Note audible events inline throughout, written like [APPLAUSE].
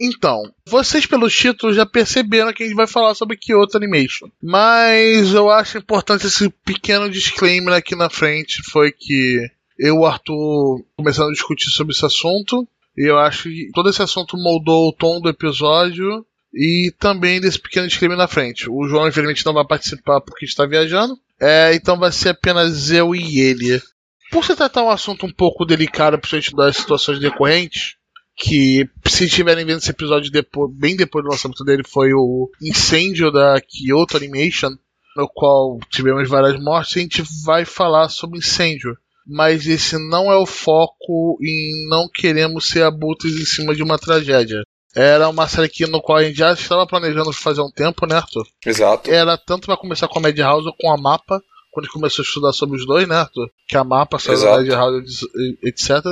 Então, vocês pelos títulos já perceberam que a gente vai falar sobre Kyoto Animation. Mas eu acho importante esse pequeno disclaimer aqui na frente, foi que eu e o Arthur começamos a discutir sobre esse assunto. E eu acho que todo esse assunto moldou o tom do episódio e também desse pequeno disclaimer na frente. O João, infelizmente, não vai participar porque está viajando. É, então vai ser apenas eu e ele. Por se tratar um assunto um pouco delicado, principalmente das situações decorrentes, que se estiverem vendo esse episódio depois, bem depois do lançamento dele, foi o incêndio da Kyoto Animation, no qual tivemos várias mortes, a gente vai falar sobre incêndio. Mas esse não é o foco e não queremos ser abutres em cima de uma tragédia. Era uma série que, no qual a gente já estava planejando fazer um tempo, né, Arthur? Exato. Era tanto para começar com a Madhouse ou com a Mapa, quando a gente começou a estudar sobre os dois, né, Arthur? Que a Mapa saiu da Madhouse, etc.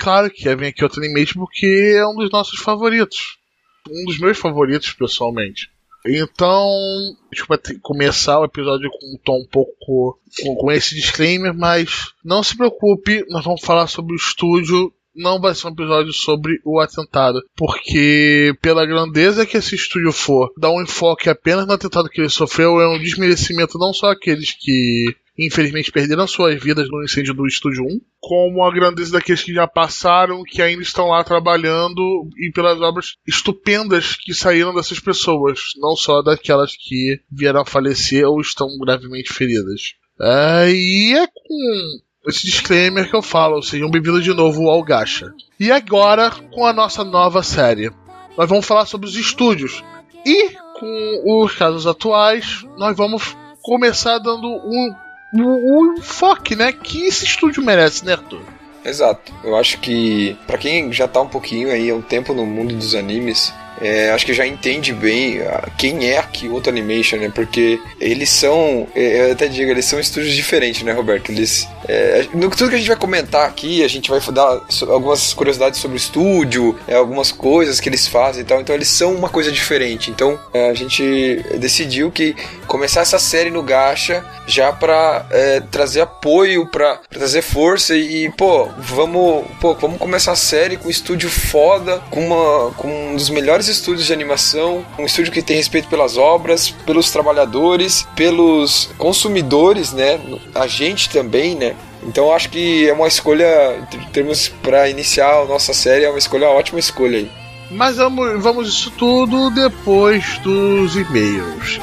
Claro que ia vir aqui outro Animation porque é um dos nossos favoritos. Um dos meus favoritos, pessoalmente. Então, a gente vai começar o episódio com um tom um pouco com, com esse disclaimer, mas não se preocupe, nós vamos falar sobre o estúdio não vai ser um episódio sobre o atentado, porque pela grandeza que esse estúdio for, dar um enfoque apenas no atentado que ele sofreu é um desmerecimento não só aqueles que infelizmente perderam suas vidas no incêndio do Estúdio 1, como a grandeza daqueles que já passaram, que ainda estão lá trabalhando e pelas obras estupendas que saíram dessas pessoas, não só daquelas que vieram a falecer ou estão gravemente feridas. É, e é com esse disclaimer que eu falo, sejam bem-vindos de novo ao Gacha. E agora, com a nossa nova série, nós vamos falar sobre os estúdios. E, com os casos atuais, nós vamos começar dando um, um, um enfoque, né, que esse estúdio merece, né, Arthur? Exato. Eu acho que, para quem já tá um pouquinho aí, um tempo no mundo dos animes, é, acho que já entende bem ah, quem é a Kyoto Animation, né? Porque eles são, é, eu até digo, eles são estúdios diferentes, né, Roberto? Eles, é, no tudo que a gente vai comentar aqui, a gente vai dar algumas curiosidades sobre o estúdio, é, algumas coisas que eles fazem e tal. Então eles são uma coisa diferente. Então é, a gente decidiu que começar essa série no Gacha já para é, trazer apoio, para trazer força e, pô, vamos, pô, vamos começar a série com um estúdio foda, com uma, com um dos melhores estúdios de animação, um estúdio que tem respeito pelas obras, pelos trabalhadores, pelos consumidores, né? A gente também, né? Então acho que é uma escolha, em termos para iniciar a nossa série, é uma escolha, uma ótima escolha aí. Mas vamos, vamos isso tudo depois dos e-mails.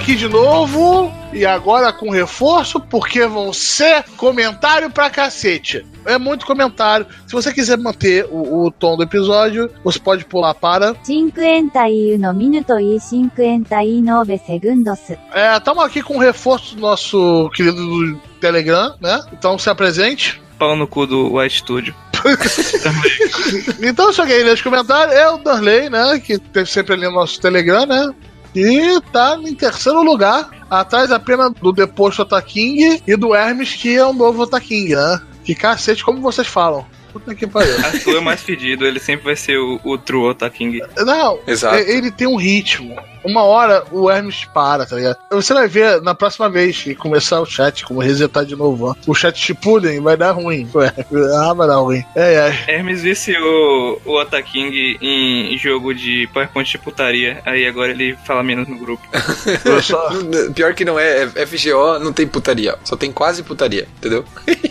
Aqui de novo. E agora com reforço, porque vão ser comentário pra cacete. É muito comentário. Se você quiser manter o, o tom do episódio, você pode pular para. 51 minutos e 59 segundos. É, estamos aqui com o reforço do nosso querido do Telegram, né? Então se apresente. Pau no cu do White Studio. [LAUGHS] então, só quem lê os comentários é o Darley, né? Que tem sempre ali no nosso Telegram, né? E tá em terceiro lugar, atrás apenas do deposto Otaking e do Hermes, que é o novo Otaking, né? Que cacete, como vocês falam. Puta que pariu. Arthur é mais pedido, ele sempre vai ser o, o True Otaking. Não, Exato. ele tem um ritmo uma hora o Hermes para, tá ligado? Você vai ver na próxima vez que começar o chat, como resetar de novo, o chat Shippuden vai dar ruim. Ué, [LAUGHS] ah, vai dar ruim. É, é. Hermes viciou o Otaking em jogo de PowerPoint de putaria, aí agora ele fala menos no grupo. [LAUGHS] Só... [LAUGHS] Pior que não é, é FGO, não tem putaria, só tem quase putaria, entendeu?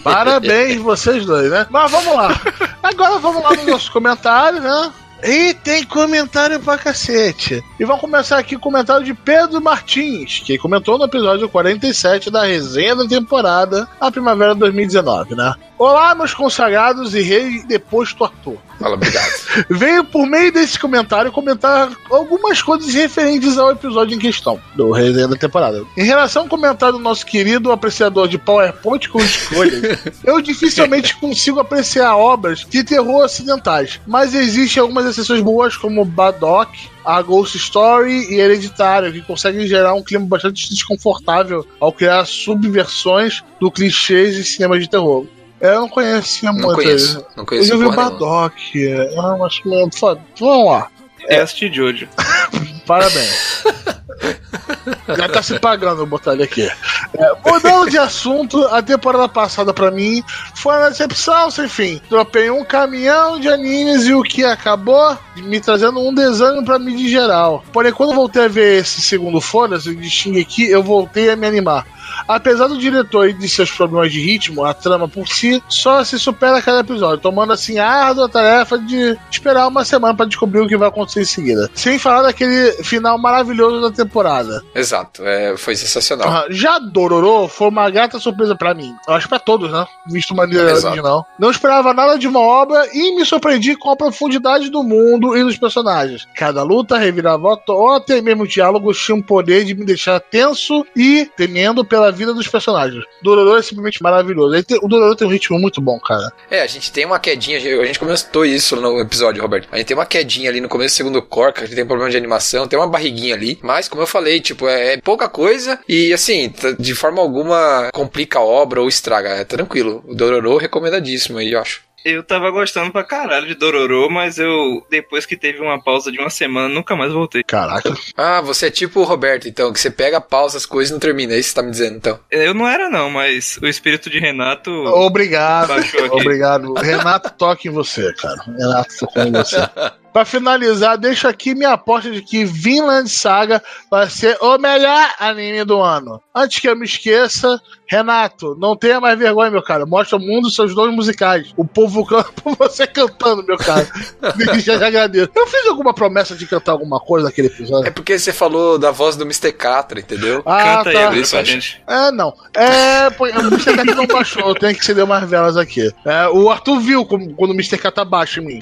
Parabéns vocês dois, né? Mas vamos lá. [LAUGHS] Agora vamos lá nos nossos comentários, né? E tem comentário pra cacete. E vamos começar aqui com o comentário de Pedro Martins, que comentou no episódio 47 da resenha da temporada, a primavera de 2019, né? Olá, meus consagrados e rei deposto ator. Fala, obrigado. [LAUGHS] Venho por meio desse comentário comentar algumas coisas referentes ao episódio em questão, do resenha da temporada. Em relação ao comentário do nosso querido apreciador de PowerPoint com escolhas, [LAUGHS] eu dificilmente consigo apreciar obras de terror ocidentais, mas existem algumas exceções boas, como Badoc, a Ghost Story e Hereditário, que conseguem gerar um clima bastante desconfortável ao criar subversões do clichês em cinema de terror. Eu não conhecia Não muito. conheço. Não conheço Eu já vi o porra nenhuma. Badoc. Eu acho que. foda. Vamos lá. É assistir Jojo. [LAUGHS] Parabéns. [LAUGHS] Já tá se pagando, vou botar ele aqui. É, mudando de assunto, a temporada passada pra mim foi uma decepção sem fim. Dropei um caminhão de animes e o que acabou me trazendo um desânimo pra mim de geral. Porém, quando eu voltei a ver esse segundo Foda-se de Shingeki, eu voltei a me animar. Apesar do diretor e de seus problemas de ritmo, a trama por si só se supera a cada episódio, tomando assim a árdua tarefa de esperar uma semana pra descobrir o que vai acontecer em seguida. Sem falar daquele final maravilhoso da temporada. Exato, é, foi sensacional. Ah, Já Dororo foi uma grata surpresa pra mim. Eu acho pra todos, né? Visto maneira Exato. original. Não esperava nada de uma obra e me surpreendi com a profundidade do mundo e dos personagens. Cada luta, reviravolta ou até mesmo diálogos tinham o poder de me deixar tenso e temendo pela vida dos personagens. Dororo é simplesmente maravilhoso. Tem- o Dororo tem um ritmo muito bom, cara. É, a gente tem uma quedinha, a gente comentou isso no episódio, Roberto. A gente tem uma quedinha ali no começo do segundo corca, a gente tem problema de animação, tem uma barriguinha ali, mas como eu falei, tipo, é, é pouca coisa e assim, de forma alguma complica a obra ou estraga, é tranquilo. O Dororo recomendadíssimo aí, eu acho. Eu tava gostando pra caralho de Dororo, mas eu, depois que teve uma pausa de uma semana, nunca mais voltei. Caraca. Ah, você é tipo o Roberto, então, que você pega, pausa as coisas e não termina, é isso que você tá me dizendo, então. Eu não era não, mas o espírito de Renato... Obrigado. Obrigado. Renato, toque em você, cara. Renato, tocou em você. [LAUGHS] Pra finalizar, deixo aqui minha aposta de que Vinland Saga vai ser o melhor anime do ano. Antes que eu me esqueça, Renato, não tenha mais vergonha, meu cara. Mostra ao mundo seus dons musicais. O povo canta por [LAUGHS] você cantando, meu cara. [LAUGHS] Já, já agradeço. Eu fiz alguma promessa de cantar alguma coisa naquele É episódio? porque você falou da voz do Mr. Catra, entendeu? Ah, Canta aí tá. agora Isso, pra gente. É, não. É, pô, o Mr. Cat não baixou, eu tenho que ceder umas velas aqui. É, o Arthur viu como- quando o Mr. Cat tá baixo em mim.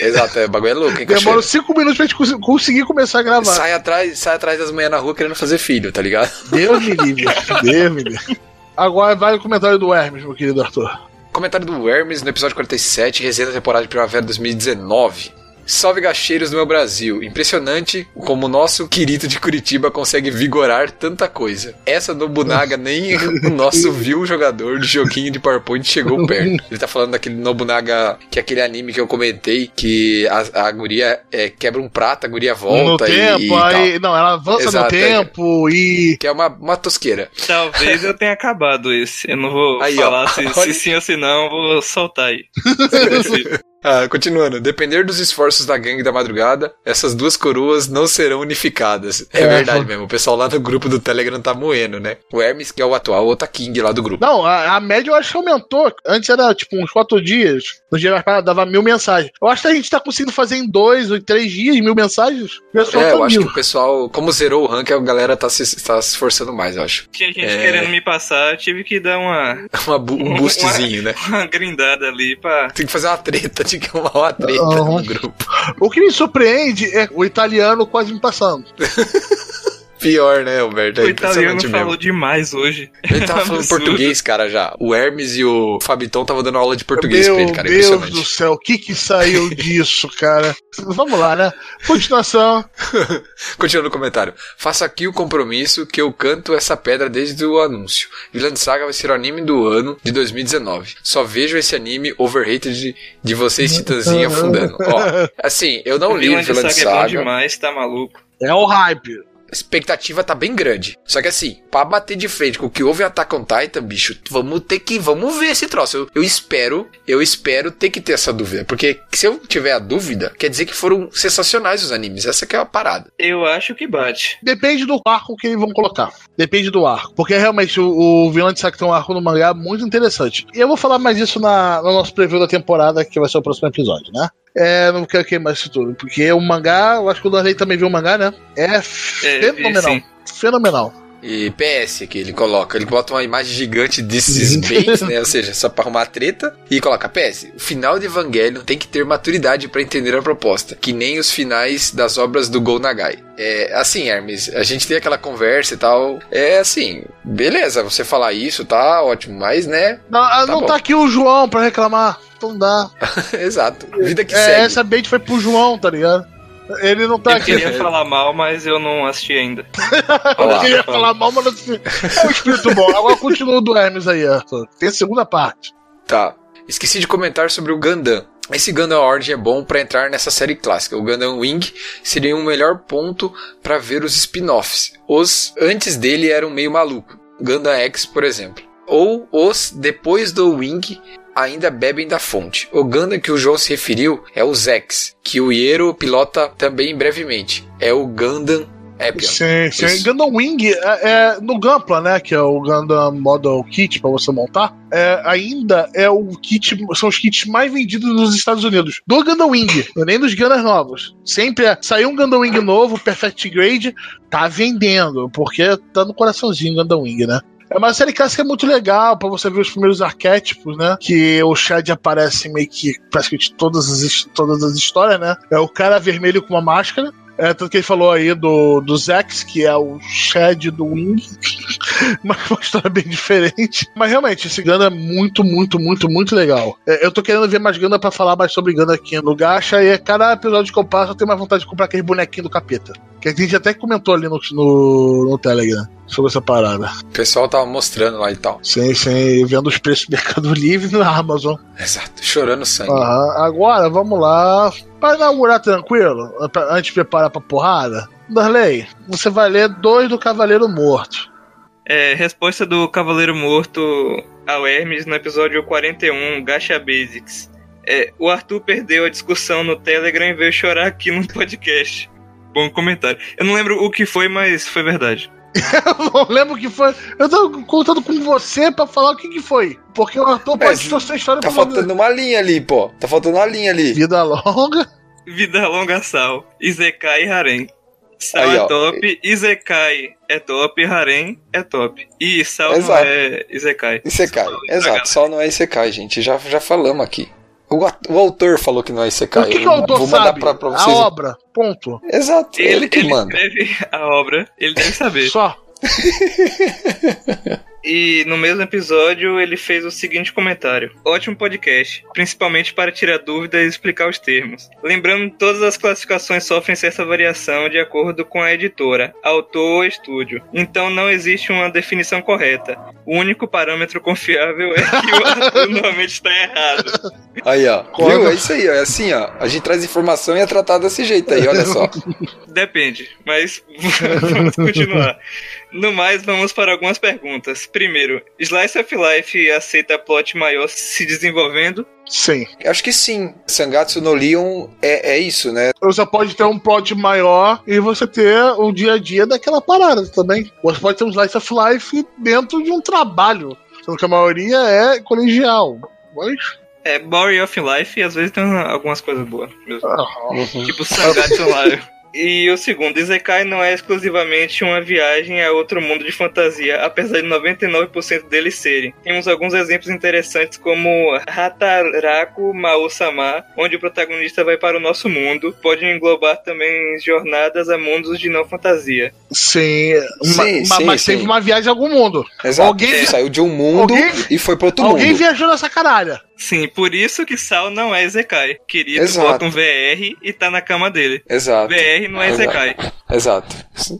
Exato, é, o bagulho é louco, hein, Cacheiro? cinco minutos pra gente cons- conseguir começar a gravar. Sai atrás, sai atrás das manhãs na rua querendo fazer filho, tá ligado? Deus me livre. Deus me livre. Agora vai o comentário do Hermes, meu querido Arthur. Comentário do Hermes no episódio 47, resenha da temporada de primavera 2019. Salve gacheiros do meu Brasil. Impressionante como o nosso querido de Curitiba consegue vigorar tanta coisa. Essa Nobunaga nem o nosso [LAUGHS] vil jogador de joguinho de PowerPoint chegou perto. Ele tá falando daquele Nobunaga, que é aquele anime que eu comentei, que a, a guria é, quebra um prato, a guria no volta e, tempo, e tal. aí. Não, ela avança Exato, no é. tempo e. Que é uma, uma tosqueira. Talvez eu tenha acabado esse. Eu não vou Aí, ó. falar se, se [LAUGHS] Olha. sim ou se não, eu vou soltar aí. [LAUGHS] Ah, continuando. Depender dos esforços da gangue da madrugada, essas duas coroas não serão unificadas. É, É, verdade mesmo. O pessoal lá no grupo do Telegram tá moendo, né? O Hermes, que é o atual Otaking lá do grupo. Não, a, a média eu acho que aumentou. Antes era tipo uns quatro dias. No dia mais parado, dava mil mensagens. Eu acho que a gente tá conseguindo fazer em dois ou em três dias mil mensagens. O pessoal É, tá eu acho mil. que o pessoal, como zerou o rank, a galera tá se, tá se esforçando mais, eu acho. Tinha gente É. querendo me passar, eu tive que dar uma, [LAUGHS] Uma bu- um [LAUGHS] boostzinho, né? uma grindada ali pra. Tem que fazer uma treta, que arrumar uma treta Aham. no grupo. O que me surpreende é o italiano quase me passando. [LAUGHS] Pior, né, Alberto? É o italiano falou mesmo. demais hoje. Ele tava falando [LAUGHS] Absurdo. português, cara, já. O Hermes e o Fabitão estavam dando aula de português Meu pra ele, cara. Deus do céu, o que que saiu disso, cara? Vamos lá, né? Continuação. [LAUGHS] Continuando o comentário. Faço aqui o compromisso que eu canto essa pedra desde o anúncio. Vinland Saga vai ser o anime do ano de 2019. Só vejo esse anime overrated de, de vocês, Titãzinha, afundando. Ó, assim, eu não li Vinland Vinland Saga é bom Saga. demais, tá maluco. É o hype. A expectativa tá bem grande. Só que assim, pra bater de frente com o que houve em Attack on Titan, bicho, vamos ter que. Vamos ver esse troço. Eu, eu espero, eu espero ter que ter essa dúvida. Porque se eu tiver a dúvida, quer dizer que foram sensacionais os animes. Essa que é a parada. Eu acho que bate. Depende do arco que eles vão colocar. Depende do arco. Porque realmente o, o vilão de Saga tem um arco no mangá muito interessante. E eu vou falar mais disso na, no nosso preview da temporada, que vai ser o próximo episódio, né? É, não quero queimar isso tudo. Porque o mangá, eu acho que o Darley também viu o mangá, né? É fenomenal. sim. Fenomenal. E PS que ele coloca, ele bota uma imagem gigante desses [LAUGHS] baits, né? Ou seja, só pra arrumar treta. E coloca PS. O final de Evangelion tem que ter maturidade para entender a proposta, que nem os finais das obras do Go Nagai. É assim, Hermes, a gente tem aquela conversa e tal. É assim, beleza, você falar isso tá ótimo, mas né. Não, tá não tá aqui o João pra reclamar. Não dá. [LAUGHS] Exato. Vida que é, segue. Essa bait foi pro João, tá ligado? Ele não tá eu aqui. queria falar mal, mas eu não assisti ainda. [LAUGHS] eu queria falar mal, mas não assisti. É um espírito bom. Agora continua o do Hermes aí, Arthur. Tem a segunda parte. Tá. Esqueci de comentar sobre o Gundam. Esse Gundam Origin é bom para entrar nessa série clássica. O Gundam Wing seria um melhor ponto para ver os spin-offs. Os antes dele eram meio maluco. Gundam X, por exemplo. Ou os depois do Wing ainda bebem da fonte. O Gundam que o João se referiu é o Zex, que o Iero pilota também brevemente. É o Gundam Epion. Sim, sim. Isso. Gundam Wing é, é, no Gampla, né? Que é o Gundam Model Kit para você montar. É, ainda é o kit, são os kits mais vendidos nos Estados Unidos. Do Gundam Wing, nem dos Gundams novos. Sempre é, saiu um Gundam Wing novo, Perfect Grade, tá vendendo, porque tá no coraçãozinho Gundam Wing, né? É uma série clássica é muito legal para você ver os primeiros arquétipos, né? Que o Chad aparece meio que praticamente todas as, todas as histórias, né? É o cara vermelho com uma máscara, é, tanto que ele falou aí do, do Zex, que é o Shed do Wing. [LAUGHS] Mas uma história bem diferente. Mas realmente, esse Ganda é muito, muito, muito, muito legal. É, eu tô querendo ver mais Ganda pra falar mais sobre Ganda aqui no Gacha. E cada episódio que eu passo, eu tenho mais vontade de comprar aquele bonequinho do capeta. Que a gente até comentou ali no, no, no Telegram sobre essa parada. O pessoal tava mostrando lá e tal. Sim, sim, vendo os preços do Mercado Livre na Amazon. Exato, chorando sangue. agora, vamos lá. Para inaugurar tranquilo, antes de preparar pra porrada, Darley, você vai ler dois do Cavaleiro Morto. É, resposta do Cavaleiro Morto ao Hermes no episódio 41, Gacha Basics. É, o Arthur perdeu a discussão no Telegram e veio chorar aqui no [LAUGHS] podcast. Bom comentário. Eu não lembro o que foi, mas foi verdade. [LAUGHS] eu não lembro o que foi. Eu tô contando com você pra falar o que, que foi. Porque o Arthur pode distorcer a história Tá faltando uma linha ali, pô. Tá faltando uma linha ali. Vida longa. Vida longa, Sal. Izekai e Harem. Sal Aí, é ó. top, Izekai é top, Harem é top. E Sal Exato. não é Izekai. Izekai, exato. Sal não é Izekai, gente. Já, já falamos aqui. O, o autor falou que não é Isekai. O que, que o autor Vou mandar sabe? Pra, pra vocês. A obra, ponto. Exato, ele, ele que ele manda. Ele a obra, ele deve saber. Só. [LAUGHS] E no mesmo episódio ele fez o seguinte comentário: Ótimo podcast, principalmente para tirar dúvidas e explicar os termos. Lembrando que todas as classificações sofrem certa variação de acordo com a editora, autor ou estúdio. Então não existe uma definição correta. O único parâmetro confiável é que o [LAUGHS] Arthur normalmente está errado. Aí, ó. Viu? É isso aí, ó. É assim, ó. A gente traz informação e é tratado desse jeito aí, olha só. [LAUGHS] Depende, mas [LAUGHS] vamos continuar. No mais, vamos para algumas perguntas. Primeiro, Slice of Life aceita plot maior se desenvolvendo? Sim. Acho que sim. Sangatsu no Leon é, é isso, né? Você pode ter um plot maior e você ter o dia a dia daquela parada também. Você pode ter um Slice of Life dentro de um trabalho. Sendo que a maioria é colegial. Mas é, Body of Life e às vezes tem algumas coisas boas. Mesmo. Uhum. Tipo Sangatsu Life. [LAUGHS] E o segundo, Izekai não é exclusivamente uma viagem a outro mundo de fantasia, apesar de 99% deles serem. Temos alguns exemplos interessantes como Hataraku Mao-sama, onde o protagonista vai para o nosso mundo. Pode englobar também jornadas a mundos de não fantasia. Sim, sim, ma sim mas sim. teve uma viagem a algum mundo. Exato. Alguém é. saiu de um mundo alguém... e foi para outro alguém mundo. Alguém viajou nessa caralha. Sim, por isso que Sal não é Zekai. Querido, Exato. bota um VR e tá na cama dele. Exato. VR não é Zekai. Exato.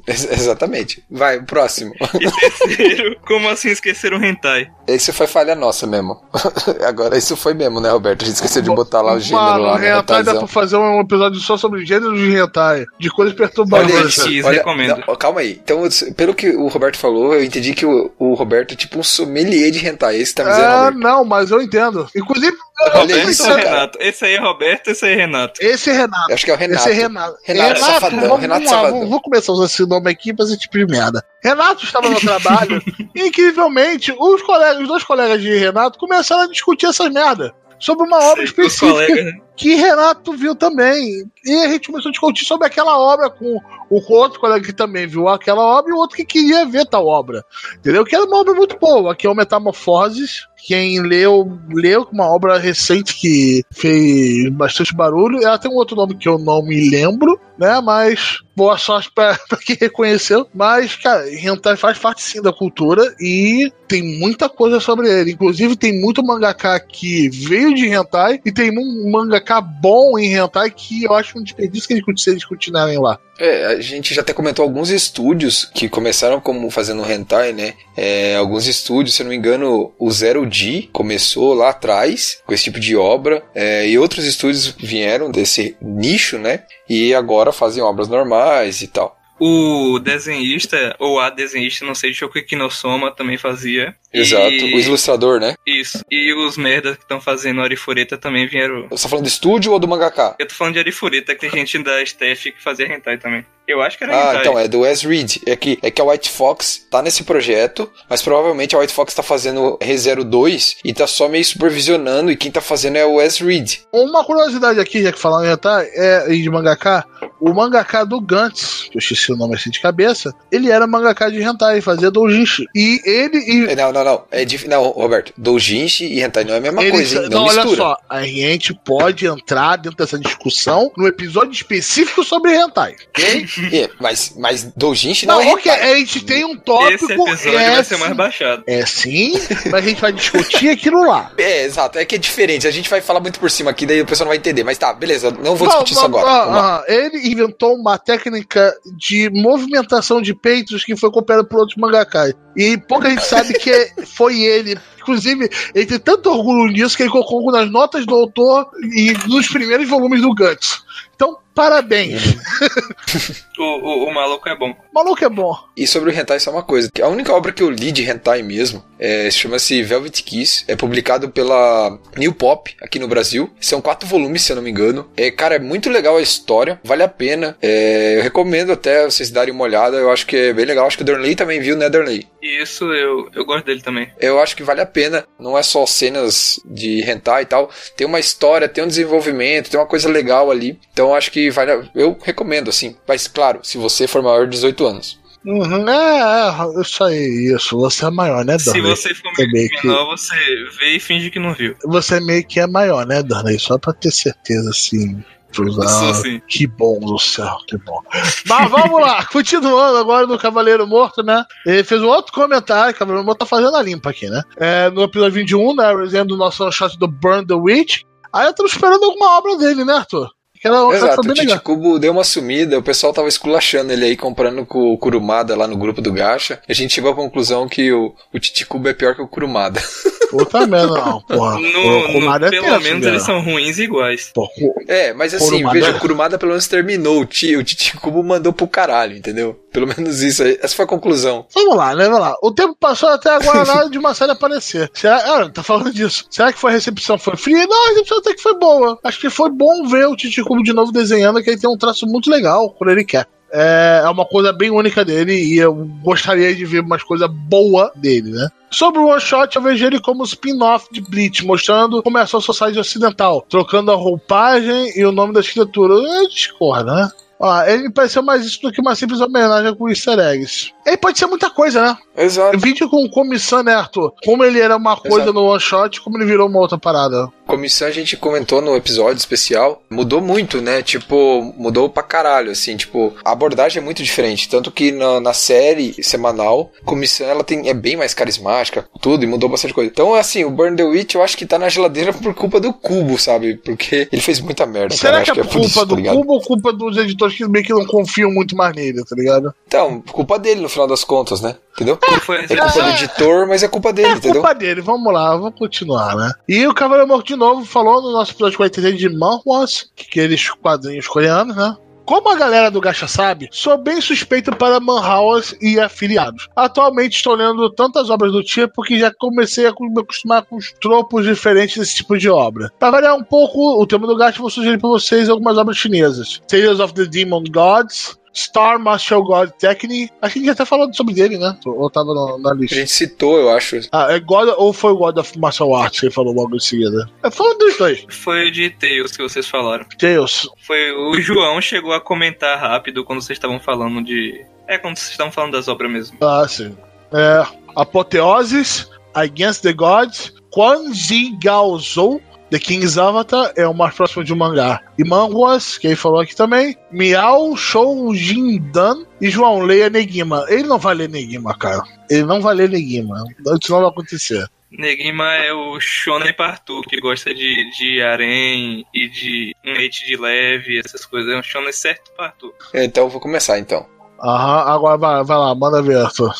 Ex exatamente. Vai, próximo. [LAUGHS] E terceiro, como assim esquecer o hentai? Esse foi falha nossa mesmo. [LAUGHS] Agora, isso foi mesmo, né, Roberto? A gente esqueceu de botar lá o gênero Mano, lá. Mano, hentai dá pra fazer um episódio só sobre gênero de hentai. De coisas perturbadoras. Olha, olha, recomendo. Não, calma aí. Então, pelo que o Roberto falou, eu entendi que o, o Roberto é tipo um sommelier de hentai. Esse tá me dizendo, Ah, não, mas eu entendo. Inclusive, Roberto isso, ou Renato? Esse aí é Roberto, esse aí é Renato. Esse é Renato. Eu acho que é o Renato. Esse é Renato. Renato, Renato Safadão. Vamos, Renato vamos Safadão. vou começar a usar esse nome aqui pra esse tipo de merda. Renato estava no trabalho e, [LAUGHS] incrivelmente, os, colegas, os dois colegas de Renato começaram a discutir essas merda sobre uma obra Sim, específica. que Renato viu também. E a gente começou a discutir sobre aquela obra com o outro colega que também viu aquela obra e o outro que queria ver tal obra. Entendeu? Que era uma obra muito boa, que é o Metamorfoses. Quem leu, leu uma obra recente que fez bastante barulho. Ela tem um outro nome que eu não me lembro, né? Mas boa sorte [LAUGHS] pra quem reconheceu. Mas, cara, Hentai faz parte sim da cultura e tem muita coisa sobre ele. Inclusive, tem muito mangaka que veio de Hentai e tem um mangaka bom em Hentai que eu acho um desperdício que eles continuarem lá. É, a gente já até comentou alguns estúdios que começaram como fazendo hentai, né? É, alguns estúdios, se não me engano, o Zero D começou lá atrás com esse tipo de obra, é, e outros estúdios vieram desse nicho, né? E agora fazem obras normais e tal. O desenhista, ou a desenhista, não sei, de Shokiki no Soma também fazia. Exato, e... o ilustrador, né? Isso. E os merdas que estão fazendo Arifureta também vieram. Você tá falando do estúdio ou do mangaka? Eu tô falando de Arifureta, que tem gente da staff que fazia hentai também. Eu acho que era Ah, então, é do Wes Reed. É que, é que a White Fox tá nesse projeto, mas provavelmente a White Fox tá fazendo ReZero 2 e tá só meio supervisionando, e quem tá fazendo é o Wes Reed. Uma curiosidade aqui, já que falando em hentai, é de mangaka, o mangaka do Gantz, que eu esqueci o nome assim de cabeça, ele era mangaka de hentai, fazia doujinshi. E ele... E... Não, não, não. É dif... Não, Roberto, doujinshi e hentai não é a mesma ele... coisa, hein? Não, não olha só, a gente pode entrar dentro dessa discussão no episódio específico sobre hentai, ok? É, [LAUGHS] mas, mas doujinshi não, não é okay, A gente tem um tópico... Esse episódio é, vai ser mais baixado. É sim, mas a gente vai discutir aquilo lá. [LAUGHS] É, exato. É que é diferente. A gente vai falar muito por cima aqui, daí o pessoal não vai entender. Mas tá, beleza. Não vou discutir não, isso agora. Ah, ah, ele inventou uma técnica de movimentação de peitos que foi copiada por outros mangakai. E pouca gente sabe que é, [LAUGHS] foi ele. Inclusive, ele tem tanto orgulho nisso que ele colocou nas notas do autor e nos primeiros volumes do Guts. Então, parabéns. [LAUGHS] o, o, o, maluco é bom. O maluco é bom. E sobre o hentai, só uma coisa. A única obra que eu li de hentai mesmo é, chama-se Velvet Kiss. É publicado pela New Pop aqui no Brasil. São quatro volumes, se eu não me engano. É, cara, é muito legal a história. Vale a pena. É, eu recomendo até vocês darem uma olhada. Eu acho que é bem legal. Acho que o Darnley também viu, né, Darnley? Isso, eu, eu gosto dele também. Eu acho que vale a pena. Não é só cenas de hentai e tal. Tem uma história, tem um desenvolvimento, tem uma coisa legal ali. Então acho que vale. Eu recomendo, assim. Mas claro, se você for maior de 18 anos. Uhum, é, é, isso aí, isso. Você é maior, né, Darnley? Se você for é meio menor, que... você vê e finge que não viu. Você meio que é maior, né, Darnley? Só pra ter certeza, assim. Ah, que bom do céu, que bom. Mas vamos lá, [LAUGHS] continuando agora no Cavaleiro Morto, né? Ele fez um outro comentário, o Cavaleiro Morto tá fazendo a limpa aqui, né? É, no episódio 21, né? Resenha do nosso shot do Burn the Witch. Aí estamos esperando alguma obra dele, né, Arthur? Aquela Exato, o Titicubo deu uma sumida, o pessoal tava esculachando ele aí, comprando com o Kurumada lá no grupo do Gacha. A gente chegou à conclusão que o, o Titicubo é pior que o Kurumada. [LAUGHS] Puta merda, não, porra. No, no, é pelo tenso, menos eles são ruins iguais. Porra, é, mas assim, Kurumada... veja, o Kurumada pelo menos terminou, o, ti, o Titicubo mandou pro caralho, entendeu? Pelo menos isso aí. Essa foi a conclusão. Vamos lá, né? Vamos lá. O tempo passou até agora nada de uma série aparecer. Será, ah, tá falando disso. Será que foi a recepção foi fria? Não, a recepção até que foi boa. Acho que foi bom ver o De novo desenhando, que ele tem um traço muito legal quando ele quer. É, é uma coisa bem única dele e eu gostaria de ver umas coisas boas dele, né? Sobre o One Shot, eu vejo ele como spin-off de Bleach, mostrando como é a sociedade ocidental, trocando a roupagem e o nome da escritura. Eu discordo, né? Ó, ele pareceu mais isso do que uma simples homenagem com easter eggs. Ele pode ser muita coisa, né? Exato. Vídeo com comissão, né, Arthur? Como ele era uma coisa Exato. no one shot, como ele virou uma outra parada. Comissão a gente comentou no episódio especial, mudou muito, né? Tipo, mudou pra caralho, assim, tipo, a abordagem é muito diferente. Tanto que na, na série semanal, comissão ela tem, é bem mais carismática, tudo, e mudou bastante coisa. Então, assim, o Burn the Witch eu acho que tá na geladeira por culpa do cubo, sabe? Porque ele fez muita merda. Será cara. que, é, que é culpa isso, do tá cubo ou culpa dos editores que meio que não confiam muito mais nele, tá ligado? Então, culpa dele no final das contas, né? Entendeu? É, é culpa do editor, mas é culpa dele, é entendeu? É culpa dele, vamos lá, vamos continuar, né? E o Cavaleiro Morto de novo falou no nosso episódio 43 de Manhwas, que aqueles quadrinhos coreanos, né? Como a galera do Gacha sabe, sou bem suspeito para manhwas e afiliados. Atualmente estou lendo tantas obras do tipo que já comecei a me acostumar com os tropos diferentes desse tipo de obra. Para variar um pouco o tema do Gacha, vou sugerir para vocês algumas obras chinesas. Tales of the Demon Gods, Star Martial God Technique. Acho que a gente até falou sobre ele, né? Ou tava no, na lista. A gente citou, eu acho. Ah, é God ou foi God of Martial Arts que ele falou logo em seguida? É, foi um dos dois. Foi de Tails que vocês falaram. Tails. Foi o João chegou a comentar rápido quando vocês estavam falando de. É, quando vocês estavam falando das obras mesmo. Ah, sim. É. Apoteoses, Against the Gods, Quan Zi Gao Zhou, The King's Avatar é o mais próximo de um mangá. E Manguas, que ele falou aqui também. Miao Shou Jindan e João Leia Negima. Ele não vai ler Negima, cara. Ele não vai ler Negima. Isso não vai acontecer. Negima é o Shonen Partu, que gosta de, de harém e de um leite de leve, essas coisas. É um Shonen certo Partu. Então eu vou começar então. Aham, agora vai, vai lá, manda ver, Arthur.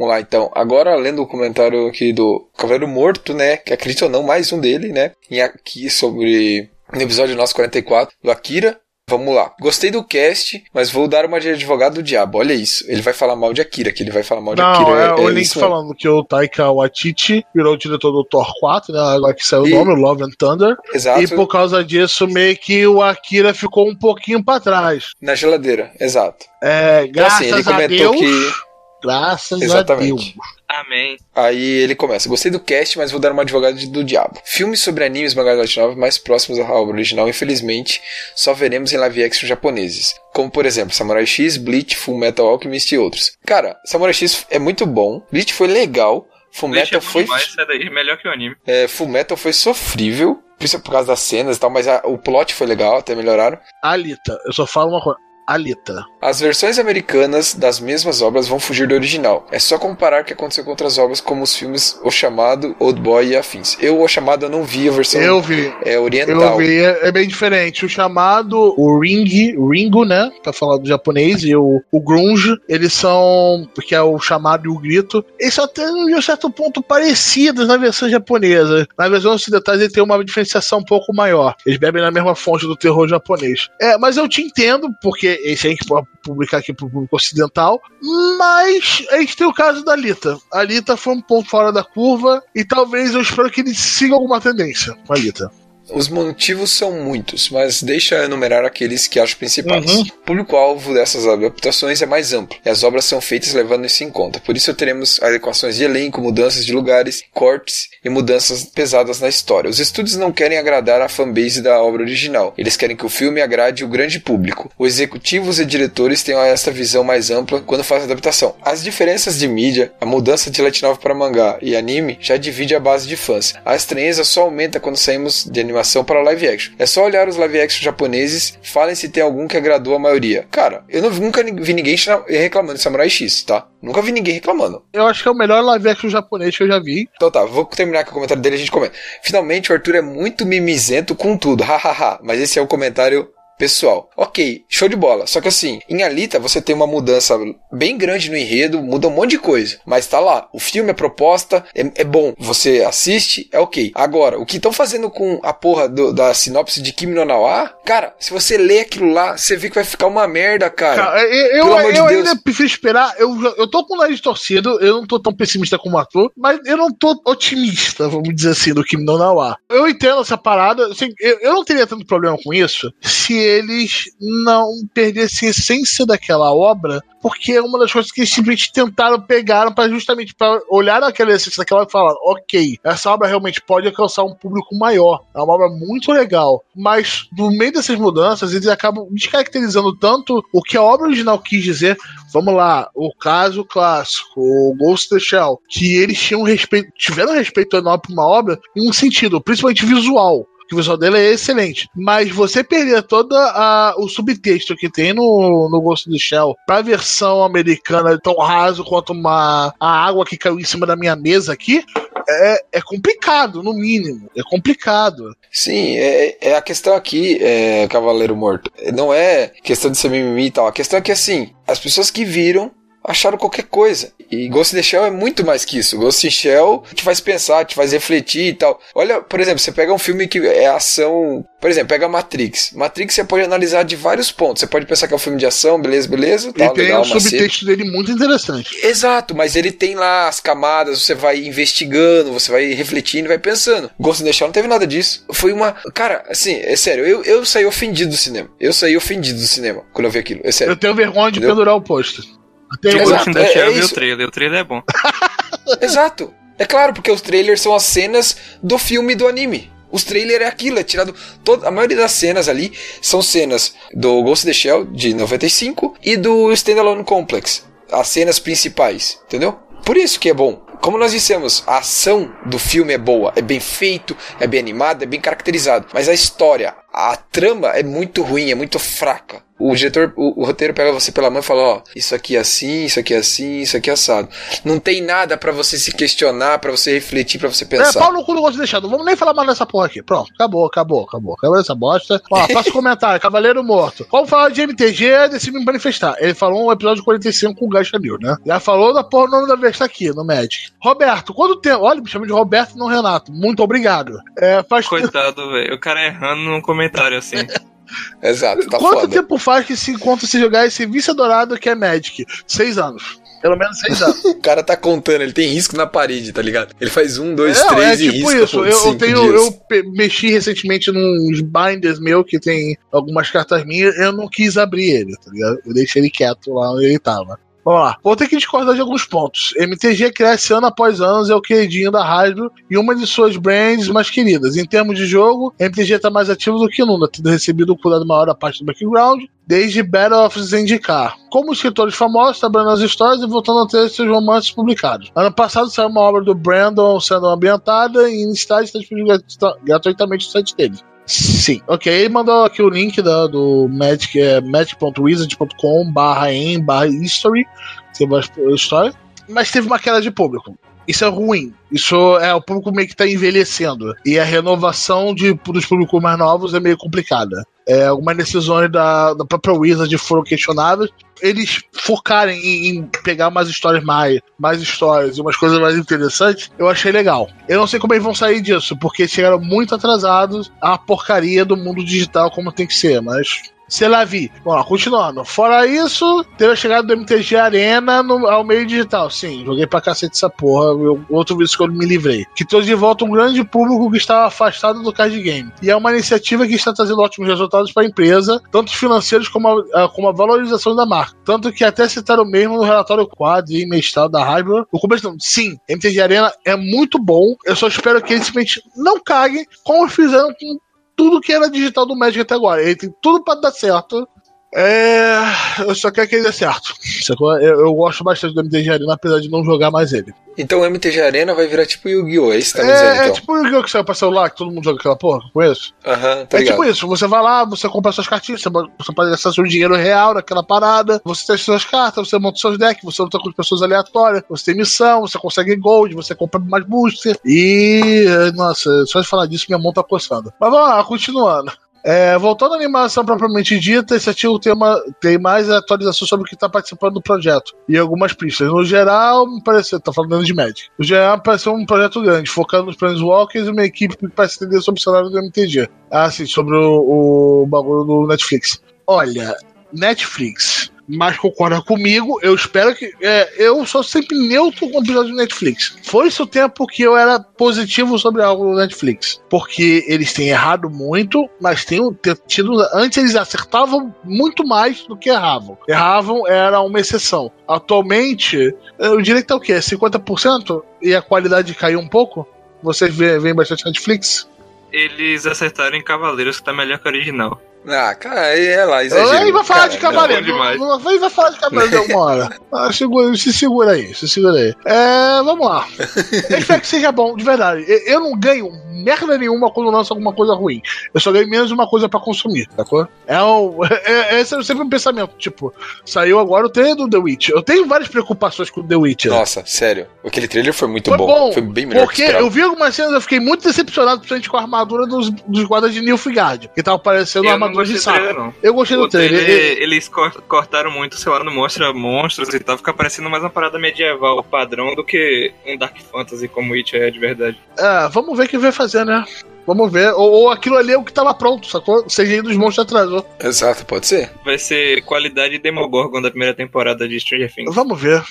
Vamos lá, então. Agora, lendo o comentário aqui do Cavaleiro Morto, né? Que acredita ou não, mais um dele, né? E aqui sobre. No episódio nosso 44, do Akira. Vamos lá. Gostei do cast, mas vou dar uma de advogado do diabo. Olha isso. Ele vai falar mal de Akira, que ele vai falar mal de não, Akira. É, é o Link falando que o Taika Waititi virou o diretor do Thor 4, né? Agora que saiu e... o nome, Love and Thunder. Exato. E por causa disso, meio que o Akira ficou um pouquinho pra trás. Na geladeira, exato. É, graças então, assim, ele comentou a Deus. Que Graças Exatamente. a Deus. Amém. Aí ele começa. Gostei do cast, mas vou dar uma advogada do diabo. Filmes sobre animes mangás novel mais próximos à obra original, infelizmente, só veremos em live action japoneses. Como, por exemplo, Samurai X, Bleach, Full Metal Alchemist e outros. Cara, Samurai X é muito bom. Bleach foi legal. Full Metal é foi. Demais, daí, melhor que o anime. É, Full Metal foi sofrível. Principalmente por causa das cenas e tal, mas a, o plot foi legal, até melhoraram. Alita, eu só falo uma coisa. Alita. As versões americanas das mesmas obras vão fugir do original. É só comparar o que aconteceu com outras obras, como os filmes O Chamado, Old Boy e afins. Eu, O Chamado, eu não vi a versão eu vi. É, oriental. Eu vi, é, é bem diferente. O Chamado, o Ring, Ringo, né, pra falar do japonês, e o, o Grunge, eles são, que é o Chamado e o Grito, eles são até, em um certo ponto, parecidos na versão japonesa. Na versão ocidental, ele tem uma diferenciação um pouco maior. Eles bebem na mesma fonte do terror japonês. É, mas eu te entendo, porque esse a gente pode publicar aqui pro público ocidental. Mas a gente tem o caso da Alita. A Alita foi um ponto fora da curva e talvez eu espero que ele siga alguma tendência com a Alita. Os motivos são muitos, mas deixa eu enumerar aqueles que acho principais. Uhum. O público-alvo dessas adaptações é mais amplo, e as obras são feitas levando isso em conta. Por isso teremos adequações de elenco, mudanças de lugares, cortes e mudanças pesadas na história. Os estúdios não querem agradar a fanbase da obra original, eles querem que o filme agrade o grande público. Os executivos e diretores têm essa visão mais ampla quando fazem a adaptação. As diferenças de mídia, a mudança de light novel para mangá e anime já divide a base de fãs. A estranheza só aumenta quando saímos de animação animação para live action. É só olhar os live action japoneses, falem se tem algum que agradou a maioria. Cara, eu não, nunca vi ninguém reclamando de Samurai X, tá? Nunca vi ninguém reclamando. Eu acho que é o melhor live action japonês que eu já vi. Então tá, vou terminar com o comentário dele e a gente comenta. Finalmente o Arthur é muito mimizento com tudo, [LAUGHS] hahaha. Mas esse é o comentário pessoal. Ok, show de bola. Só que assim, em Alita você tem uma mudança bem grande no enredo, muda um monte de coisa. Mas tá lá, o filme, a proposta é, é bom. Você assiste, é ok. Agora, o que estão fazendo com a porra do, da sinopse de Kimi no Nawa, cara, se você lê aquilo lá, você vê que vai ficar uma merda, cara. cara eu, eu, eu de ainda prefiro esperar. Eu, eu tô com o nariz torcido, eu não tô tão pessimista como o ator, mas eu não tô otimista, vamos dizer assim, do Kimi no Nawa. Eu entendo essa parada, assim, eu, eu não teria tanto problema com isso se eles não perdessem a essência daquela obra, porque é uma das coisas que eles simplesmente tentaram pegar para justamente para olhar aquela essência daquela e falar, ok, essa obra realmente pode alcançar um público maior. É uma obra muito legal, mas no meio dessas mudanças eles acabam descaracterizando tanto o que a obra original quis dizer. Vamos lá, o caso clássico, o Ghost of the Shell, que eles tinham respeito, tiveram respeito enorme para uma obra em um sentido, principalmente visual que o visual dele é excelente. Mas você perder todo o subtexto que tem no, no Ghost do Shell pra versão americana tão raso quanto uma, a água que caiu em cima da minha mesa aqui, é, é complicado, no mínimo. É complicado. Sim, é, é a questão aqui, é, Cavaleiro Morto. Não é questão de ser mimimi e tal. A questão é que, assim, as pessoas que viram acharam qualquer coisa. E Ghost in the Shell é muito mais que isso. Ghost in the Shell te faz pensar, te faz refletir e tal. Olha, por exemplo, você pega um filme que é ação. Por exemplo, pega Matrix. Matrix você pode analisar de vários pontos. Você pode pensar que é um filme de ação, beleza, beleza. Tal, e tem legal, um subtexto dele muito interessante. Exato, mas ele tem lá as camadas, você vai investigando, você vai refletindo, vai pensando. Ghost in the Shell não teve nada disso. Foi uma. Cara, assim, é sério, eu, eu saí ofendido do cinema. Eu saí ofendido do cinema quando eu vi aquilo. É sério. Eu tenho vergonha de Entendeu? pendurar o posto. Até Exato, é, é o trailer. O trailer é bom. [LAUGHS] Exato. É claro, porque os trailers são as cenas do filme e do anime. Os trailers é aquilo, é tirado. Todo, a maioria das cenas ali são cenas do Ghost in the Shell de 95 e do Standalone Complex. As cenas principais, entendeu? Por isso que é bom. Como nós dissemos, a ação do filme é boa, é bem feito, é bem animado, é bem caracterizado. Mas a história, a trama é muito ruim, é muito fraca. O diretor, o, o, roteiro pega você pela mão e fala, ó, isso aqui é assim, isso aqui é assim, isso aqui é assado. Não tem nada para você se questionar, para você refletir, para você pensar. É, pau no cu do gosto deixado. Não vamos nem falar mais nessa porra aqui. Pronto, acabou, acabou, acabou. Acabou essa bosta. Ó, [LAUGHS] faço comentário, Cavaleiro Morto. Vamos falar de MTG, decide me manifestar. Ele falou um episódio 45 com o Gacha News, né? Já falou da porra, o nome da vez tá aqui, no Magic. Roberto, quando tem... Olha, me chama de Roberto, não Renato. Muito obrigado. É, faz... Coitado, velho. O cara errando num comentário assim. [LAUGHS] Exato, tá Quanto foda. tempo faz que se encontra se jogar esse vice dourado que é Magic? Seis anos. Pelo menos seis [LAUGHS] anos. o cara tá contando, ele tem risco na parede, tá ligado? Ele faz um, dois, é, três é, e tipo risco. Isso. Eu, eu tenho. Dias. Eu mexi recentemente nos binders meu que tem algumas cartas minhas, eu não quis abrir ele, tá ligado? Eu deixei ele quieto lá onde ele tava. Vamos lá. Vou ter que discordar de alguns pontos. MTG cresce ano após ano, é o queridinho da Hasbro e uma de suas brands mais queridas. Em termos de jogo, MTG está mais ativo do que nunca, tendo recebido o cuidado maior da parte do background, desde Battle of Zendikar. Como escritores famosos, trabalhando nas histórias e voltando a ter seus romances publicados. Ano passado saiu uma obra do Brandon sendo ambientada e em está disponível gratuitamente no site dele. Sim, ok. Mandou aqui o link da, do Magic, é magic.wizard.com barra em barra history, tem mais história, mas teve uma queda de público. Isso é ruim. Isso é o público meio que está envelhecendo. E a renovação de, dos públicos mais novos é meio complicada. É, algumas decisões da, da própria Wizard foram questionáveis. Eles focarem em, em, pegar umas histórias mais, mais histórias e umas coisas mais interessantes, eu achei legal. Eu não sei como eles vão sair disso, porque chegaram muito atrasados à porcaria do mundo digital como tem que ser, mas sei lá, vi. Bom, continuando. Fora isso, teve a chegada do MTG Arena no, ao meio digital. Sim, joguei pra cacete essa porra. Eu, outro vídeo que eu me livrei. Que trouxe de volta um grande público que estava afastado do card game. E é uma iniciativa que está trazendo ótimos resultados para a empresa, tanto financeiros como a, como a valorização da marca. Tanto que até citaram mesmo no relatório quadrimestral da Hybrid. O começo, sim, MTG Arena é muito bom. Eu só espero que eles simplesmente não caguem como fizeram com tudo que era digital do Magic até agora. Ele tem tudo para dar certo. É. Eu só quero que ele dê certo. Eu, eu gosto bastante do MTG Arena, apesar de não jogar mais ele. Então o MTG Arena vai virar tipo Yu-Gi-Oh! É isso que tá é, dizendo, então. É tipo Yu-Gi-Oh! que saiu pra celular, que todo mundo joga aquela porra, conheço. Aham, uhum, tá É tipo isso, você vai lá, você compra suas cartinhas, você pode gastar seu dinheiro real naquela parada, você tem suas cartas, você monta seus decks, você luta com pessoas aleatórias, você tem missão, você consegue gold, você compra mais booster. E. Nossa, só de falar disso, minha mão tá coçando. Mas vamos lá, continuando. É, voltando à animação propriamente dita, esse artigo tem, uma, tem mais atualização sobre o que está participando do projeto e algumas pistas. No geral, me pareceu, tá falando de Magic. No geral, pareceu um projeto grande, focando nos Planeswalkers e uma equipe que parece entender sobre o cenário do MTG. Ah, sim, sobre o, o bagulho do Netflix. Olha, Netflix mas concorda comigo. Eu espero que. É, eu sou sempre neutro com o episódio do Netflix. Foi esse o tempo que eu era positivo sobre algo do Netflix. Porque eles têm errado muito, mas têm tido. Antes eles acertavam muito mais do que erravam. Erravam era uma exceção. Atualmente, eu diria que tá o quê? 50%? E a qualidade caiu um pouco? Vocês veem bastante Netflix? Eles acertaram em Cavaleiros que tá melhor que o original. Ah, cara, aí é lá, exagero. Aí vai falar cara, de cavaleiro. Não, vai, vai falar de cavaleiro alguma hora. [LAUGHS] Ah, segura, se segura aí, se segura aí. É, vamos lá. Eu [LAUGHS] espero que seja bom, de verdade. Eu não ganho merda nenhuma quando lança alguma coisa ruim. Eu só ganho menos uma coisa pra consumir, sacou? É, um, [LAUGHS] é, é, é sempre um pensamento. Tipo, saiu agora o trailer do The Witch. Eu tenho várias preocupações com o The Witch. Nossa, sério. Aquele trailer foi muito foi bom. bom. Foi bem melhor Porque eu vi algumas cenas eu fiquei muito decepcionado, principalmente com a armadura dos, dos guardas de Nilfgaard. Que tava parecendo uma armadura fotos de saco. Eu gostei do trailer. trailer. Eles cortaram muito, sei lá, não mostra monstros e tal. Fica parecendo mais uma parada medieval padrão do que um Dark Fantasy como It é de verdade. É, vamos ver o que vai fazer, né? Vamos ver. Ou, ou, aquilo ali é o que tava pronto, sacou? O CGI dos monstros atrasou. Exato, pode ser. Vai ser qualidade Demogorgon da primeira temporada de Stranger Things. Vamos ver.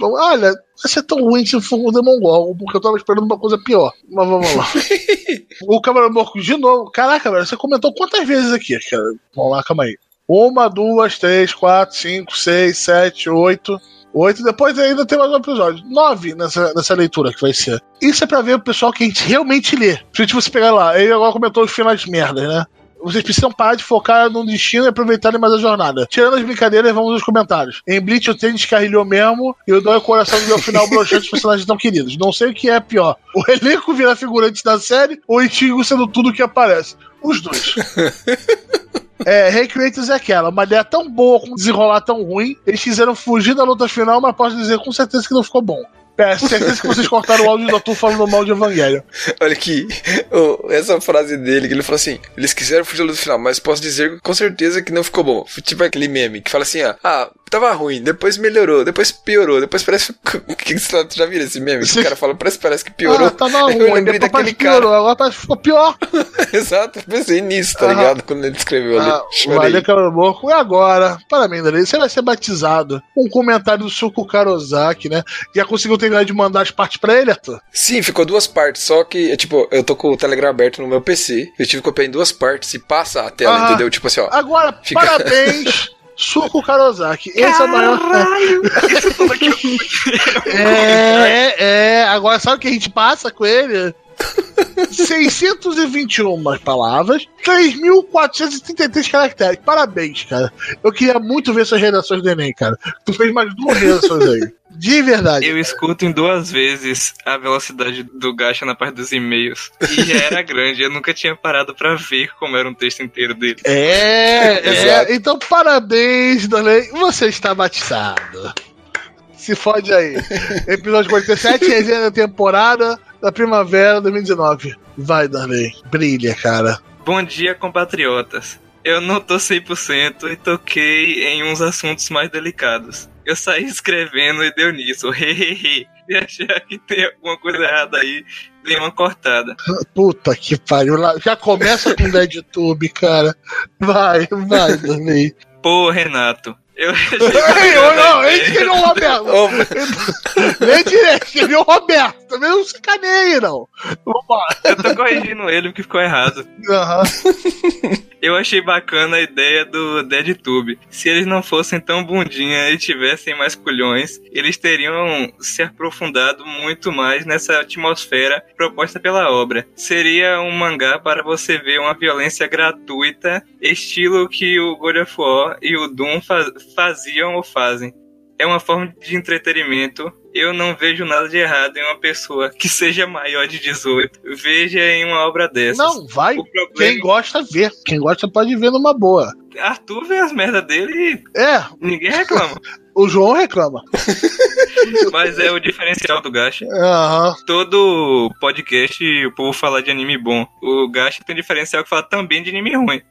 Olha, vai ser tão ruim se for o Demogorgon, porque eu tava esperando uma coisa pior. Mas vamos lá. [LAUGHS] o Câmara Morco de novo. Caraca, velho, você comentou quantas vezes aqui, cara? Vamos lá, calma aí. Uma, duas, três, quatro, cinco, seis, sete, oito. Oito, depois ainda tem mais um episódio. Nove nessa, nessa leitura que vai ser. Isso é pra ver o pessoal que a gente realmente lê. Se você pegar lá, ele agora comentou os finais de merda, né? Vocês precisam parar de focar no destino e aproveitarem mais a jornada. Tirando as brincadeiras, vamos aos comentários. Em Bleach o trem descarrilhou mesmo e eu dou o coração do meu final [LAUGHS] broxante dos personagens tão queridos. Não sei o que é pior. O elenco vira figurante da série ou o Ichigo sendo tudo que aparece. Os dois. [LAUGHS] É, Recreators é aquela, uma ideia tão boa com desenrolar tão ruim, eles quiseram fugir da luta final, mas posso dizer com certeza que não ficou bom. É, certeza que vocês cortaram o áudio do Arthur falando mal de Evangelho. [LAUGHS] Olha aqui, oh, essa frase dele, que ele falou assim: eles quiseram fugir da luta final, mas posso dizer com certeza que não ficou bom. Tipo aquele meme que fala assim: ah, ah tava ruim, depois melhorou, depois piorou, depois parece. [LAUGHS] que você já viu esse meme? Que o cara fala, parece, parece que piorou. Ah, tava ruim, [LAUGHS] eu lembrei daquele cara. Piorou, agora que ficou pior. [LAUGHS] Exato, pensei nisso, tá ah, ligado? Quando ele escreveu ah, ali. Valeu, Caramorco. E agora, parabéns, Dani, você vai ser batizado. Um comentário do Suco Karozaki, né? Já conseguiu terminar de mandar as partes pra ele, Arthur? Sim, ficou duas partes, só que, tipo, eu tô com o Telegram aberto no meu PC, eu tive que copiar em duas partes e passa a tela, ah, entendeu? Tipo assim, ó. Agora, fica... parabéns! Suco Karozaki. Esse é o maior. [LAUGHS] é, é. Agora, sabe o que a gente passa com ele? 621 palavras, 3.433 caracteres. Parabéns, cara. Eu queria muito ver essas redações do Enem, cara. Tu fez mais duas redações aí. De verdade. Eu escuto em duas vezes a velocidade do Gacha na parte dos e-mails. E já era grande, eu nunca tinha parado para ver como era um texto inteiro dele. É, é. Então, parabéns, Darley. Você está batizado. Se fode aí. [LAUGHS] Episódio 47, resenha da temporada da primavera 2019. Vai, Darley. Brilha, cara. Bom dia, compatriotas. Eu não tô 100% e toquei em uns assuntos mais delicados. Eu saí escrevendo e deu nisso. [LAUGHS] Hehehe. e achar que tem alguma coisa errada aí, dei uma cortada. Puta que pariu. Já começa com DeadTube, cara. Vai, vai, Darley. Pô, Renato, eu [LAUGHS] Ei, não, ele escreveu o Roberto. Nem direito, escreveu o Roberto. Também não sacaneia, não. Eu tô corrigindo ele porque ficou errado. Uhum. Eu achei bacana a ideia do DeadTube. Se eles não fossem tão bundinha e tivessem mais culhões, eles teriam se aprofundado muito mais nessa atmosfera proposta pela obra. Seria um mangá para você ver uma violência gratuita, estilo que o God of War e o Doom faz faziam ou fazem. É uma forma de entretenimento. Eu não vejo nada de errado em uma pessoa que [LAUGHS] seja maior de 18 veja em uma obra dessas. Não, vai. Problema... Quem gosta, vê. Quem gosta pode ver numa boa. Arthur vê as merdas dele e é. ninguém reclama. [LAUGHS] o João reclama. [LAUGHS] Mas é o diferencial do Gacha. Uhum. Todo podcast o povo fala de anime bom. O Gacha tem diferencial que fala também de anime ruim.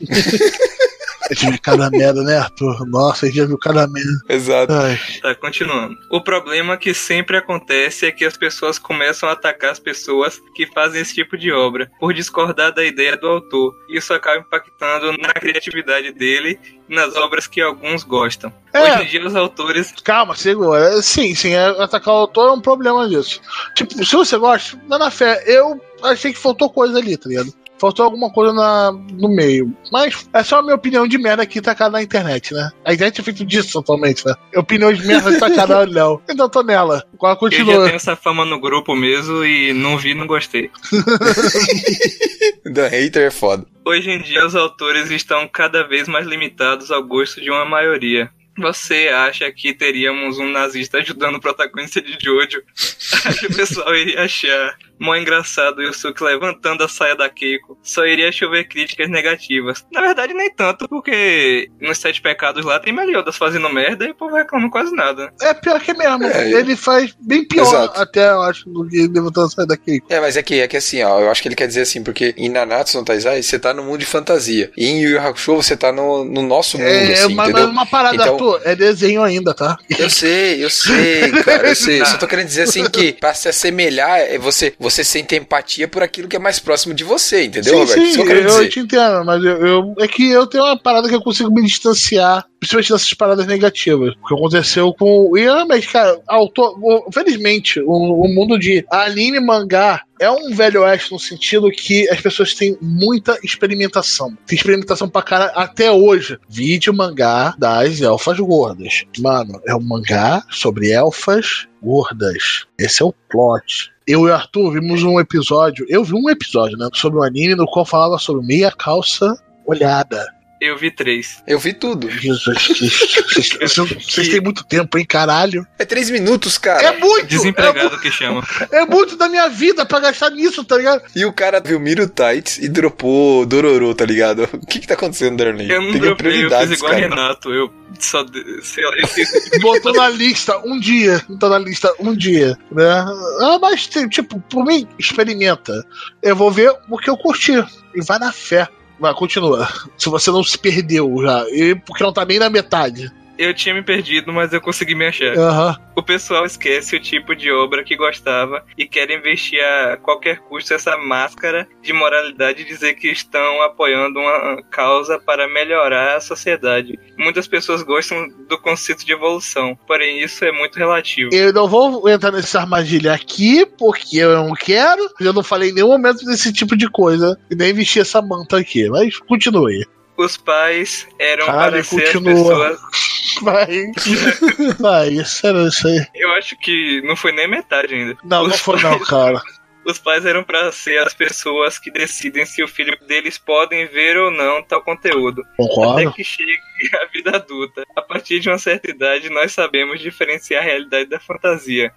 A gente viu cada merda, né, Arthur? Nossa, a gente já viu cada merda. Exato. Ai. Tá, continuando. O problema que sempre acontece é que as pessoas começam a atacar as pessoas que fazem esse tipo de obra, por discordar da ideia do autor. Isso acaba impactando na criatividade dele e nas obras que alguns gostam. É. Hoje em dia, os autores. Calma, segura. Sim, sim, é, atacar o autor é um problema disso. Tipo, se você gosta, dá na fé. Eu achei que faltou coisa ali, tá ligado? Faltou alguma coisa na, no meio. Mas é só a minha opinião de merda aqui tacada na internet, né? A internet é feito disso atualmente, né? Opinião de merda tacada no Léo. [LAUGHS] Então tô nela. Qual continua? Eu já tenho essa fama no grupo mesmo e não vi, não gostei. [LAUGHS] The hater é foda. Hoje em dia, os autores estão cada vez mais limitados ao gosto de uma maioria. Você acha que teríamos um nazista ajudando o protagonista de Jojo? [LAUGHS] Acho que o pessoal iria achar mó engraçado o Yusuke levantando a saia da Keiko, só iria chover críticas negativas. Na verdade, nem tanto, porque nos Sete Pecados lá tem Meliodas fazendo merda e o povo reclama quase nada. É pior que mesmo. É, ele faz bem pior Exato. até, eu acho, do que levantando a saia da Keiko. É, mas é que, é que assim, ó, eu acho que ele quer dizer assim, porque em Nanatsu no Taizai você tá no mundo de fantasia. E em Yu Yu Hakusho você tá no, no nosso mundo, é, assim, mas, entendeu? uma parada, então... Arthur, é desenho ainda, tá? Eu sei, eu sei, cara, eu sei. Eu [LAUGHS] só tô querendo dizer assim que pra se assemelhar, é você, você sente empatia por aquilo que é mais próximo de você, entendeu, sim, Roberto? Sim, eu, eu te entendo, mas eu, eu, é que eu tenho uma parada que eu consigo me distanciar principalmente dessas paradas negativas. O que aconteceu com. E realmente, cara, autor. Felizmente, o, o mundo de anime mangá é um velho oeste no sentido que as pessoas têm muita experimentação. Tem experimentação pra cara até hoje. Vídeo mangá das elfas gordas. Mano, é um mangá sobre elfas gordas. Esse é o plot. Eu e o Arthur vimos um episódio. Eu vi um episódio, né? Sobre um anime no qual falava sobre meia calça olhada. Eu vi três. Eu vi tudo. Jesus [LAUGHS] Vocês têm muito tempo, hein, caralho? É três minutos, cara. É muito! Desempregado é, que chama. É muito da minha vida pra gastar nisso, tá ligado? E o cara viu Miro Tights e dropou Dororo, tá ligado? [LAUGHS] O que que tá acontecendo, Darlene? Eu não Tem dropei, eu fiz igual cara. Renato. Eu só... Sei lá, eu [LAUGHS] Botou na lista um dia. Tá na lista um dia, né? Ah, mas, tipo, por mim, experimenta. Eu vou ver o que eu curti. E vai na fé. Vai, continua. Se você não se perdeu já. E porque não tá nem na metade eu tinha me perdido, mas eu consegui me achar. Uhum. O pessoal esquece o tipo de obra que gostava e quer investir a qualquer custo essa máscara de moralidade e dizer que estão apoiando uma causa para melhorar a sociedade. Muitas pessoas gostam do conceito de evolução, porém isso é muito relativo. Eu não vou entrar nessa armadilha aqui, porque eu não quero. Eu não falei em nenhum momento desse tipo de coisa e nem vestir essa manta aqui, mas continue os pais eram Caralho, para ser as pessoas. [LAUGHS] Vai. [LAUGHS] Vai, era isso aí. Eu acho que não foi nem metade ainda. Não, os não foi pais... não, cara. Os pais eram para ser as pessoas que decidem se o filho deles podem ver ou não tal conteúdo. Concordo. Até que chegue a vida adulta. A partir de uma certa idade, nós sabemos diferenciar a realidade da fantasia.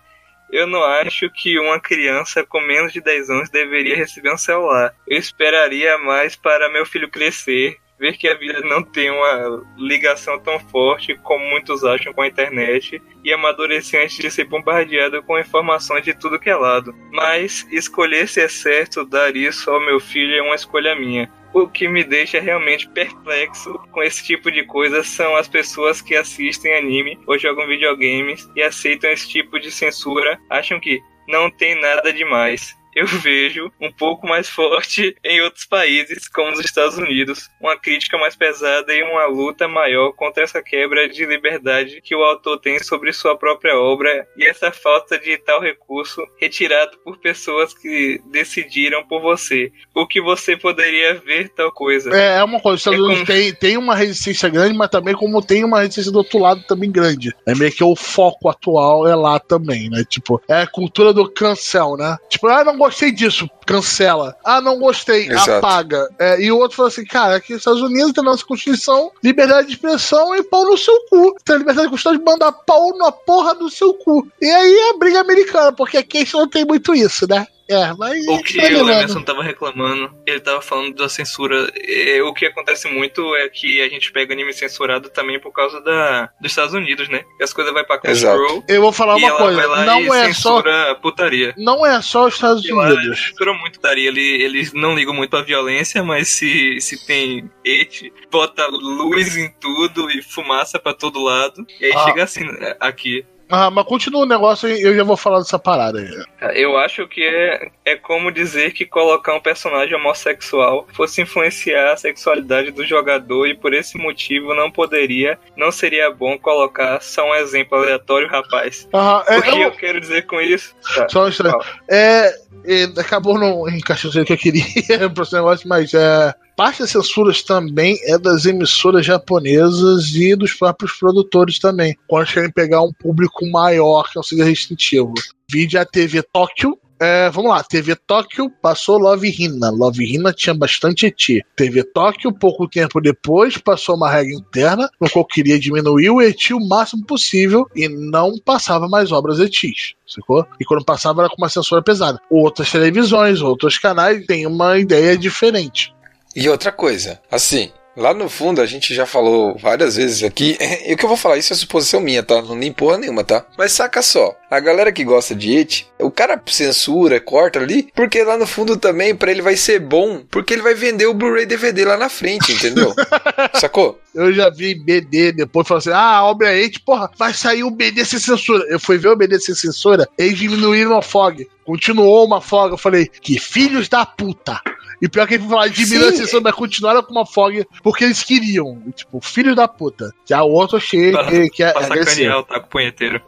Eu não acho que uma criança com menos de 10 anos deveria receber um celular. Eu esperaria mais para meu filho crescer, ver que a vida não tem uma ligação tão forte como muitos acham com a internet e amadurecer antes de ser bombardeado com informações de tudo que é lado. Mas escolher se é certo dar isso ao meu filho é uma escolha minha. O que me deixa realmente perplexo com esse tipo de coisa são as pessoas que assistem anime ou jogam videogames e aceitam esse tipo de censura, acham que não tem nada demais eu vejo um pouco mais forte em outros países, como os Estados Unidos, uma crítica mais pesada e uma luta maior contra essa quebra de liberdade que o autor tem sobre sua própria obra e essa falta de tal recurso retirado por pessoas que decidiram por você. O que você poderia ver tal coisa. É, é uma coisa, os Estados é Unidos como... tem, tem uma resistência grande, mas também como tem uma resistência do outro lado também grande. É meio que o foco atual é lá também, né? Tipo, é a cultura do cancel, né? Tipo, ah, não gostei disso, cancela. Ah, não gostei, Exato. apaga. É, e o outro fala assim, cara, aqui nos Estados Unidos tem a nossa Constituição, liberdade de expressão e pau no seu cu. Tem a liberdade de expressão de mandar pau na porra do seu cu. E aí é briga americana, porque aqui a gente não tem muito isso, né? É, mas. O que o Emerson tava reclamando, ele tava falando da censura. E, o que acontece muito é que a gente pega anime censurado também por causa da, dos Estados Unidos, né? E as coisas vai pra Crunchyroll. Eu vou falar uma coisa. não é só. putaria. Não é só os Estados e Unidos. Censura muito putaria. Ele, eles não ligam muito pra violência, mas se, se tem hate, bota luz em tudo e fumaça pra todo lado. E aí ah. chega assim né, aqui. Ah, mas continua o negócio e eu já vou falar dessa parada aí. Eu acho que é, é como dizer que colocar um personagem homossexual fosse influenciar a sexualidade do jogador e por esse motivo não poderia, não seria bom colocar só um exemplo aleatório, rapaz. É, o que eu... eu... quero dizer com isso? Tá, só um é, é, acabou não encaixando o que eu queria [LAUGHS] para esse negócio, mas é parte das censuras também é das emissoras japonesas e dos próprios produtores também, quando querem pegar um público maior que não seja restritivo. Vídeo a TV Tóquio, É, vamos lá, TV Tóquio passou Love Hina. Love Hina tinha bastante eti. TV Tóquio, pouco tempo depois, passou uma regra interna no qual queria diminuir o eti o máximo possível e não passava mais obras etis. Sacou? E quando passava era com uma censura pesada. Outras televisões, outros canais têm uma ideia diferente. E outra coisa, assim, Lá no fundo, a gente já falou várias vezes aqui, [LAUGHS] e o que eu vou falar, isso é suposição minha, tá? Não nem porra nenhuma, tá? Mas saca só, a galera que gosta de It, o cara censura, corta ali, porque lá no fundo também, para ele vai ser bom, porque ele vai vender o Blu-ray DVD lá na frente, entendeu? [LAUGHS] Sacou? Eu já vi BD depois falando assim: ah, a obra é It, porra, vai sair o BD sem censura. Eu fui ver o BD sem censura, eles diminuíram a fog. Continuou uma fog. Eu falei: que filhos da puta. E pior que ele falar de a sessão, mas continuaram com uma fog porque eles queriam. Tipo, filho da puta. Já o outro achei que, que é. Pra sacanear o taco punheteiro.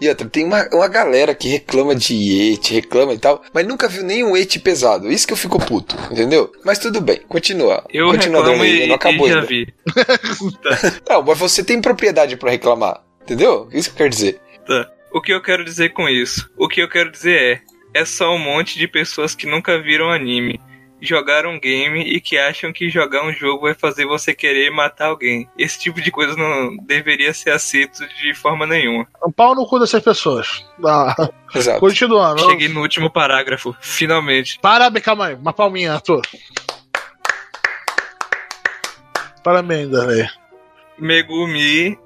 E outra, tem uma, uma galera que reclama de et, reclama e tal, mas nunca viu nenhum et pesado. Isso que eu fico puto, entendeu? Mas tudo bem, continua. Eu continua reclamo e, não acabou e já ainda. vi. [LAUGHS] tá. Não, mas você tem propriedade para reclamar, entendeu? Isso que eu quero dizer. Tá. O que eu quero dizer com isso? O que eu quero dizer é, é só um monte de pessoas que nunca viram anime jogar um game e que acham que jogar um jogo vai fazer você querer matar alguém. Esse tipo de coisa não deveria ser aceito de forma nenhuma. Um pau no cu dessas pessoas. Ah. Exato. Continuando. Cheguei no último parágrafo, finalmente. Parabéns, calma aí. Uma palminha, Arthur. Parabéns, Darley. Megumi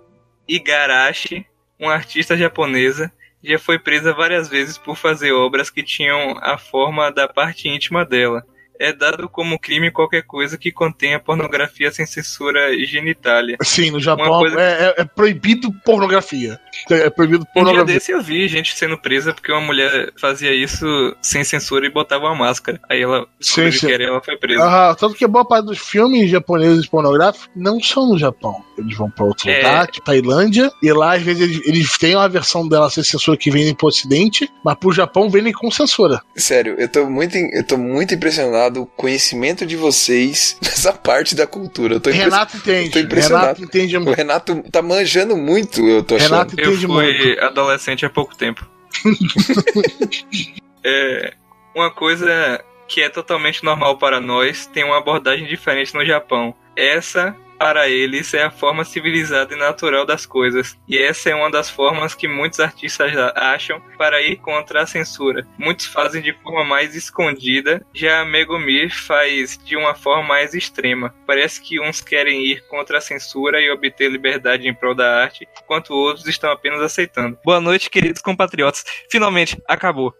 Igarashi, uma artista japonesa, já foi presa várias vezes por fazer obras que tinham a forma da parte íntima dela é dado como crime qualquer coisa que contenha pornografia sem censura genitália. Sim, no Japão coisa... é, é, é, proibido pornografia. É proibido pornografia. Um dia desse eu vi gente sendo presa porque uma mulher fazia isso sem censura e botava uma máscara. Aí ela sim, sim. que era ela foi presa. Aham, tanto que boa parte dos filmes japoneses pornográficos não são no Japão. Eles vão pra outro é... lugar, tipo Tailândia, e lá às vezes eles, eles têm uma versão dela sem censura que vem pro ocidente, mas pro Japão vendem com censura. Sério, eu tô muito, eu tô muito impressionado o conhecimento de vocês [LAUGHS] nessa parte da cultura. Eu tô Renato entende. Tô impressionado. Renato entende muito. O Renato tá manjando muito, eu tô achando. Renato entende eu fui muito. adolescente há pouco tempo. [LAUGHS] é, uma coisa que é totalmente normal para nós tem uma abordagem diferente no Japão. Essa para eles é a forma civilizada e natural das coisas, e essa é uma das formas que muitos artistas acham para ir contra a censura. Muitos fazem de forma mais escondida, já Megumi faz de uma forma mais extrema. Parece que uns querem ir contra a censura e obter liberdade em prol da arte, enquanto outros estão apenas aceitando. Boa noite, queridos compatriotas. Finalmente, acabou.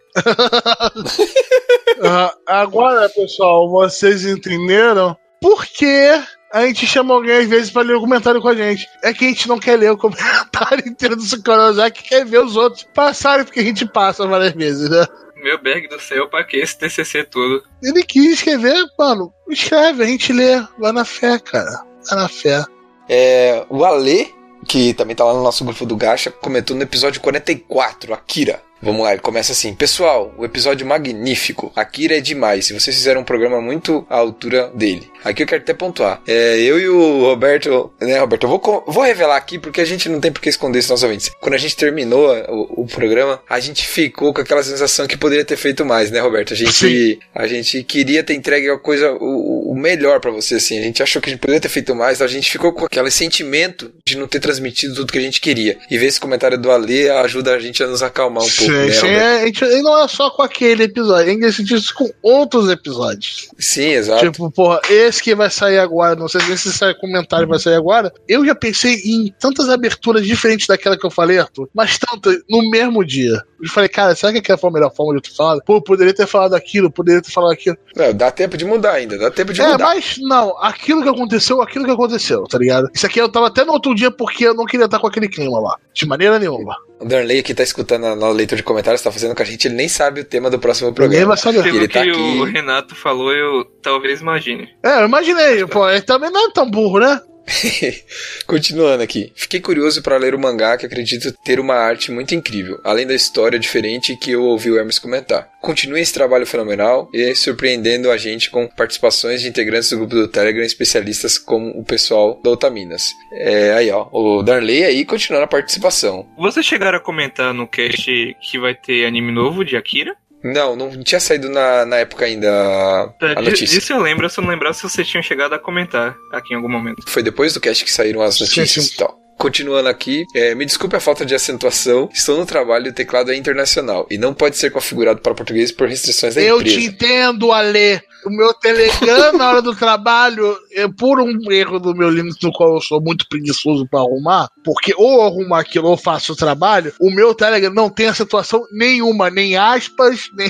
uh, [LAUGHS] agora, pessoal, vocês entenderam por que a gente chama alguém às vezes para ler o comentário com a gente. É que a gente não quer ler o [LAUGHS] comentário inteiro do Sukarozaki, quer ver os outros passarem, porque a gente passa várias vezes, né? Meu berg do céu, pra que esse TCC tudo? Ele quis escrever, mano. Escreve, a gente lê. Vai na fé, cara. Vai na fé. É, o Ale, que também tá lá no nosso grupo do Gacha, comentou no episódio 44, Akira. Vamos lá, ele começa assim: Pessoal, o episódio magnífico. Akira é demais. Se vocês fizeram um programa muito à altura dele. Aqui eu quero até pontuar. É, eu e o Roberto, né, Roberto? Eu vou, vou revelar aqui porque a gente não tem por que esconder isso nossos ouvintes. Quando a gente terminou o, o, programa, a gente ficou com aquela sensação que poderia ter feito mais, né, Roberto? A gente, a gente queria ter entregue a coisa, o, o melhor para você, assim. A gente achou que a gente poderia ter feito mais, a gente ficou com aquele sentimento de não ter transmitido tudo que a gente queria. E ver esse comentário do Ale ajuda a gente a nos acalmar um pouco. Né, sim, é, a gente, não é só com aquele episódio, a gente sentiu isso com outros episódios. Sim, exato. Tipo, porra, esse que vai sair agora, não sei se esse comentário vai sair agora, eu já pensei em tantas aberturas diferentes daquela que eu falei, Arthur, mas tantas no mesmo dia. Eu falei, cara, será que aquela foi a melhor forma de eu ter falado? Pô, poderia ter falado aquilo, poderia ter falado aquilo. Não, dá tempo de mudar ainda, dá tempo de é, mudar. mas não, aquilo que aconteceu, aquilo que aconteceu, tá ligado? Isso aqui eu tava até no outro dia porque eu não queria estar com aquele clima lá, de maneira nenhuma. O Darnley aqui tá escutando na, na leitura de comentários, tá fazendo com a gente, ele nem sabe o tema do próximo programa. Vai saber. Pelo ele tá que aqui... o Renato falou, eu talvez imagine. É, eu imaginei, pô, ele também não é tão burro, né? [LAUGHS] Continuando aqui. Fiquei curioso para ler o mangá que acredito ter uma arte muito incrível, além da história diferente que eu ouvi o Hermes comentar. Continue esse trabalho fenomenal e surpreendendo a gente com participações de integrantes do grupo do Telegram, especialistas como o pessoal da Otaminas. É, aí ó, o Darley aí continuando a participação. Vocês chegaram a comentar no cast que vai ter anime novo de Akira? Não, não tinha saído na, na época ainda a, a notícia. Disso eu lembro, se eu não lembrar se você tinha chegado a comentar aqui em algum momento. Foi depois do cast que saíram as notícias e tal. Continuando aqui, é, me desculpe a falta de acentuação. Estou no trabalho e o teclado é internacional e não pode ser configurado para português por restrições da eu empresa. Eu te entendo, Ale. O meu Telegram na hora do trabalho, é por um erro do meu Linux, no qual eu sou muito preguiçoso para arrumar, porque ou arrumar aquilo ou faço o trabalho, o meu Telegram não tem acentuação nenhuma, nem aspas, [LAUGHS] nem,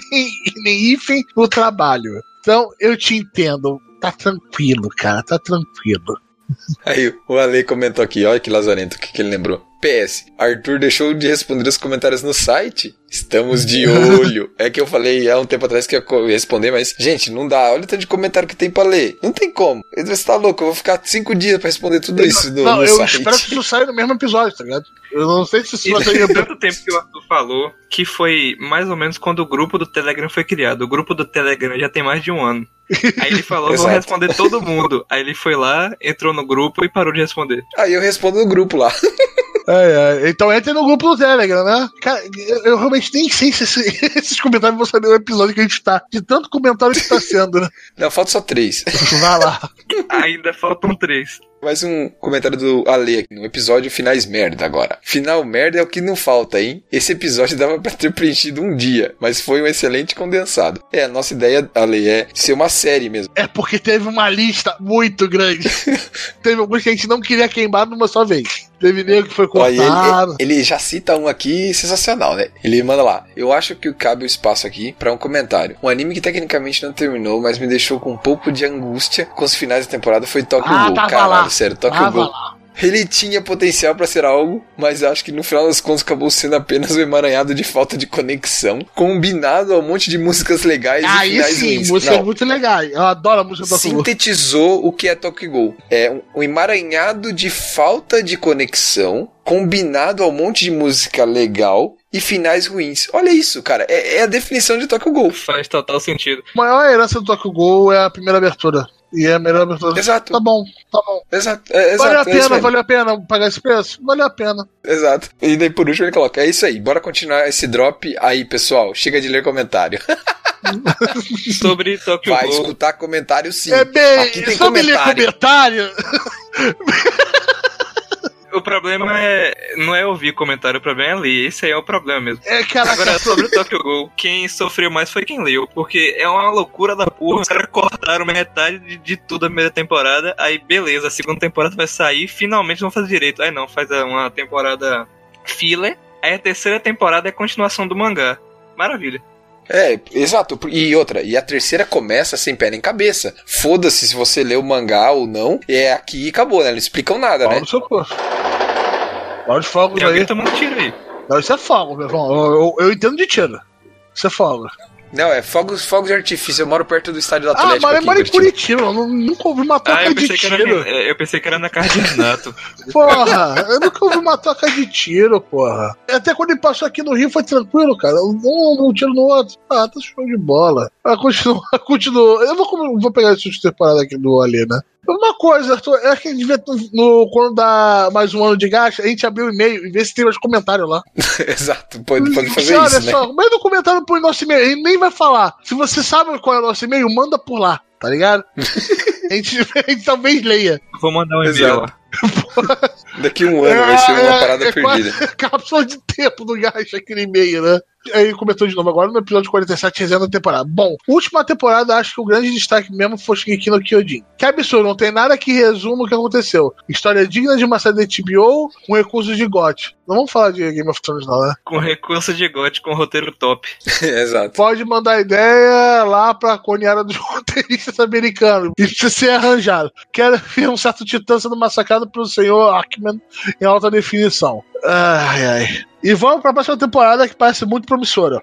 nem hífen no trabalho. Então, eu te entendo. Tá tranquilo, cara, tá tranquilo. Aí o Ale comentou aqui, olha que lazarento, o que, que ele lembrou. PS, Arthur deixou de responder os comentários no site? Estamos de olho. [LAUGHS] é que eu falei há um tempo atrás que eu ia responder, mas, gente, não dá. Olha o tanto de comentário que tem pra ler. Não tem como. Você tá louco, eu vou ficar cinco dias pra responder tudo isso no, não, no eu site. espero que isso saia no mesmo episódio, tá ligado? Eu não sei se isso vai sair. tanto tempo que o Arthur falou que foi mais ou menos quando o grupo do Telegram foi criado. O grupo do Telegram já tem mais de um ano. Aí ele falou, vou responder todo mundo. Aí ele foi lá, entrou no grupo e parou de responder. Aí eu respondo no grupo lá. [LAUGHS] [LAUGHS] É, é. Então entre no grupo do Telegram, né? Cara, eu, eu realmente nem sei se esse, [LAUGHS] esses comentários vão saber o episódio que a gente tá. De tanto comentário que tá sendo, né? Não, falta só três. Vai lá. Ainda faltam três. Mais um comentário do Ale aqui no episódio Finais Merda agora. Final merda é o que não falta, hein? Esse episódio [LAUGHS] dava para ter preenchido um dia, mas foi um excelente condensado. É, a nossa ideia, Ale, é ser uma série mesmo. É porque teve uma lista muito grande. [LAUGHS] teve alguns que a gente não queria queimar numa só vez. Teve nego que foi cortado. Ele, ele, já cita um aqui sensacional, né? Ele manda lá. Eu acho que cabe o espaço aqui para um comentário. Um anime que tecnicamente não terminou, mas me deixou com um pouco de angústia com os finais da temporada foi Tokyo ah, Ghoul. Caralho, lá. Sério, Tokyo Ghoul. Ele tinha potencial para ser algo, mas acho que no final das contas acabou sendo apenas um emaranhado de falta de conexão, combinado a um monte de músicas legais Aí e finais sim, ruins. músicas muito legais. Eu adoro a música do Sintetizou o que é Tokyo Ghoul. É um, emaranhado de falta de conexão, combinado a um monte de música legal e finais ruins. Olha isso, cara. É, é a definição de Tokyo Ghoul. Faz total sentido. A maior herança do Tokyo Ghoul é a primeira abertura. E é a melhor abertura. Exato. Tá bom, tá bom. Exato. É, valeu a é pena, é valeu a pena pagar esse preço? Valeu a pena. Exato. E daí por último ele coloca: é isso aí, bora continuar esse drop aí, pessoal. Chega de ler comentário. [LAUGHS] sobre Tokyo Vai escutar comentário sim. É bem, Aqui tem sobre comentário. ler comentário. [LAUGHS] o problema é não é ouvir comentário, o problema é ler. Esse aí é o problema mesmo. É, caraca. Agora, sobre o Tokyo Ghoul, quem sofreu mais foi quem leu. Porque é uma loucura da porra. Os caras cortaram metade de, de tudo a primeira temporada. Aí, beleza, a segunda temporada vai sair. Finalmente vão fazer direito. Aí não, faz uma temporada filler. Aí a terceira temporada é a continuação do mangá. Maravilha. É, exato. E outra, e a terceira começa sem pé nem cabeça. Foda-se se você lê o mangá ou não. É aqui e acabou, né? Não explicam nada, Paulo né? Seu corpo. Olha os fogos aí. Alguém tomando tiro aí. Não, isso é fogo, meu irmão. Eu, eu, eu entendo de tiro. Isso é fogo. Não, é fogos, fogos de artifício. Eu moro perto do estádio do ah, Atlético. Ah, mas eu moro em Curitiba. Eu nunca ouvi uma troca ah, de tiro. Era, eu pensei que era na casa de Renato. [LAUGHS] porra, eu nunca ouvi uma troca de tiro, porra. Até quando ele passou aqui no Rio foi tranquilo, cara. Um, um tiro no outro. Ah, tá show de bola. Ah, continua, [LAUGHS] continua. Eu vou, vou pegar essa temporada aqui do Ali, né? Uma coisa, Arthur, acho que a gente devia, no, quando dá mais um ano de gasto, a gente abrir o e-mail e ver se tem mais comentário lá. [LAUGHS] Exato, pode, pode fazer Olha isso. Olha só, né? manda um comentário pro nosso e-mail, ele nem vai falar. Se você sabe qual é o nosso e-mail, manda por lá, tá ligado? [LAUGHS] a, gente, [LAUGHS] a gente talvez leia. Vou mandar um e-mail lá. Daqui um ano vai ser uma é, parada é, é perdida. Cápsula de tempo do gasto, aquele e-mail, né? Aí começou de novo agora no episódio 47, resenha da temporada. Bom, última temporada, acho que o grande destaque mesmo foi Shingeki no Kyojin. Que absurdo, não tem nada que resuma o que aconteceu. História digna de uma série de HBO com recursos de GOT. Não vamos falar de Game of Thrones, não, né? Com recurso de GOT, com roteiro top. [LAUGHS] [LAUGHS] Exato. Pode mandar ideia lá pra coniara dos [LAUGHS] roteiristas americanos. Isso precisa ser arranjado. Quero ver um certo titã sendo massacrado pelo senhor Ackman em alta definição. Ai, ai. E vamos pra próxima temporada que parece muito promissora.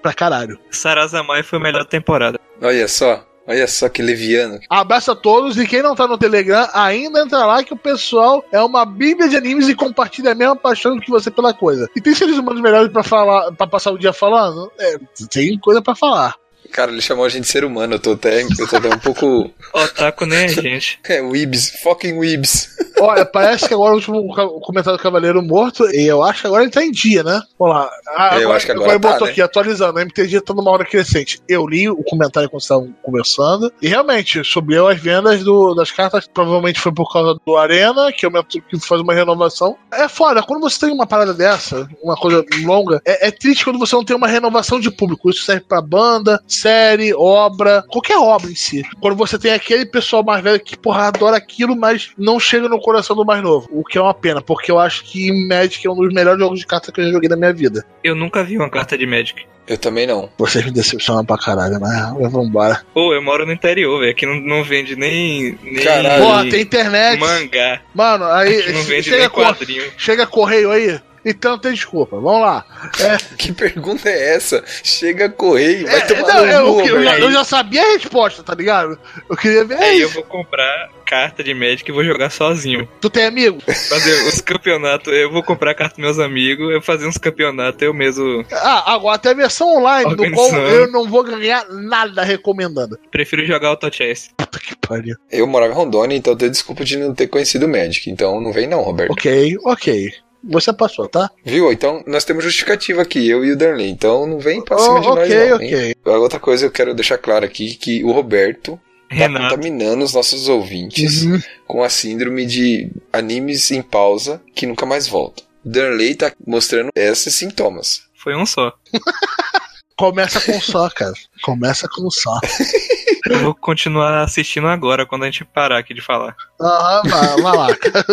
Pra caralho. Sarazamai foi a melhor temporada. Olha só. Olha só que leviano. Abraço a todos e quem não tá no Telegram, ainda entra lá que o pessoal é uma bíblia de animes e compartilha a mesma paixão que você pela coisa. E tem seres humanos melhores para falar, para passar o dia falando? É, tem coisa para falar. Cara, ele chamou a gente de ser humano, eu tô até, eu tô até um pouco. [LAUGHS] Otaku nem a gente. [LAUGHS] É, Weebs, fucking Weebs. Olha, parece que agora o último comentário do Cavaleiro Morto, e eu acho que agora ele tá em dia, né? Vamos lá. Ah, eu acho que agora, agora tá, botou né? aqui, atualizando. A MTG tá numa hora crescente. Eu li o comentário quando estavam conversando, e realmente, subiu as vendas do, das cartas. Provavelmente foi por causa do Arena, que, eu, que faz uma renovação. É foda, quando você tem uma parada dessa, uma coisa longa, é, é triste quando você não tem uma renovação de público. Isso serve pra banda, série, obra, qualquer obra em si. Quando você tem aquele pessoal mais velho que, porra, adora aquilo, mas não chega no coração do mais novo. O que é uma pena, porque eu acho que Magic é um dos melhores jogos de carta que eu já joguei na minha vida. Eu nunca vi uma carta de Magic. Eu também não. Vocês me decepcionam pra caralho, mas vambora. Pô, eu moro no interior, velho. Aqui não, não vende nem. nem caralho. Porra, tem internet. Mangá. Mano, aí. Aqui não vende chega nem quadrinho. Chega correio aí. Então tem desculpa. Vamos lá. É... [LAUGHS] Que pergunta é essa? Chega correio, vai é, tomar não, eu, eu, eu, já sabia a resposta, tá ligado? Eu queria ver. Aí eu vou comprar carta de Magic e vou jogar sozinho. Tu tem amigo? Fazer os campeonatos, eu vou comprar a carta dos meus amigos, eu fazer uns campeonatos eu mesmo. Ah, agora tem a versão online, do qual eu não vou ganhar nada recomendando. Prefiro jogar Auto Chess. Puta que pariu. Eu morava em Rondônia, então eu tenho desculpa de não ter conhecido o Magic, então não vem não, Roberto. Ok, ok. Você passou, tá? Viu? Então nós temos justificativa aqui, eu e o Darley. Então não vem pra cima oh, de okay, nós, não. Ok, ok. Outra coisa eu quero deixar claro aqui que o Roberto tá Renato. tá contaminando os nossos ouvintes uhum. com a síndrome de animes em pausa que nunca mais voltam. Darley tá mostrando esses sintomas. Foi um só. [LAUGHS] Começa com só, cara. Começa com só. [LAUGHS] Eu vou continuar assistindo agora, quando a gente parar aqui de falar. Aham, vai, vai lá,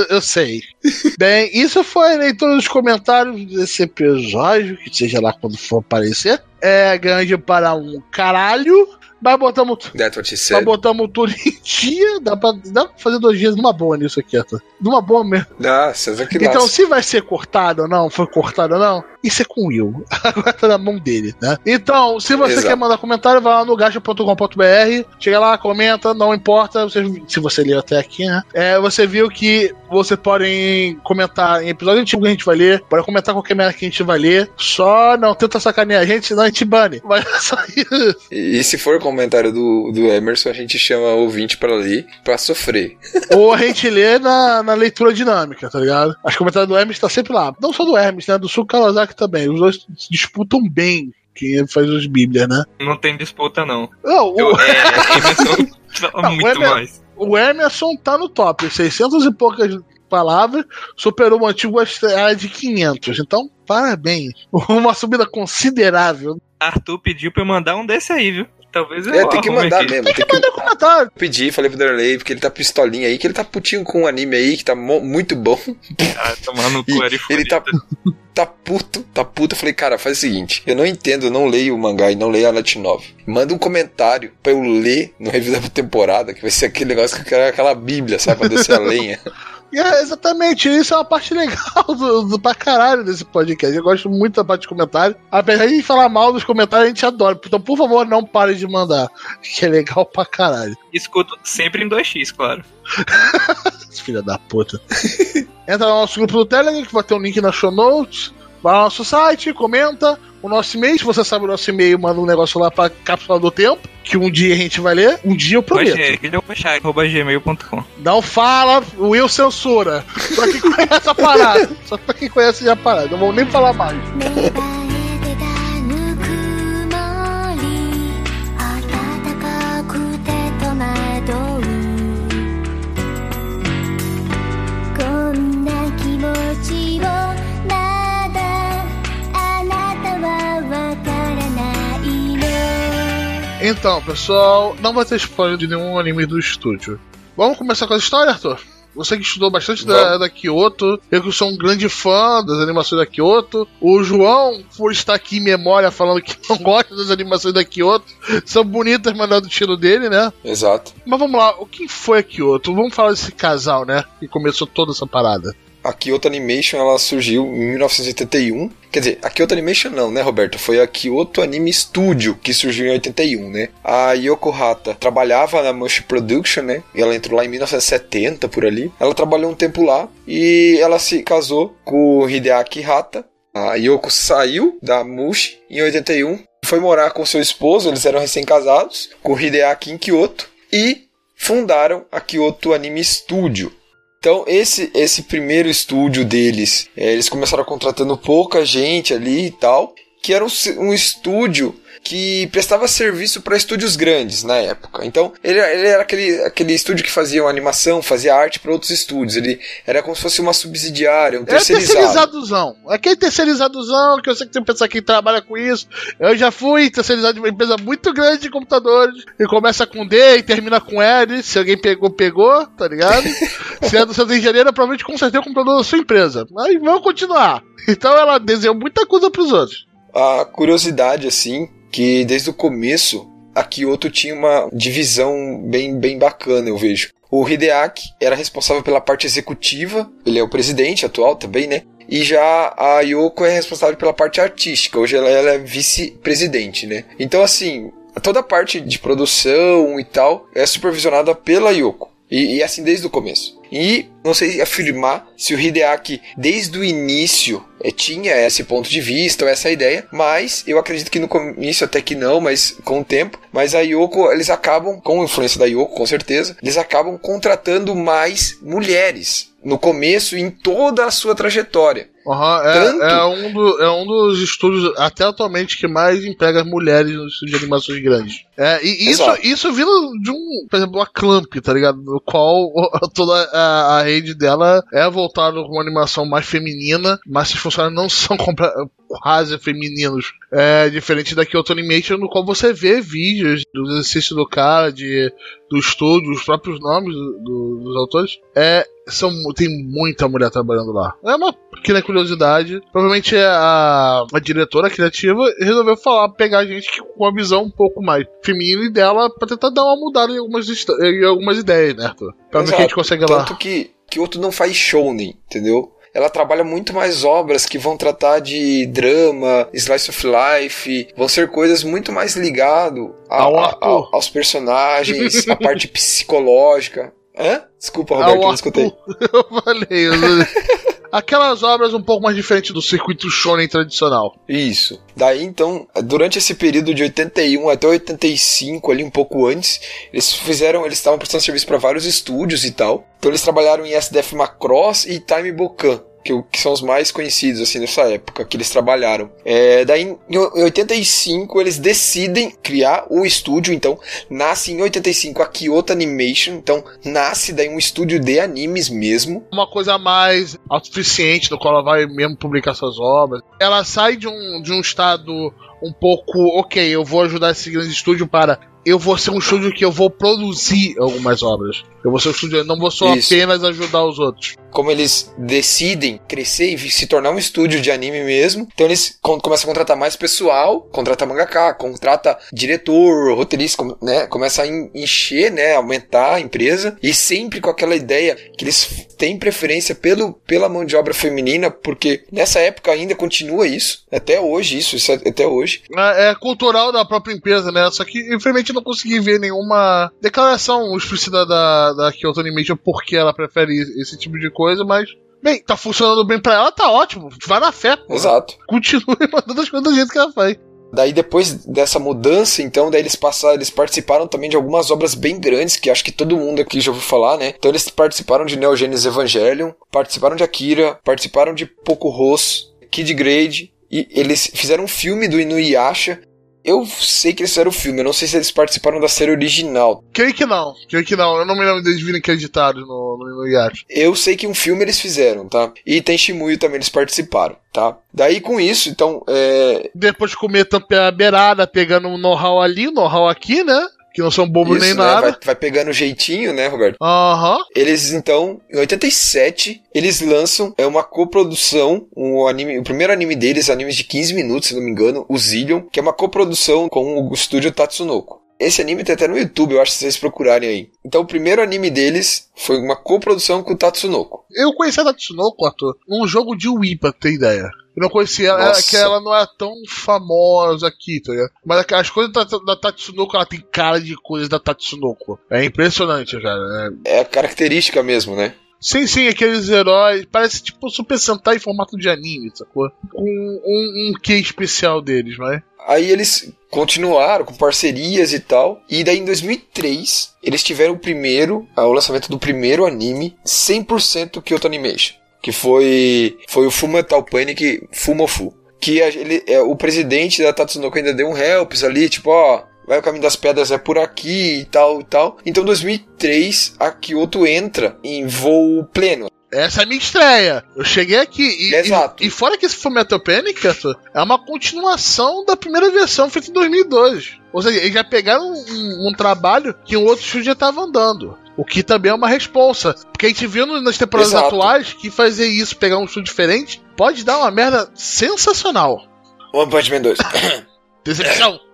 eu sei. Bem, isso foi a leitura dos comentários desse episódio, que seja lá quando for aparecer. É grande para um caralho. Mas botamos. That's what she said. Mas botamos tudo em dia. Dá pra, dá pra fazer dois dias numa boa nisso aqui, Arthur. Numa boa mesmo. Dá, César que Então, se vai ser cortado ou não, foi cortado ou não, isso é com o Will. [LAUGHS] Agora tá na mão dele, né? Então, se você Exato. quer mandar comentário, vai lá no gacha.com.br. Chega lá, comenta, não importa você, se você leu até aqui, né? É, você viu que você podem comentar em episódio antigo que a gente vai ler, pode comentar qualquer merda que a gente vai ler. Só não tenta sacanear a gente, senão a gente bane. [LAUGHS] É só isso. E, se for comentário do, do Emerson, a gente chama o ouvinte pra ler, pra sofrer. [LAUGHS] Ou a gente lê na, na leitura dinâmica, tá ligado? As comentários do Hermes tá sempre lá. Não só do Hermes, né? Do Sul Kawasaki também. Os dois disputam bem quem faz os Bíblias, né? Não tem disputa, não. Não, o... Eu, é, é, muito o Emerson, mais. O Emerson tá no top. 600 e poucas palavras, superou o antigo Astrea de 500. Então, parabéns. [LAUGHS] Uma subida considerável. Arthur pediu pra eu mandar um desse aí, viu? Talvez eu É, tem que mandar mesmo. Tem, tem que, mandar comentário. [LAUGHS] Pedi, falei pro Darley, porque ele tá pistolinha aí, que ele tá putinho com um anime aí que tá muito bom. Ah, tomando [LAUGHS] cu, Ele tá, tá puto, tá puto. Eu falei, cara, faz o seguinte: eu não entendo, eu não leio o mangá e não leio a Net 9. Manda um comentário pra eu ler no review da temporada, que vai ser aquele negócio que eu quero aquela bíblia, sabe? Pra descer a lenha. [LAUGHS] É, exatamente, isso é uma parte [LAUGHS] legal do, do pra caralho desse podcast. Eu gosto muito da parte de comentário. Apesar de falar mal dos comentários, a gente adora. Então, por favor, não pare de mandar. [LAUGHS] Que é legal pra caralho. Escuto sempre em 2x, claro. [LAUGHS] Filha da puta. Entra no nosso grupo do Telegram, que vai ter um link na show notes. Vai no nosso site, comenta o nosso e-mail. Se você sabe o nosso e-mail, manda um negócio lá pra Cápsula do Tempo, que um dia a gente vai ler. Um dia eu prometo. gmail.com Não fala, o Will censura. Só quem conhece a parada. Só pra quem conhece a parada. Não vou nem falar mais. [LAUGHS] Então, pessoal, não vai ter spoiler de nenhum anime do estúdio. Vamos começar com a história, Arthur? Você que estudou bastante da, da, Kyoto, eu que sou um grande fã das animações da Kyoto. O João, por estar aqui em memória falando que não [LAUGHS] gosta das animações da Kyoto, são bonitas, mas não é do estilo dele, né? Exato. Mas vamos lá, o que foi a Kyoto? Vamos falar desse casal, né? Que começou toda essa parada a Kyoto Animation ela surgiu em 1981. Quer dizer, a Kyoto Animation não, né, Roberto? Foi a Kyoto Anime Studio que surgiu em 81, né? A Yoko Hata trabalhava na Mush Production, né? E ela entrou lá em 1970 por ali. Ela trabalhou um tempo lá e ela se casou com Hideaki Hata. A Yoko saiu da Mush em 81, foi morar com seu esposo, eles eram recém-casados, com Hideaki em Kyoto e fundaram a Kyoto Anime Studio Então, esse, esse primeiro estúdio deles, é, eles começaram contratando pouca gente ali e tal, que era um, um estúdio que prestava serviço para estúdios grandes na época. Então, ele, ele, era aquele, aquele estúdio que fazia animação, fazia arte para outros estúdios. Ele era como se fosse uma subsidiária, um terceirizado. É terceirizadozão. Aquele terceirizadozão que eu sei que tem pessoa que trabalha com isso. Eu já fui terceirizado de uma empresa muito grande de computadores. E começa com D e termina com L. Se alguém pegou, pegou, tá ligado? [LAUGHS] Se é do seu engenheiro, provavelmente consertei o computador da sua empresa. Mas vamos continuar. Então ela desenhou muita coisa pros outros. A curiosidade, assim, que desde o começo a Kyoto tinha uma divisão bem, bem bacana, eu vejo. O Hideaki era responsável pela parte executiva, ele é o presidente atual também, né? E já a Yoko é responsável pela parte artística, hoje ela, ela é vice-presidente, né? Então, assim, toda a parte de produção e tal é supervisionada pela Yoko. E, e assim desde o começo. E não sei afirmar se o Hideaki, desde o início, tinha esse ponto de vista ou essa ideia, mas eu acredito que no início até que não, mas com o tempo. Mas a Yoko, eles acabam, com a influência da Yoko, com certeza, eles acabam contratando mais mulheres no começo e em toda a sua trajetória. Uhum, é, é, um do, é um dos estúdios, até atualmente, que mais emprega mulheres nos de animações grandes. É, e isso, isso vindo de um, por exemplo, a Clamp, tá ligado? No qual [LAUGHS] toda a, a rede dela é voltada para uma animação mais feminina, mas esses funcionários não são [LAUGHS] quase femininos. É diferente da Kyoto Animation, no qual você vê vídeos do exercício do cara, de, do estúdio, os próprios nomes do, do, dos autores. É, são, tem muita mulher trabalhando lá. É uma pequena curiosidade. Provavelmente a, a diretora criativa resolveu falar, pegar gente com uma visão um pouco mais feminina e dela pra tentar dar uma mudada em algumas, em algumas ideias, né? Pra ver o que a gente consegue Tanto lá. Tanto que, que outro não faz shounen, entendeu? ela trabalha muito mais obras que vão tratar de drama, slice of life, vão ser coisas muito mais ligado a, a, a, aos personagens, [LAUGHS] a parte psicológica. Hã? Desculpa, Roberto, não escutei. [LAUGHS] Eu falei, eu... Aquelas obras um pouco mais diferentes do circuito shonen tradicional. Isso. Daí então, durante esse período de 81 até 85, ali um pouco antes, eles fizeram, eles estavam prestando serviço para vários estúdios e tal. Então eles trabalharam em SDF Macross e Time Bokan que, que, são os mais conhecidos assim nessa época que eles trabalharam. É, daí em 85 eles decidem criar o estúdio, então nasce em 85 a Kyoto Animation, então nasce daí um estúdio de animes mesmo. Uma coisa mais autossuficiente, no qual ela vai mesmo publicar suas obras. Ela sai de um, de um estado um pouco, ok, eu vou ajudar esse grande estúdio para eu vou ser um estúdio que eu vou produzir algumas obras. Eu vou ser um estúdio, não vou só Isso. apenas ajudar os outros. Como eles decidem crescer e se tornar um estúdio de anime mesmo, então eles começam a contratar mais pessoal, contrata mangaka, contrata diretor, roteirista, né? Começa a encher, né? Aumentar a empresa e sempre com aquela ideia que eles têm preferência pelo, pela mão de obra feminina, porque nessa época ainda continua isso, até hoje, isso, isso é até hoje. É, é cultural da própria empresa, né? Só que infelizmente não consegui ver nenhuma declaração explícita da da, Kyoto Animation porque ela prefere esse tipo de coisa, mas Bem, tá funcionando bem pra ela, tá ótimo. Vai na fé, pô. Exato. Continue [LAUGHS] mandando as coisas do jeito que ela faz. Daí depois dessa mudança, então, daí eles passaram, eles participaram também de algumas obras bem grandes, que acho que todo mundo aqui já ouviu falar, né? Então eles participaram de Neo Genesis Evangelion, participaram de Akira, participaram de Poco Ross, Kid Grade, e eles fizeram um filme do Inuyasha, eu sei que eles fizeram o filme, eu não sei se eles participaram da série original. Creio que não, creio que não. Eu não me lembro deles virem acreditados no, no, no Yacht. Eu sei que um filme eles fizeram, tá? E tem Shimuyo também eles participaram, tá? Daí com isso, então. É... Depois de comer a beirada, pegando um know-how ali, um know-how aqui, né? Que não são bobos Isso, nem né? nada. Vai, vai, pegando jeitinho, né, Roberto? Aham. Uhum. Eles, então, em 87, eles lançam é uma coprodução, um anime, o primeiro anime deles, animes de 15 minutos, se não me engano, o Zillion, que é uma coprodução com o estúdio Tatsunoko. Esse anime tem até no YouTube, eu acho, se vocês procurarem aí. Então, o primeiro anime deles foi uma coprodução com o Tatsunoko. Eu conheci a Tatsunoko, ator, num jogo de Wii, pra ter ideia. Eu não conhecia ela, é que ela não é tão famosa aqui, tá ligado? Mas as coisas da, da Tatsunoko, ela tem cara de coisas da Tatsunoko. É impressionante, cara. É, é característica mesmo, né? Sim, sim, aqueles heróis. Parece tipo Super Sentai em formato de anime, sacou? Com um, um quê especial deles, vai? Aí eles continuaram com parcerias e tal. E daí em 2003, eles tiveram o primeiro, o lançamento do primeiro anime 100% Kyoto Animation. Que foi, foi o Fullmetal Panic Fumofu. Que ele, é, o presidente da Tatsunoko ainda deu um helps ali, tipo, ó, vai o caminho das pedras é por aqui e tal e tal. Então, em 2003, a Kyoto entra em voo pleno. Essa é a minha estreia. Eu cheguei aqui e, Exato. e, e fora que esse foi Metal Panic, é uma continuação da primeira versão feita em 2002. Ou seja, eles já pegaram um, um trabalho que um outro estúdio já estava andando. O que também é uma responsa. Porque a gente viu nas temporadas Exato. atuais que fazer isso, pegar um estúdio diferente, pode dar uma merda sensacional. One Punch Man 2. [COUGHS] Decepção. [COUGHS]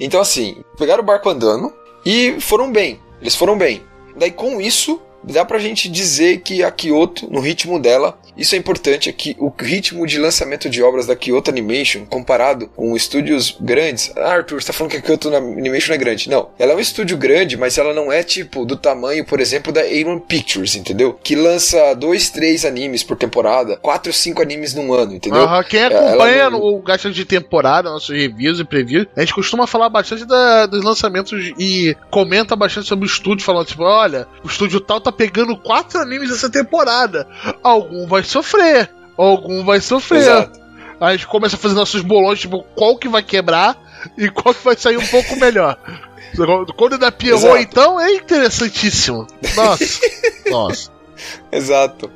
Então, assim, pegaram o barco andando e foram bem. Eles foram bem. Daí, com isso, dá pra gente dizer que a Kyoto, no ritmo dela, isso é importante, é que o ritmo de lançamento de obras da Kyoto Animation, comparado com estúdios grandes. Ah, Arthur, você tá falando que a Kyoto Animation é grande. Não, ela é um estúdio grande, mas ela não é tipo do tamanho, por exemplo, da A1 Pictures, entendeu? Que lança dois, três animes por temporada, quatro, cinco animes num ano, entendeu? Quem acompanha não... o gasto de temporada, nossos reviews e previews, a gente costuma falar bastante da, dos lançamentos e comenta bastante sobre o estúdio, falando tipo, olha, o estúdio tal tá pegando quatro animes essa temporada. Algum vai sofrer. Algum vai sofrer. Exato. A gente começa a fazer nossos bolões, tipo, qual que vai quebrar e qual que vai sair um pouco melhor. [LAUGHS] Quando da Pierrot, então, é interessantíssimo. Nossa. [LAUGHS] Nossa. Exato.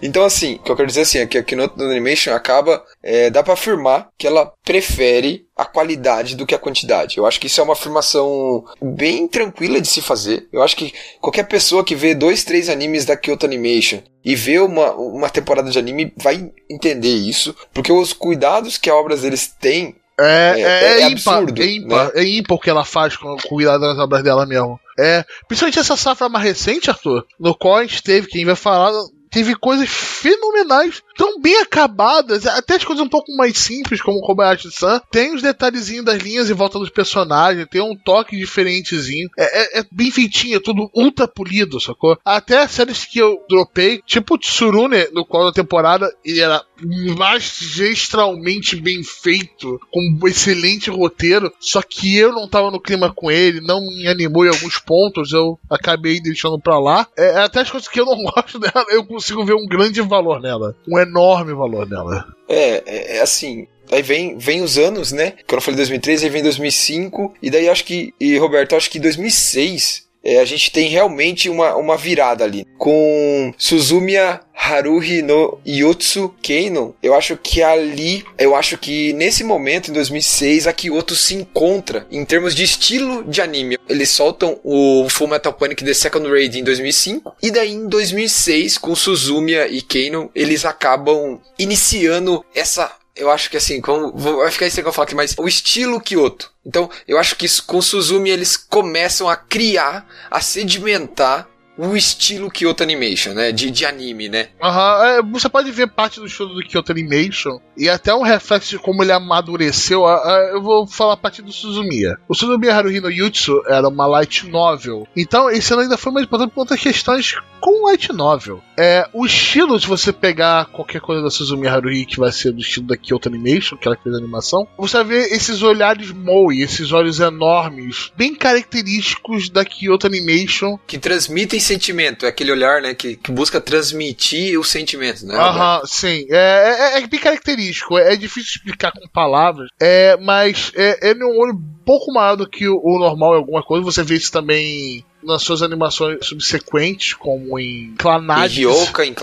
Então, assim, o que eu quero dizer assim, é que a Keynote Animation acaba, é, dá para afirmar que ela prefere a qualidade do que a quantidade. Eu acho que isso é uma afirmação bem tranquila de se fazer. Eu acho que qualquer pessoa que vê dois, três animes da Kyoto Animation e vê uma, uma temporada de anime vai entender isso, porque os cuidados que a obra deles têm é, é, é, é absurdo, é ímpar, né? é ímpar o que ela faz com o cuidado das obras dela mesmo. É, principalmente essa safra mais recente, Arthur, no qual a gente teve, quem vai falar teve coisas fenomenais, tão bem acabadas, até as coisas um pouco mais simples, como Kobayashi-san, tem os detalhezinhos das linhas em volta dos personagens, tem um toque diferentezinho, é, é, é bem feitinho, é tudo ultra polido, sacou? Até séries que eu dropei, tipo Tsurune, no qual da temporada ele era magistralmente bem feito, com um excelente roteiro, só que eu não tava no clima com ele, não me animou em alguns pontos, eu acabei deixando pra lá. É, até as coisas que eu não [LAUGHS] gosto dela, eu consigo ver um grande valor nela. Um enorme valor nela. É, é, é assim, Aí vem, vem os anos, né? Quando eu falei 2013, aí vem 2005. E daí acho que. E Roberto, acho que 2006 é, a gente tem realmente uma, uma virada ali. Com Suzumiya Haruhi no Yotsu Keino, eu acho que ali, eu acho que nesse momento, em 2006, a Kyoto se encontra em termos de estilo de anime. Eles soltam o Full Metal Panic The Second Raid em 2005, e daí em 2006, com Suzumiya e Keino, eles acabam iniciando essa eu acho que assim, como, vai ficar isso que eu falo aqui, mas o estilo Kyoto. Então, eu acho que isso, com Suzumi eles começam a criar, a sedimentar o estilo Kyoto Animation, né? De, de anime, né? Aham, é, você pode ver parte do estilo do Kyoto Animation e até um reflexo de como ele amadureceu. eu vou falar a partir do Suzumiya. O Suzumiya Haruhi no Yutsu era uma light novel, então esse ano ainda foi mais importante por outras questões com light novel. É, o estilo, se você pegar qualquer coisa da Suzumiya Haruhi que vai ser do estilo da Kyoto Animation, que ela fez a animação, você vai ver esses olhares moe, esses olhos enormes, bem característicos da Kyoto Animation. Que transmitem sentimento, é aquele olhar, né, que, que busca transmitir o sentimento, né? Aham, sim. É, é, é, bem característico, é, é, difícil explicar com palavras, é, mas é, é um olho um pouco maior do que o, o normal em alguma coisa, você vê isso também nas suas animações subsequentes, como em Clanad. Em Ryoka, em.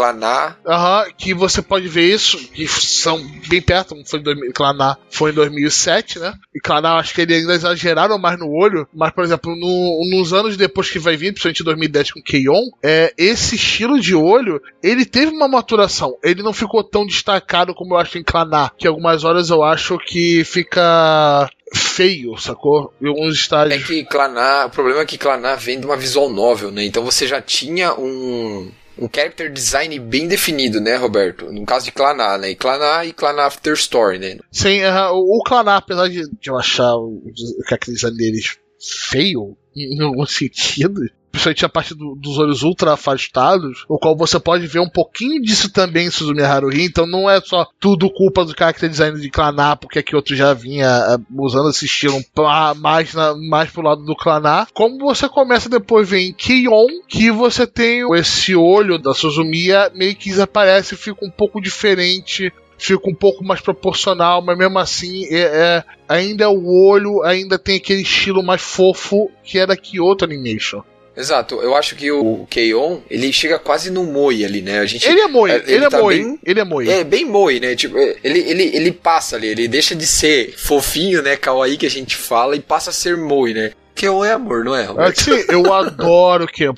Aham, que você pode ver isso, que são bem perto, foi em 2000, Clanar foi em 2007, né? E Clanar, acho que eles ainda exageraram mais no olho, mas, por exemplo, no, nos anos depois que vai vir, principalmente em 2010 com Keion, é, esse estilo de olho, ele teve uma maturação, ele não ficou tão destacado como eu acho em Clanar, que algumas horas eu acho que fica feio, sacou? Em alguns estádios. É que Clanar, o problema é que Clanar vem de uma visual novel, né? Então você já tinha um um character design bem definido, né, Roberto? No caso de Clanar, né? E Clanar e Clanar After Story, né? Sim, uh, o Clanar, apesar de, de eu achar o, o character design deles feio, em algum [LAUGHS] sentido, principalmente a parte do, dos olhos ultra afastados, o qual você pode ver um pouquinho disso também em Suzumi Haruhi, então não é só tudo culpa do character design de Clanar, porque aqui outro já vinha uh, usando esse estilo mais, na, mais pro lado do Clanar, como você começa depois ver em Kion, que você tem esse olho da Suzumiya meio que desaparece, fica um pouco diferente fica um pouco mais proporcional, mas mesmo assim é, é, ainda é o olho, ainda tem aquele estilo mais fofo que era Kyoto Animation. Exato, eu acho que o Keion, ele chega quase no Moi ali, né? A gente, ele é Moi, ele, ele é tá Moi, bem, ele é Moi. É, bem Moi, né? Tipo, ele, ele, ele passa ali, ele deixa de ser fofinho, né, kawaii que a gente fala, e passa a ser Moi, né? Keion é amor, não é? é sim, eu adoro Keion,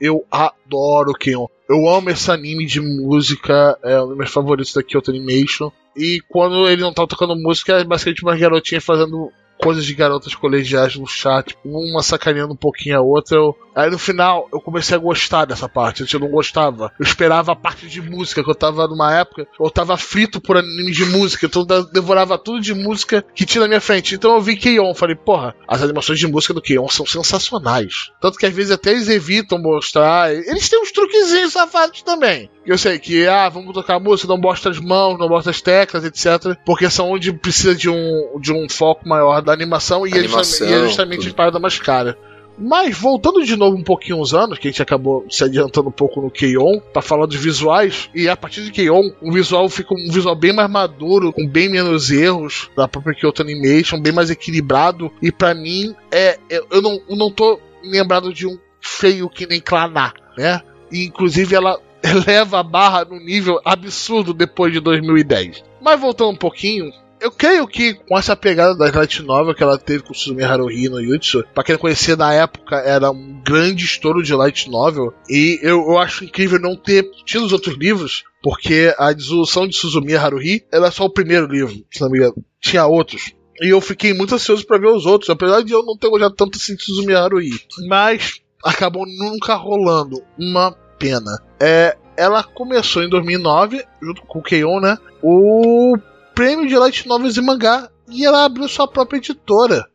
eu adoro Keion. Eu amo esse anime de música, é um dos meus favoritos da Kyoto Animation. E quando ele não tá tocando música, é basicamente uma garotinha fazendo coisas de garotas colegiais no chat, uma sacaneando um pouquinho a outra. Eu, aí no final eu comecei a gostar dessa parte, antes eu não gostava. Eu esperava a parte de música, que eu tava numa época, eu tava frito por anime de música, então eu devorava tudo de música que tinha na minha frente. Então eu vi Keion, falei, porra, as animações de música do Keion são sensacionais. Tanto que às vezes até eles evitam mostrar. Eles têm uns truquezinhos safados também. Eu sei que, ah, vamos tocar música, não mostra as mãos, não mostra as teclas, etc. Porque são onde precisa de um, de um foco maior da animação e, animação, é, justamente a parada mais cara. Mas voltando de novo um pouquinho uns anos, que a gente acabou se adiantando um pouco no Keion, para falar dos visuais, e a partir de Keion, o visual fica um visual bem mais maduro, com bem menos erros da própria Kyoto Animation, bem mais equilibrado, e para mim, é, é, eu, não, eu não tô lembrado de um feio que nem Clanar, né? E, inclusive ela [LAUGHS] eleva a barra no nível absurdo depois de 2010. Mas voltando um pouquinho, eu creio que com essa pegada da light novel que ela teve com o Suzumi Haruhi no Yutsu, pra quem conhecia na época, era um grande estouro de light novel. E eu, eu acho incrível não ter tido os outros livros, porque a dissolução de Suzumi Haruhi era só o primeiro livro, se não me engano. Tinha outros. E eu fiquei muito ansioso para ver os outros, apesar de eu não ter gostado tanto assim de Suzumi Haruhi. Mas acabou nunca rolando. Uma pena. É, ela começou em 2009, junto com o Keion, né? O prêmio de Light Novels e Mangá. E ela abriu sua própria editora.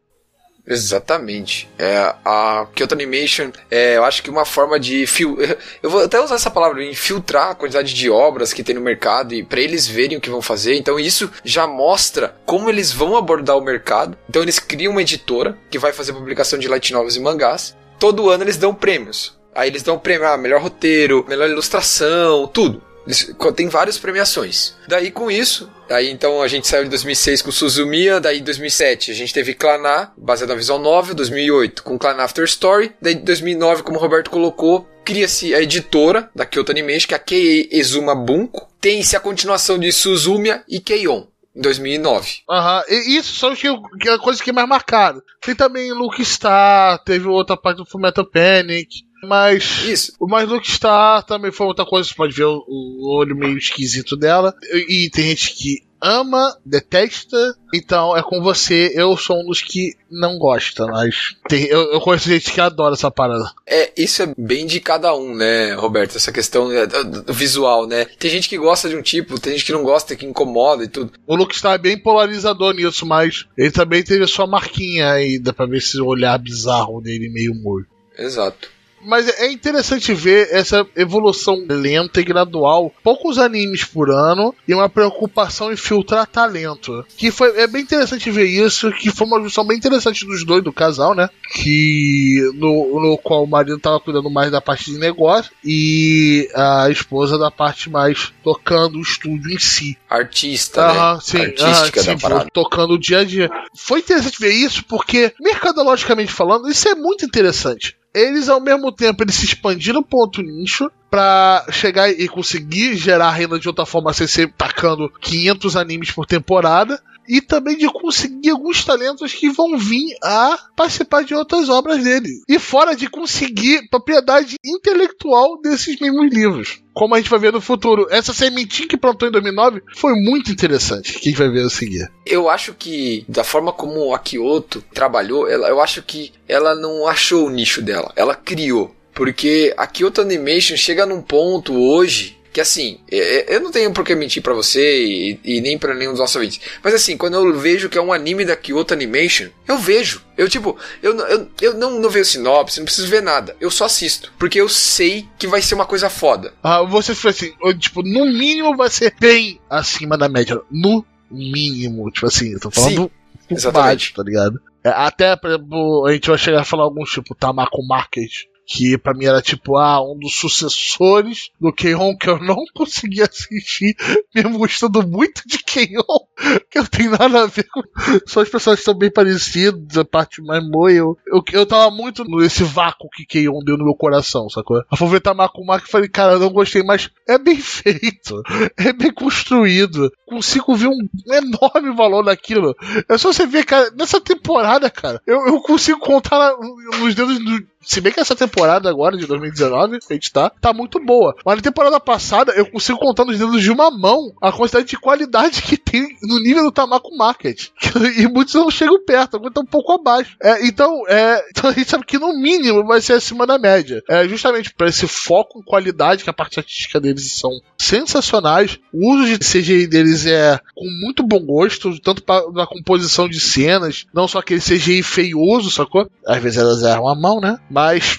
Exatamente. É, a Kyoto Animation, é, eu acho que uma forma de. Fil... [LAUGHS] Eu vou até usar essa palavra, infiltrar a quantidade de obras que tem no mercado e para eles verem o que vão fazer. Então isso já mostra como eles vão abordar o mercado. Então eles criam uma editora que vai fazer publicação de light novels e mangás. Todo ano eles dão prêmios. Aí eles dão prêmio, ah, melhor roteiro, melhor ilustração, tudo. Eles, tem várias premiações. Daí com isso, aí então a gente saiu em 2006 com Suzumiya, daí em 2007 a gente teve Clanar, baseado na visual novel, 2008 com Clan After Story, daí em 2009, como o Roberto colocou, cria-se a editora da Kyoto Animation, que é a Kei Ezuma Bunko, tem-se a continuação de Suzumiya e Keion. Em 2009. Aham, uhum. isso são é coisas que mais marcaram. Tem também Luke Star, teve outra parte do Fullmetal Panic. Mas. Isso. O Mais Luke Star também foi outra coisa. Você pode ver o, o olho meio esquisito dela. E, e, tem gente que ama, detesta. Então é com você. Eu sou um dos que não gosta, mas tem, eu, eu conheço gente que adora essa parada. É, isso é bem de cada um, né, Roberto? Essa questão é, visual, né? Tem gente que gosta de um tipo, tem gente que não gosta, que incomoda e tudo. O Luke está bem polarizador nisso, mas ele também teve a sua marquinha aí, dá pra ver esse olhar bizarro dele meio morto. Exato. Mas é interessante ver essa evolução lenta e gradual. Poucos animes por ano e uma preocupação em filtrar talento. Que foi é bem interessante ver isso, que foi uma junção bem interessante dos dois, do casal, né? Que no, no qual o marido estava cuidando mais da parte de negócio e a esposa da parte mais tocando o estúdio em si. Artista, né? Sim, Artística sim, da parada. Tocando o dia a dia. Foi interessante ver isso porque, mercadologicamente falando, isso é muito interessante eles ao mesmo tempo eles se expandiram outro nicho para chegar e conseguir gerar renda de outra forma sem ser tacando 500 animes por temporada e também de conseguir alguns talentos que vão vir a participar de outras obras dele. E fora de conseguir propriedade intelectual desses mesmos livros. Como a gente vai ver no futuro. Essa sementinha que plantou em 2009 foi muito interessante. Que a gente vai ver a seguir. Eu acho que, da forma como a Kyoto trabalhou, ela, eu acho que ela não achou o nicho dela. Ela criou. Porque a Kyoto Animation chega num ponto hoje que assim, eu não tenho por que mentir para você e, e, nem para nenhum dos nossos ouvintes. Mas assim, quando eu vejo que é um anime da Kyoto Animation, eu vejo. Eu, tipo, eu, eu, eu não, não vejo sinopse, não preciso ver nada. Eu só assisto. Porque eu sei que vai ser uma coisa foda. Ah, você foi assim, tipo, no mínimo vai ser bem acima da média. No mínimo, tipo assim, eu tô falando Sim, exatamente. tá ligado? É, até, por exemplo, a gente vai chegar a falar alguns, tipo, Tamako Market, que para mim era tipo ah, um dos sucessores do Keion que eu não conseguia assistir, mesmo gostando muito de Keion, [LAUGHS] que eu tenho nada a ver com. Só as pessoas estão bem parecidas, a parte mais moe. Eu, eu, tava muito nesse vácuo que Keion deu no meu coração, sacou? A fui ver Tamakuma e falei, cara, não gostei, mas é bem [LAUGHS] feito, é bem construído. Consigo ver um enorme valor naquilo. É só você ver, cara, nessa temporada, cara, eu, eu consigo contar nos dedos do se bem que essa temporada agora, de 2019, a gente tá, tá muito boa. Mas na temporada passada, eu consigo contar nos dedos de uma mão a quantidade de qualidade que tem no nível do Tamako Market. [LAUGHS] E muitos não chegam perto, alguns estão um pouco abaixo. É, então, é, [LAUGHS] então a gente sabe que no mínimo vai ser acima da média. É justamente para esse foco em qualidade, que a parte artística deles são sensacionais. O uso de CGI deles é com muito bom gosto, tanto pra, na composição de cenas, não só aquele CGI feioso, sacou? Às vezes elas erram a mão, né? Mas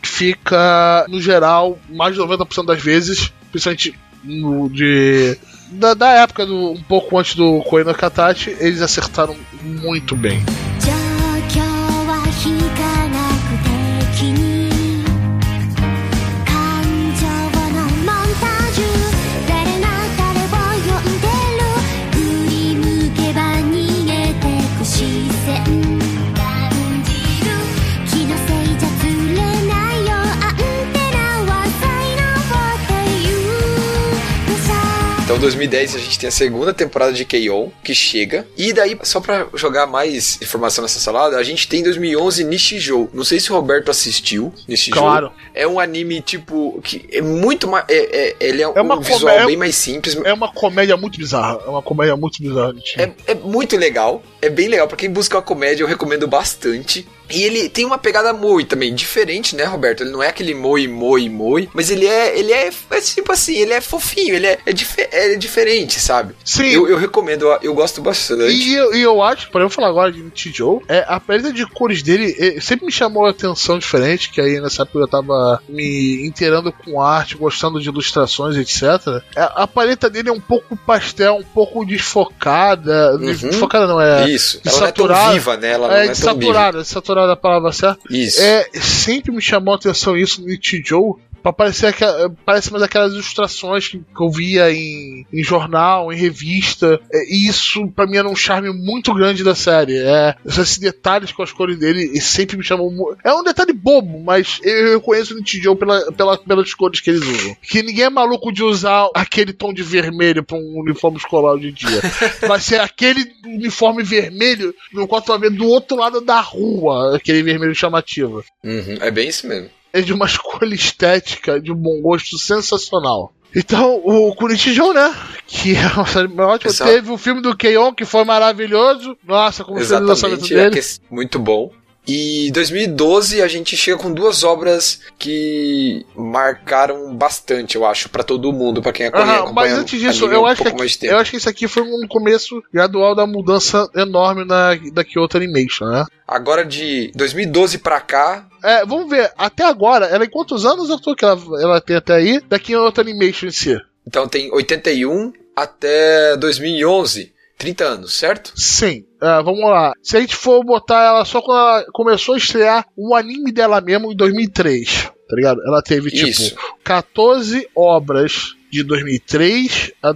fica, no geral, mais de 90% das vezes, principalmente no, de, da, da época, do, um pouco antes do Koino Katachi, eles acertaram muito bem. 2010 a gente tem a segunda temporada de K.O. que chega. E daí, só pra jogar mais informação nessa salada, a gente tem 2011 Nishijou. Não sei se o Roberto assistiu Nishijou. Claro. É um anime, tipo, que é muito mais... É, é, ele é, é um visual é bem mais simples. É uma comédia muito bizarra. É uma comédia muito bizarra. É, é muito legal. É bem legal. Pra quem busca uma comédia, eu recomendo bastante. E ele tem uma pegada Moe também, diferente, né, Roberto? Ele não é aquele Moe, Moe, Moe, mas ele é, ele é, é tipo assim, ele é fofinho, ele é, é, dif é diferente, sabe? Sim. Eu, eu recomendo, eu, gosto bastante. E eu, eu acho, para eu falar agora de Tijou, é, a paleta de cores dele sempre me chamou a atenção diferente, que aí nessa época eu tava me inteirando com arte, gostando de ilustrações, etc. É, a paleta dele é um pouco pastel, um pouco desfocada. Uhum. Desfocada não, é. Isso. Ela não é tão viva, né? Ela é, não é tão saturada, saturada da palavra certa. Isso. É, sempre me chamou a atenção isso no Joe Pra parecer parece mais aquelas ilustrações que, que eu via em, em, jornal, em revista. É, e isso, para mim, era um charme muito grande da série. É, esses detalhes com as cores dele sempre me chamam. É um detalhe bobo, mas eu conheço o Nintendo pela, pela, pelas cores que eles usam. Que ninguém é maluco de usar aquele tom de vermelho pra um uniforme escolar hoje em dia. [LAUGHS] Vai ser aquele uniforme vermelho no qual tu vai ver do outro lado da rua, aquele vermelho chamativo. Uhum, é bem isso mesmo é de uma [LAUGHS] escolha estética, de um bom gosto sensacional. Então, o Curitiba, né? Que é uma série ótima. Exato. Teve o filme do Keion, que foi maravilhoso. Nossa, como foi o lançamento dele. É muito bom. E 2012 a gente chega com duas obras que marcaram bastante, eu acho, para todo mundo, para quem acompanha. Uhum, mas antes disso, eu, um acho que eu acho que isso aqui foi um começo gradual da mudança enorme na, da Kyoto Animation, né? Agora de 2012 para cá. É, vamos ver, até agora, ela em quantos anos eu tô que ela, ela tem até aí, da Kyoto Animation em si? Então tem 81 até 2011. 30 anos, certo? Sim. Uh, vamos lá. Se a gente for botar ela só quando ela começou a estrear um anime dela mesmo em 2003, tá ligado? Ela teve, tipo, Isso. 14 obras de 2003 a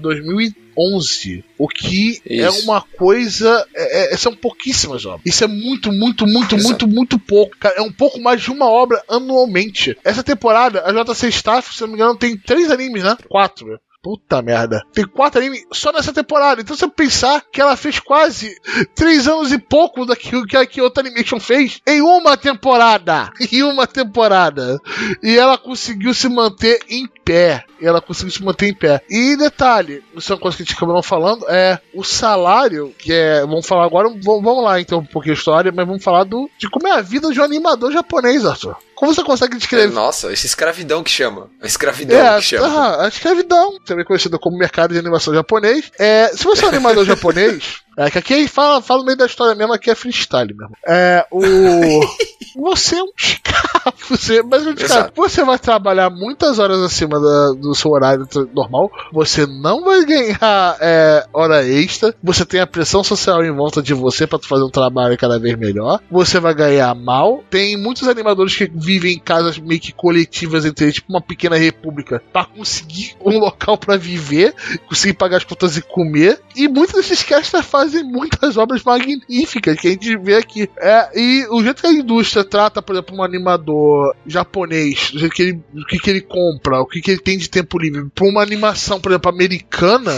2011. O que é Isso. é uma coisa. É, é, são pouquíssimas obras. Isso é muito, muito, muito, Exato. muito, muito pouco. Cara, é um pouco mais de uma obra anualmente. Essa temporada, a JC Staff, se não me engano, tem três animes, né? Quatro. Puta merda. Tem quatro animes só nessa temporada. Então, se você pensar que ela fez quase três anos e pouco daquilo que a Kyoto Animation fez em uma temporada. [LAUGHS] Em uma temporada. E ela conseguiu se manter em pé. E ela conseguiu se manter em pé. E detalhe, isso é uma coisa que a gente acabou falando, é o salário, que é. Vamos falar agora, vamos lá então um pouquinho a história, mas vamos falar do, de como é a vida de um animador japonês, Arthur. Como você consegue descrever? Nossa, esse escravidão que chama. A escravidão é, que chama. Ah, a escravidão, também conhecida como mercado de animação japonês. É, se você é um animador [LAUGHS] japonês, é que aqui fala, fala no meio da história mesmo, aqui é freestyle mesmo. É, o. [LAUGHS] você é um escravo, você, mas cara, você vai trabalhar muitas horas acima da, do seu horário normal, você não vai ganhar é, hora extra, você tem a pressão social em volta de você para fazer um trabalho cada vez melhor, você vai ganhar mal. Tem muitos animadores que vivem em casas meio que coletivas entre eles, tipo uma pequena república, para conseguir um local para viver, conseguir pagar as contas e comer. E muitos desses casters fazem muitas obras magníficas que a gente vê aqui. É, e o jeito que a indústria trata, por exemplo, um animador japonês, do jeito que ele, o que, que ele compra, o que, que ele tem de tempo livre, para uma animação, por exemplo, americana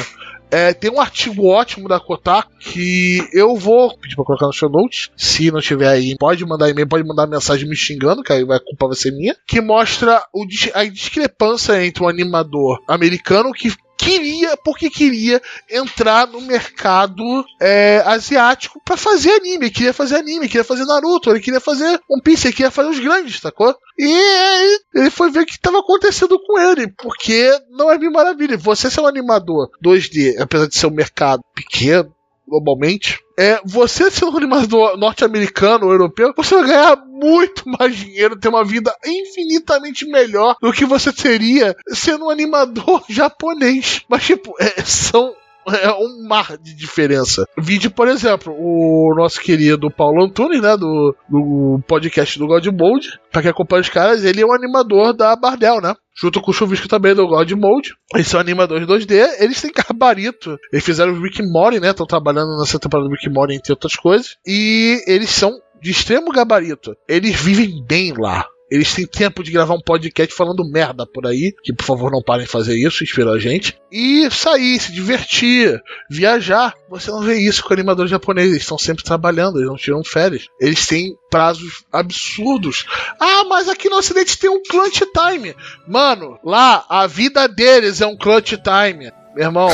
é, tem um artigo ótimo da Kotaku que eu vou pedir pra colocar no show notes. Se não tiver aí, pode mandar e-mail, pode mandar mensagem me xingando, que aí a culpa vai ser minha. Que mostra o, a discrepância entre um animador americano que queria, porque queria entrar no mercado é, asiático para fazer anime. Ele queria fazer anime, queria fazer Naruto, ele queria fazer One Piece, ele queria fazer os grandes, sacou? E ele foi ver o que estava acontecendo com ele, porque não é mil maravilha. Você ser um animador 2D, apesar de ser um mercado pequeno, globalmente, é, você sendo um animador norte-americano ou europeu, você vai ganhar muito mais dinheiro, ter uma vida infinitamente melhor do que você teria sendo um animador [LAUGHS] japonês. Mas, tipo, é, são [LAUGHS] é um mar de diferença. Vídeo, por exemplo, o nosso querido Paulo Antunes, né, do, do podcast do God Mode, pra quem acompanha os caras, ele é um animador da Bardel, né? Junto com o Chuvisco também do God Mode. Eles são animadores 2D, eles têm gabarito. Eles fizeram o Rick Mori, né? Estão trabalhando nessa temporada do Rick Mori, entre outras coisas. E eles são de extremo gabarito. Eles vivem bem lá. Eles têm tempo de gravar um podcast falando merda por aí, que por favor não parem de fazer isso, inspirou a gente. E sair, se divertir, viajar. Você não vê isso com animadores japoneses, eles estão sempre trabalhando, eles não tiram férias. Eles têm prazos absurdos. Ah, mas aqui no Ocidente tem um clutch time. Mano, lá a vida deles é um clutch time. Meu irmão,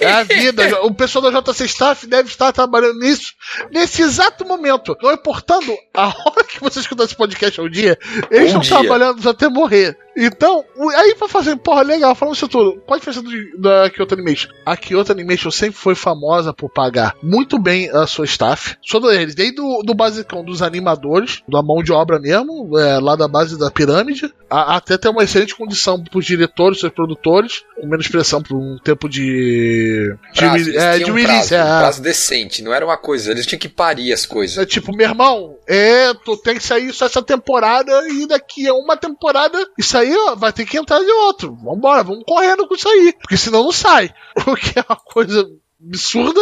é a vida. O pessoal da JC Staff deve estar trabalhando nisso nesse exato momento. Não importando a hora que você escutar esse podcast ao dia, eles um estão dia. trabalhando até morrer. Então, aí pra fazer, porra, legal, falando isso tudo, qual a diferença do, da Kyoto Animation? A Kyoto Animation sempre foi famosa por pagar muito bem a sua staff, todos eles, desde do, do basicão dos animadores, da mão de obra mesmo, é, lá da base da pirâmide, a, até ter uma excelente condição pros diretores, seus produtores, com menos pressão por um tempo de. Prazo, de, é, de um release. Prazo, é, um prazo decente, não era uma coisa, eles tinham que parir as coisas. É tipo, meu irmão, é, tu tem que sair só essa temporada e daqui a uma temporada isso aí ó, vai ter que entrar de outro. Vambora, vamos correndo com isso aí. Porque senão não sai. [LAUGHS] O que é uma coisa absurda.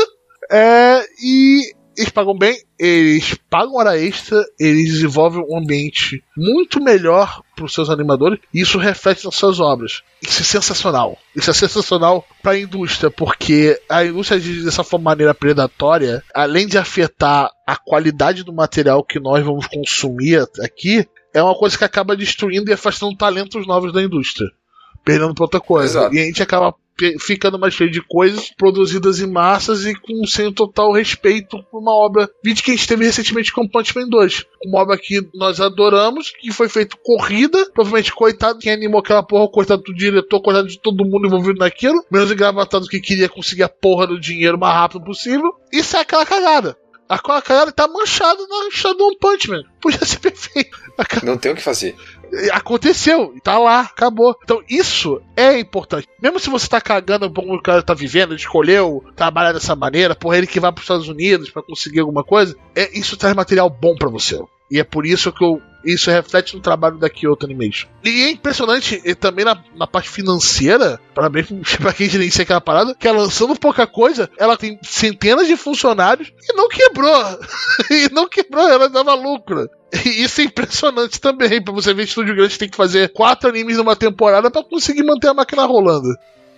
É, e eles pagam bem, eles pagam hora extra, eles desenvolvem um ambiente muito melhor para os seus animadores e isso reflete nas suas obras. Isso é sensacional. Isso é sensacional para a indústria, porque a indústria dessa maneira predatória, além de afetar a qualidade do material que nós vamos consumir aqui, é uma coisa que acaba destruindo e afastando talentos novos da indústria. Perdendo pra outra coisa. Exato. E a gente acaba ficando mais cheio de coisas produzidas em massas e com sem total respeito por uma obra. Vídeo que a gente teve recentemente com Punch Man 2. Uma obra que nós adoramos, que foi feito corrida. Provavelmente, coitado quem animou aquela porra, coitado do diretor, coitado de todo mundo envolvido naquilo. Menos engravatado que queria conseguir a porra do dinheiro o mais rápido possível. E sai aquela cagada. A cagada tá manchada na Shadow One Punch Man. Podia ser [LAUGHS] perfeito. Não tem o que fazer aconteceu, tá lá, acabou. Então isso é importante. Mesmo se você tá cagando como o cara tá vivendo, escolheu trabalhar dessa maneira, por ele que vai para os Estados Unidos para conseguir alguma coisa, é, isso traz material bom para você. E é por isso que eu, isso reflete no trabalho da Kyoto Animation. E é impressionante e também na, na parte financeira, para [LAUGHS] pra quem gerencia aquela parada, que ela lançando pouca coisa, ela tem centenas de funcionários e não quebrou. [LAUGHS] e não quebrou, ela dava lucro. E isso é impressionante também. Pra você ver, estúdio grande tem que fazer quatro animes numa temporada para conseguir manter a máquina rolando.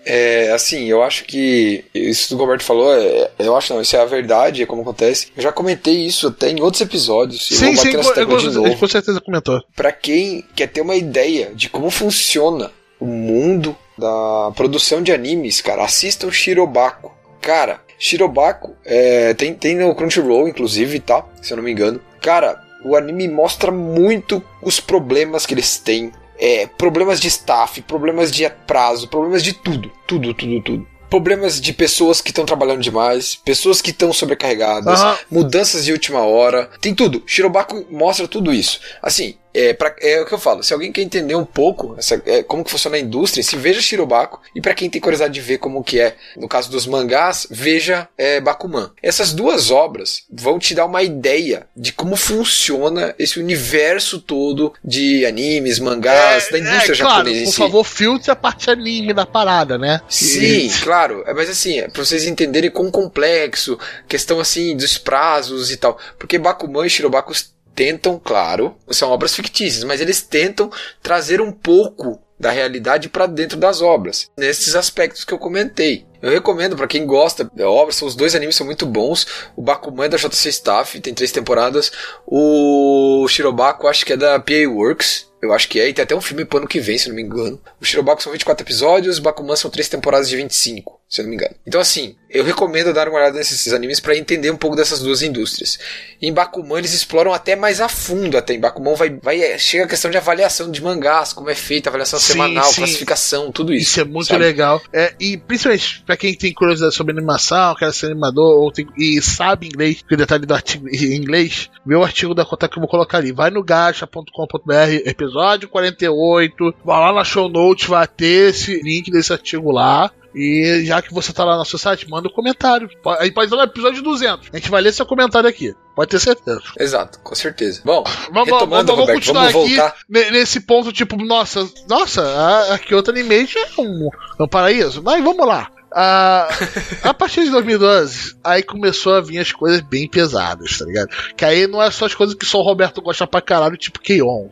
É, assim, eu acho que isso que o Roberto falou, é, eu acho não, isso é a verdade, é como acontece. Eu já comentei isso até em outros episódios. Sim, sim, eu, eu, de novo. com certeza comentou. Pra quem quer ter uma ideia de como funciona o mundo da produção de animes, cara, assistam Shirobako. Cara, Shirobako é, tem, tem no Crunchyroll, inclusive, tá? Se eu não me engano. Cara, o anime mostra muito os problemas que eles têm. É, problemas de staff, problemas de prazo, problemas de tudo. Tudo, tudo, tudo problemas de pessoas que estão trabalhando demais, pessoas que estão sobrecarregadas, uhum. mudanças de última hora, tem tudo. Shirobako mostra tudo isso. Assim, é, pra, é o que eu falo, se alguém quer entender um pouco essa, é, como que funciona a indústria, se veja Shirobako, e para quem tem curiosidade de ver como que é, no caso dos mangás, veja é, Bakuman. Essas duas obras vão te dar uma ideia de como funciona esse universo todo de animes, mangás, é, da indústria é, japonesa claro, Por si. favor, filtre a parte anime da parada, né? Sim, claro, é, mas assim, é pra vocês entenderem quão complexo, questão assim dos prazos e tal, porque Bakuman e Shirobako tentam, claro, são obras fictícias, mas eles tentam trazer um pouco da realidade para dentro das obras, nesses aspectos que eu comentei. Eu recomendo para quem gosta da obra, os dois animes são muito bons. O Bakuman é da JC Staff, tem três temporadas. O Shirobako acho que é da PA Works, eu acho que é, e tem até um filme pro ano que vem, se não me engano. O Shirobako são 24 episódios, o Bakuman são três temporadas de 25 se eu não me engano. Então, assim, eu recomendo dar uma olhada nesses animes para entender um pouco dessas duas indústrias. Em Bakuman, eles exploram até mais a fundo. Até em Bakuman vai, vai é, chega a questão de avaliação de mangás, como é feita, avaliação sim, semanal, sim. classificação, tudo isso. Isso é muito sabe? legal. É, e principalmente para quem tem curiosidade sobre animação, quer ser animador ou tem, e sabe inglês, que o detalhe do artigo em inglês, vê o artigo da conta que eu vou colocar ali. Vai no gacha.com.br, episódio 48, vai lá na show notes, vai ter esse link desse artigo lá. E já que você tá lá no seu site, manda um comentário. Aí pode no episódio 200. A gente vai ler seu comentário aqui. Pode ter certeza. Exato, com certeza. Bom, vamos, retomando, vamos, vamos continuar vamos aqui voltar. nesse ponto, tipo, nossa, nossa, a, a Kyoto Animation é um, é um paraíso. Mas vamos lá. A, [LAUGHS] a partir de 2012, aí começou a vir as coisas bem pesadas, tá ligado? Que aí não é só as coisas que só o Roberto gosta pra caralho, tipo Keion.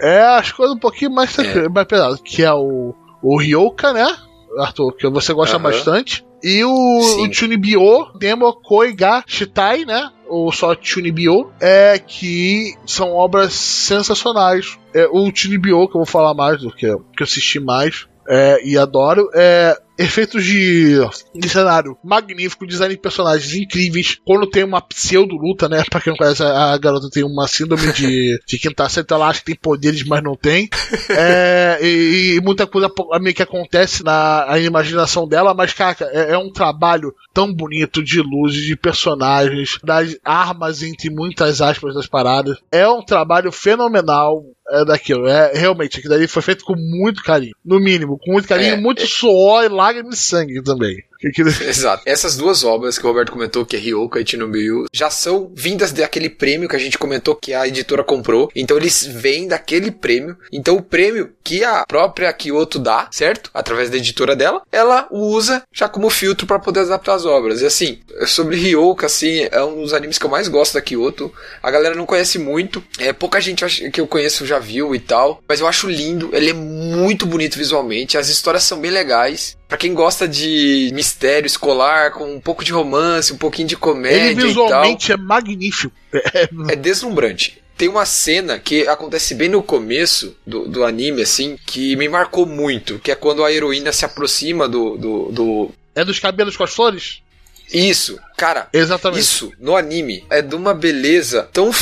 É as coisas um pouquinho mais, é. mais pesadas, que é o, o Ryoka, né? Arthur, que você gosta uhum. bastante. E o, o Chunibyo, Demo Koiga Shitai, né? Ou só Chunibyo, é que são obras sensacionais. É, o Chunibyo, que eu vou falar mais do que, que eu assisti mais, é, e adoro, é efeitos de, de cenário magnífico, design de personagens incríveis. Quando tem uma pseudo-luta, né? Pra quem não conhece, a, garota tem uma síndrome de, [LAUGHS] de quinta série, então ela acha que tem poderes, mas não tem. É, e, e, muita coisa meio que acontece na, na imaginação dela, mas, cara, é, é, um trabalho tão bonito de luzes, de personagens, das armas, entre muitas aspas das paradas. É um trabalho fenomenal é daquilo. É, realmente, aquilo daí foi feito com muito carinho. No mínimo, com muito carinho, é, muito é... suor e lágrimas de sangue também. [LAUGHS] Exato. Essas duas obras que o Roberto comentou, que é Ryoka e Chinobuyu, já são vindas daquele prêmio que a gente comentou que a editora comprou. Então eles vêm daquele prêmio. Então o prêmio que a própria Kyoto dá, certo? Através da editora dela, ela usa já como filtro para poder adaptar as obras. E assim, sobre Ryoka, assim, é um dos animes que eu mais gosto da Kyoto. A galera não conhece muito. É, pouca gente que eu conheço já viu e tal. Mas eu acho lindo. Ele é muito bonito visualmente. As histórias são bem legais. Pra quem gosta de mistério escolar, com um pouco de romance, um pouquinho de comédia. Ele visualmente é magnífico. [LAUGHS] é deslumbrante. Tem uma cena que acontece bem no começo do, do anime, assim, que me marcou muito, que é quando a heroína se aproxima do. do, do... É dos cabelos com as flores? Isso, cara. Exatamente. Isso, no anime, é de uma beleza tão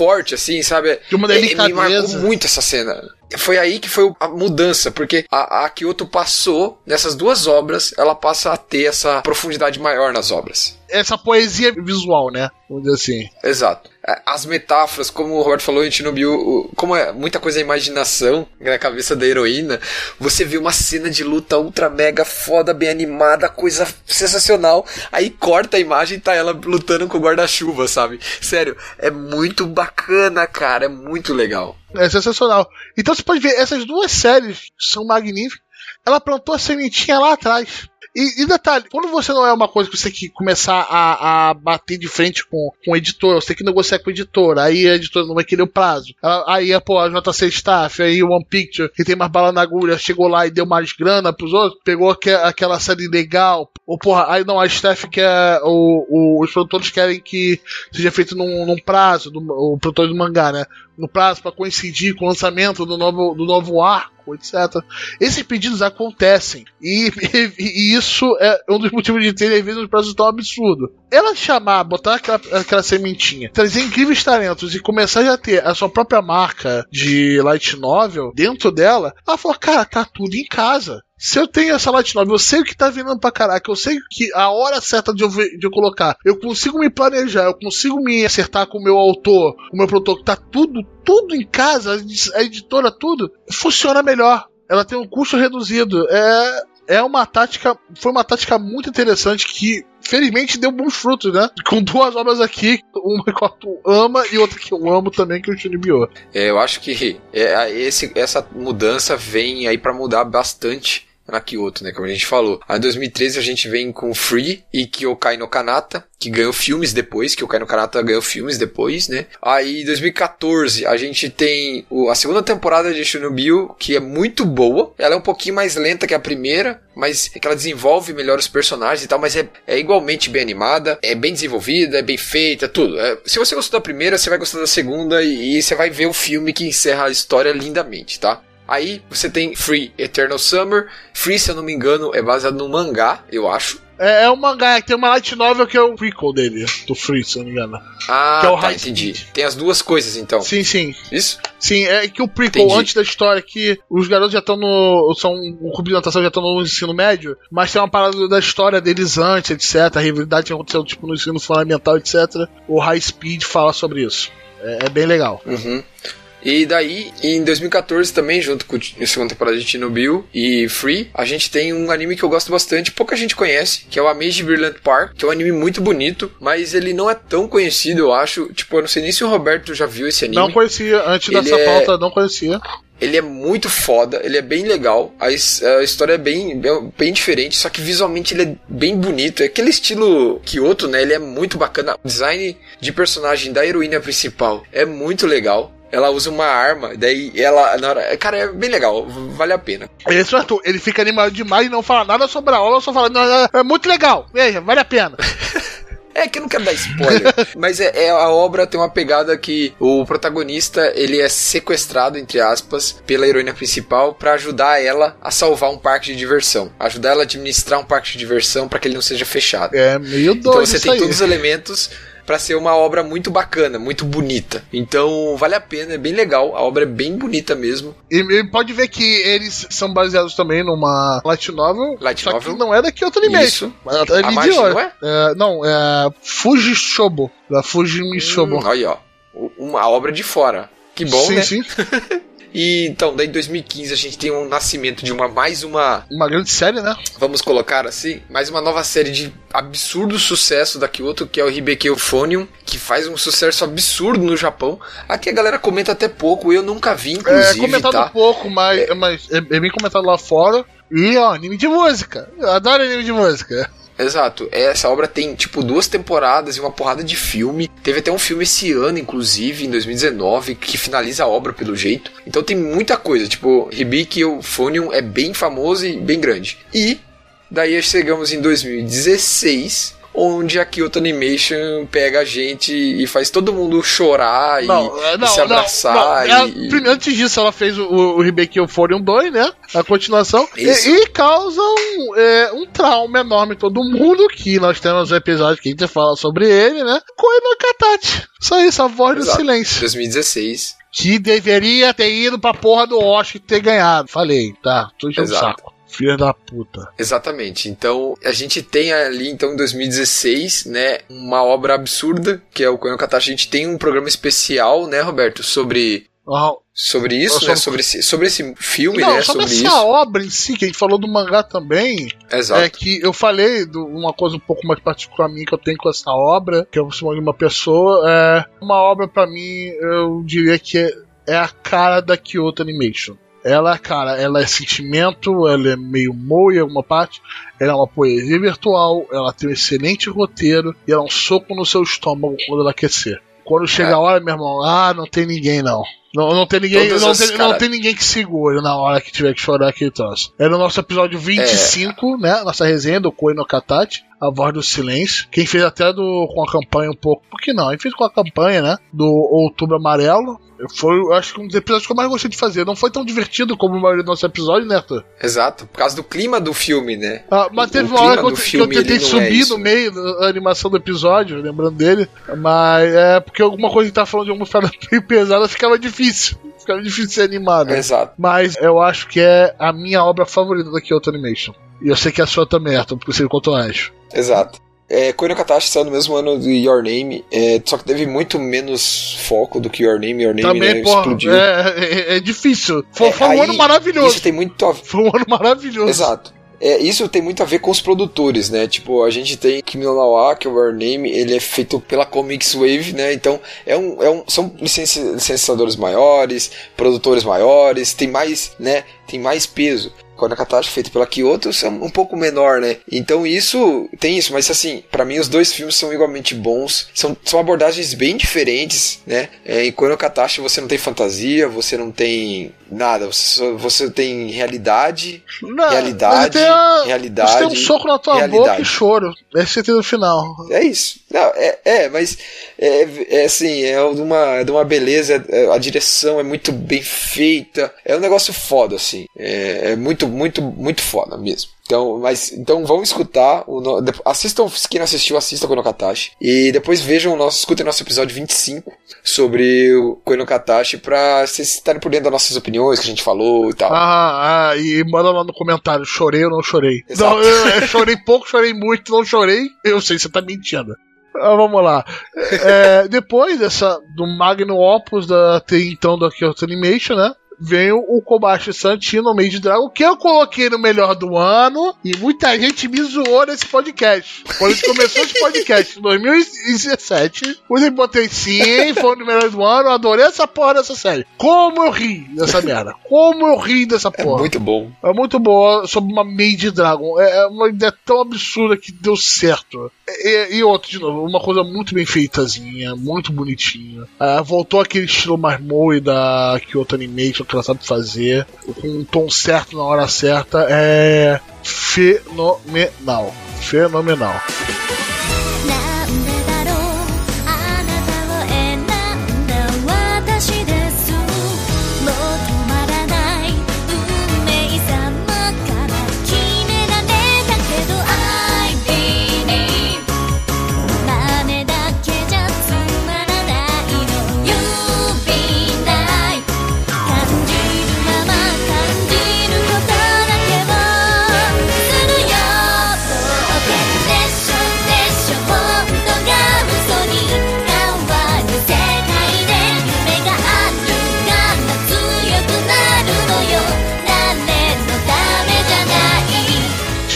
forte, assim, sabe? De uma delicadeza. É, me marcou muito essa cena foi aí que foi a mudança, porque a, a Kyoto passou, nessas duas obras, ela passa a ter essa profundidade maior nas obras. Essa poesia visual, né? Vamos dizer assim. Exato. As metáforas, como o Robert falou em Chernobyl, como é muita coisa é imaginação na cabeça da heroína, você vê uma cena de luta ultra mega foda, bem animada, coisa sensacional. Aí corta a imagem e tá ela lutando com o guarda-chuva, sabe? Sério, é muito bacana, cara, é muito legal. É sensacional. Então você pode ver, essas duas séries são magníficas. Ela plantou a sementinha lá atrás. E, e, detalhe, quando você não é uma coisa que você tem que começar a, a bater de frente com, com o editor, você tem que negociar com o editor, aí a editora não vai querer o prazo. Aí, pô, a JC Staff, aí One Picture, que tem mais bala na agulha, chegou lá e deu mais grana pros outros, pegou que, aquela série legal, ou porra, aí não, a Staff quer, o, o, os produtores querem que seja feito num, num prazo, do, o produtor do mangá, né? No prazo para coincidir com o lançamento do novo, do novo arco, etc. Esses pedidos acontecem. E, [LAUGHS] e, e isso é um dos motivos de terem vindo um prazo tão absurdo. Ela chamar, botar aquela, aquela sementinha, trazer incríveis talentos e começar já a ter a sua própria marca de light novel dentro dela, ela falou: cara, tá tudo em casa. Se eu tenho essa light novel, eu sei o que tá vindo pra caraca, eu sei que a hora certa de eu, de eu colocar, eu consigo me planejar, eu consigo me acertar com o meu autor, com o meu produtor, que tá tudo, tudo em casa, a editora, tudo, funciona melhor. Ela tem um custo reduzido. É, é uma tática, foi uma tática muito interessante que felizmente deu bons frutos, né? Com duas obras aqui, uma que eu ama e outra que eu amo também, que é o Shinibyo. É, eu acho que é, esse, essa mudança vem aí para mudar bastante na Kyoto, né? Como a gente falou. Aí em 2013 a gente vem com Free e Kyokai no Kanata, que ganhou filmes depois, Kyokai no Kanata ganhou filmes depois, né? Aí em 2014 a gente tem a segunda temporada de Shunobio, que é muito boa. Ela é um pouquinho mais lenta que a primeira, mas é que ela desenvolve melhor os personagens e tal, mas é, é igualmente bem animada, é bem desenvolvida, é bem feita, tudo. É, se você gostou da primeira, você vai gostar da segunda e, e você vai ver o filme que encerra a história lindamente, tá? Aí você tem Free Eternal Summer. Free, se eu não me engano, é baseado no mangá, eu acho. É, é um mangá, tem uma light novel que é o prequel dele, do Free, se eu não me engano. Ah, que é o tá, entendi. Speed. Tem as duas coisas, então. Sim, sim. Isso? Sim, é que o prequel, entendi. antes da história, que os garotos já estão no... são o clube de natação já estão no ensino médio, mas tem uma parada da história deles antes, etc. A rivalidade que aconteceu, tipo, no ensino fundamental, etc. O High Speed fala sobre isso. É, é bem legal. Uhum. E daí, em 2014 também, junto com a segunda temporada de Chernobyl e Free, a gente tem um anime que eu gosto bastante, pouca gente conhece, que é o Amazing Brilliant Park, que é um anime muito bonito, mas ele não é tão conhecido, eu acho. Tipo, eu não sei nem se o Roberto já viu esse anime. Não conhecia, antes ele dessa é... pauta, não conhecia. Ele é muito foda, ele é bem legal, a, a história é bem, bem diferente, só que visualmente ele é bem bonito. É aquele estilo Kyoto, né? Ele é muito bacana. O design de personagem da heroína principal é muito legal ela usa uma arma, daí ela. Na hora, cara, é bem legal, vale a pena. Esse Arthur, ele fica animado demais e não fala nada sobre a obra, só fala, é, é muito legal, veja, vale a pena. [LAUGHS] É que eu não quero dar spoiler, [LAUGHS] mas é, é, a obra tem uma pegada que o protagonista ele é sequestrado entre aspas pela heroína principal para ajudar ela a salvar um parque de diversão, ajudar ela a administrar um parque de diversão para que ele não seja fechado. É meio doido. Então você tem aí. todos os elementos para ser uma obra muito bacana, muito bonita. Então vale a pena, é bem legal, a obra é bem bonita mesmo. E pode ver que eles são baseados também numa light novel, light só novel. que não é daqui Kyoto Animation. Isso. É a Magi, não é? é? Não, é Fuji Shobo, da Fuji Shobo. Hum, aí ó, uma obra de fora. Que bom, sim, né? Sim, sim. [LAUGHS] E então, daí em 2015 a gente tem um nascimento de uma mais uma. Uma grande série, né? Vamos colocar assim, mais uma nova série de absurdo sucesso da Kyoto, que é o Hibeke Euphonium, que faz um sucesso absurdo no Japão. Aqui a galera comenta até pouco, eu nunca vi, inclusive. É comentado tá? pouco, mas é, mas é, é bem comentado lá fora. E ó, anime de música. Eu adoro anime de música. Exato. Essa obra tem, tipo, duas temporadas e uma porrada de filme. Teve até um filme esse ano, inclusive, em 2019, que finaliza a obra pelo jeito. Então tem muita coisa. Tipo, Hibiki Euphonium é bem famoso e bem grande. E daí chegamos em 2016 onde a Kyoto Animation pega a gente e faz todo mundo chorar não, e, não, e, se abraçar. Não, não. Ela, primeiro, antes disso, ela fez o, o Remake Euphorium 2, né? A continuação. E, e, causa um, é, um trauma enorme em todo mundo, que nós temos um episódio que a gente fala sobre ele, né? Koino Katachi. Só isso, a voz Exato. do silêncio. 2016. Que deveria ter ido pra porra do Oscar e ter ganhado. Falei, tá, tô enchendo o saco. Filha da puta. Exatamente. Então, a gente tem ali, então, em 2016, né, uma obra absurda, que é o Koyo Katachi. A gente tem um programa especial, né, Roberto, sobre Sobre isso, né? Sobre esse, sobre esse filme, Não, né? Sobre, sobre essa isso. obra em si, que a gente falou do mangá também. Exato. É que eu falei de uma coisa um pouco mais particular minha que eu tenho com essa obra, que eu sou de uma pessoa. É uma obra, para mim, eu diria que é, é a cara da Kyoto Animation. Ela, cara, ela é sentimento, ela é meio moe em alguma parte, ela é uma poesia virtual, ela tem um excelente roteiro e ela é um soco no seu estômago quando ela aquecer. Quando chega é. a hora, meu irmão, ah, não tem ninguém não. Não, não, tem ninguém, não, tem, não tem ninguém que segure na hora que tiver que chorar aquele troço. Era o nosso episódio 25, é. né? Nossa resenha do Koino Katachi, A Voz do Silêncio. Quem fez até do, com a campanha um pouco. Por que não? Quem fez com a campanha, né? Do Outubro Amarelo. Foi, acho que um dos episódios que eu mais gostei de fazer. Não foi tão divertido como o maioria do nosso episódio, né, Arthur? Exato, por causa do clima do filme, né? Ah, mas teve o, uma hora que eu, que eu tentei é subir é no meio da animação do episódio, lembrando dele. Mas é porque alguma coisa que tá falando de uma história meio pesada ficava difícil. Ficava difícil ser animado. Exato. Mas eu acho que é a minha obra favorita da Kyoto Animation. E eu sei que é a sua também, Arthur, porque você quanto acho. Exato. É, Koino Katashi saiu no mesmo ano de Your Name, é, só que teve muito menos foco do que Your Name. Your Name Também, né, explodiu. É, é, é difícil. Foi, é, foi um aí, ano maravilhoso. Isso tem muito a... Foi um ano maravilhoso. Exato. É, isso tem muito a ver com os produtores, né? Tipo, a gente tem Kimi no Nawa, que é o Your Name, ele é feito pela Comics Wave, né? Então, é um, é um, são licenciadores maiores, produtores maiores, tem mais, né? Tem mais peso. Quando a catástrofe feita pela Kyoto é um pouco menor, né? Então isso tem isso, mas assim, para mim os dois filmes são igualmente bons, são, são abordagens bem diferentes, né? É, em Quando a catástrofe você não tem fantasia, você não tem nada, você, você tem realidade, não, realidade, a, realidade. Você tem um soco na tua realidade. boca e choro. Esse é o final. É isso. Não, é, é, mas é, é assim, é de uma, é de uma beleza, é, a direção é muito bem feita, é um negócio foda, assim. É, é muito, muito, muito foda mesmo. Então, mas, então vamos escutar. O, assistam, quem não assistiu, assista Kono Katashi. E depois vejam o nosso, escutem nosso episódio 25 sobre o Kono Katashi pra vocês estarem por dentro das nossas opiniões que a gente falou e tal. Ah, ah e manda lá no comentário, chorei ou não chorei. Exato. Não, eu, eu chorei pouco, chorei muito, não chorei. Eu sei, você tá mentindo. Ah, vamos lá. É, depois dessa do Magno Opus da até então da Kyoto Animation, né? Vem o Kobashi Santino, Made Dragon, que eu coloquei no melhor do ano e muita gente me zoou nesse podcast. Quando a gente começou esse podcast em 2017, eu botei sim, foi no melhor do ano, eu adorei essa porra dessa série. Como eu ri dessa merda. Como eu ri dessa é porra. É muito bom. É muito boa sobre uma Made Dragon. É, é uma ideia tão absurda que deu certo. E, e outro, de novo, uma coisa muito bem feitazinha, muito bonitinha. Uh, voltou aquele estilo mais moe da Kyoto Animation que ela sabe fazer, com um tom certo na hora certa, é fenomenal. Fenomenal.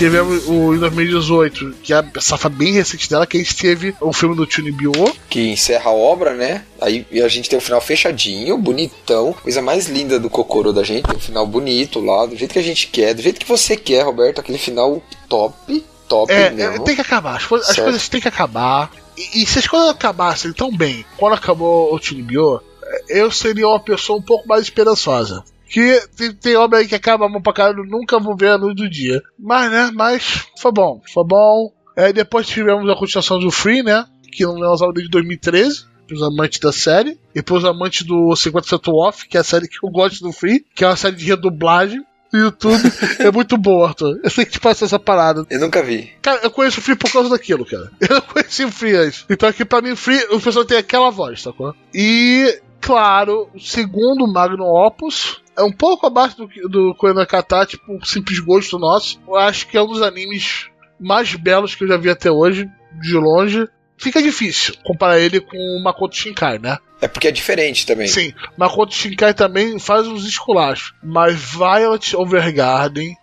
Tivemos o em 2018, que é a safa bem recente dela, que a gente teve o filme do Tune Bio. Que encerra a obra, né? Aí a gente tem o final fechadinho, bonitão, coisa mais linda do Kokoro da gente, um final bonito lá, do jeito que a gente quer, do jeito que você quer, Roberto, aquele final top, top é. É, tem que acabar, as, coisas, as coisas têm que acabar. E, e, se as coisas acabassem tão bem, quando acabou o Tune Bio, eu seria uma pessoa um pouco mais esperançosa. Que tem, tem obra aí que acaba mão pra caralho, nunca vou ver a luz do dia. Mas, né, mas foi bom, foi bom. É, depois tivemos a continuação do Free, né? Que não é lançado desde 2013 os amantes da série, e pros amantes do 50% Off, que é a série que eu gosto do Free, que é uma série de redublagem no YouTube. [LAUGHS] é muito boa, Arthur. Eu sei que te passa essa parada. Eu nunca vi. Cara, eu conheço o Free por causa daquilo, cara. [LAUGHS] Eu não conheci o Free antes. Então aqui pra mim, o Free, o pessoal tem aquela voz, sacou? E, claro, o segundo Magnum Opus, é um pouco abaixo do, do Koen Kata, tipo, um simples gosto nosso. Eu acho que é um dos animes mais belos que eu já vi até hoje, de longe. Fica difícil comparar ele com o Makoto Shinkai, né? É porque é diferente também. Sim, Makoto Shinkai também faz uns esculachos. Mas Violet Overgarden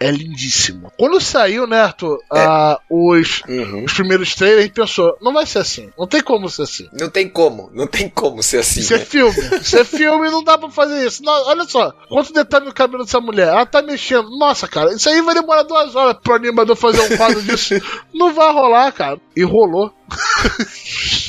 é lindíssimo. Quando saiu, né, Arthur, é. uh, os, uhum. os primeiros trailers, a gente pensou, não vai ser assim. Não tem como ser assim. Não tem como, não tem como ser assim. Isso né? é filme. Isso é filme não dá pra fazer isso. Não, olha só, quanto detalhe no cabelo dessa mulher. Ela tá mexendo. Nossa, cara, isso aí vai demorar duas horas pro animador fazer um quadro disso. [LAUGHS] não vai rolar, cara. E rolou. [LAUGHS]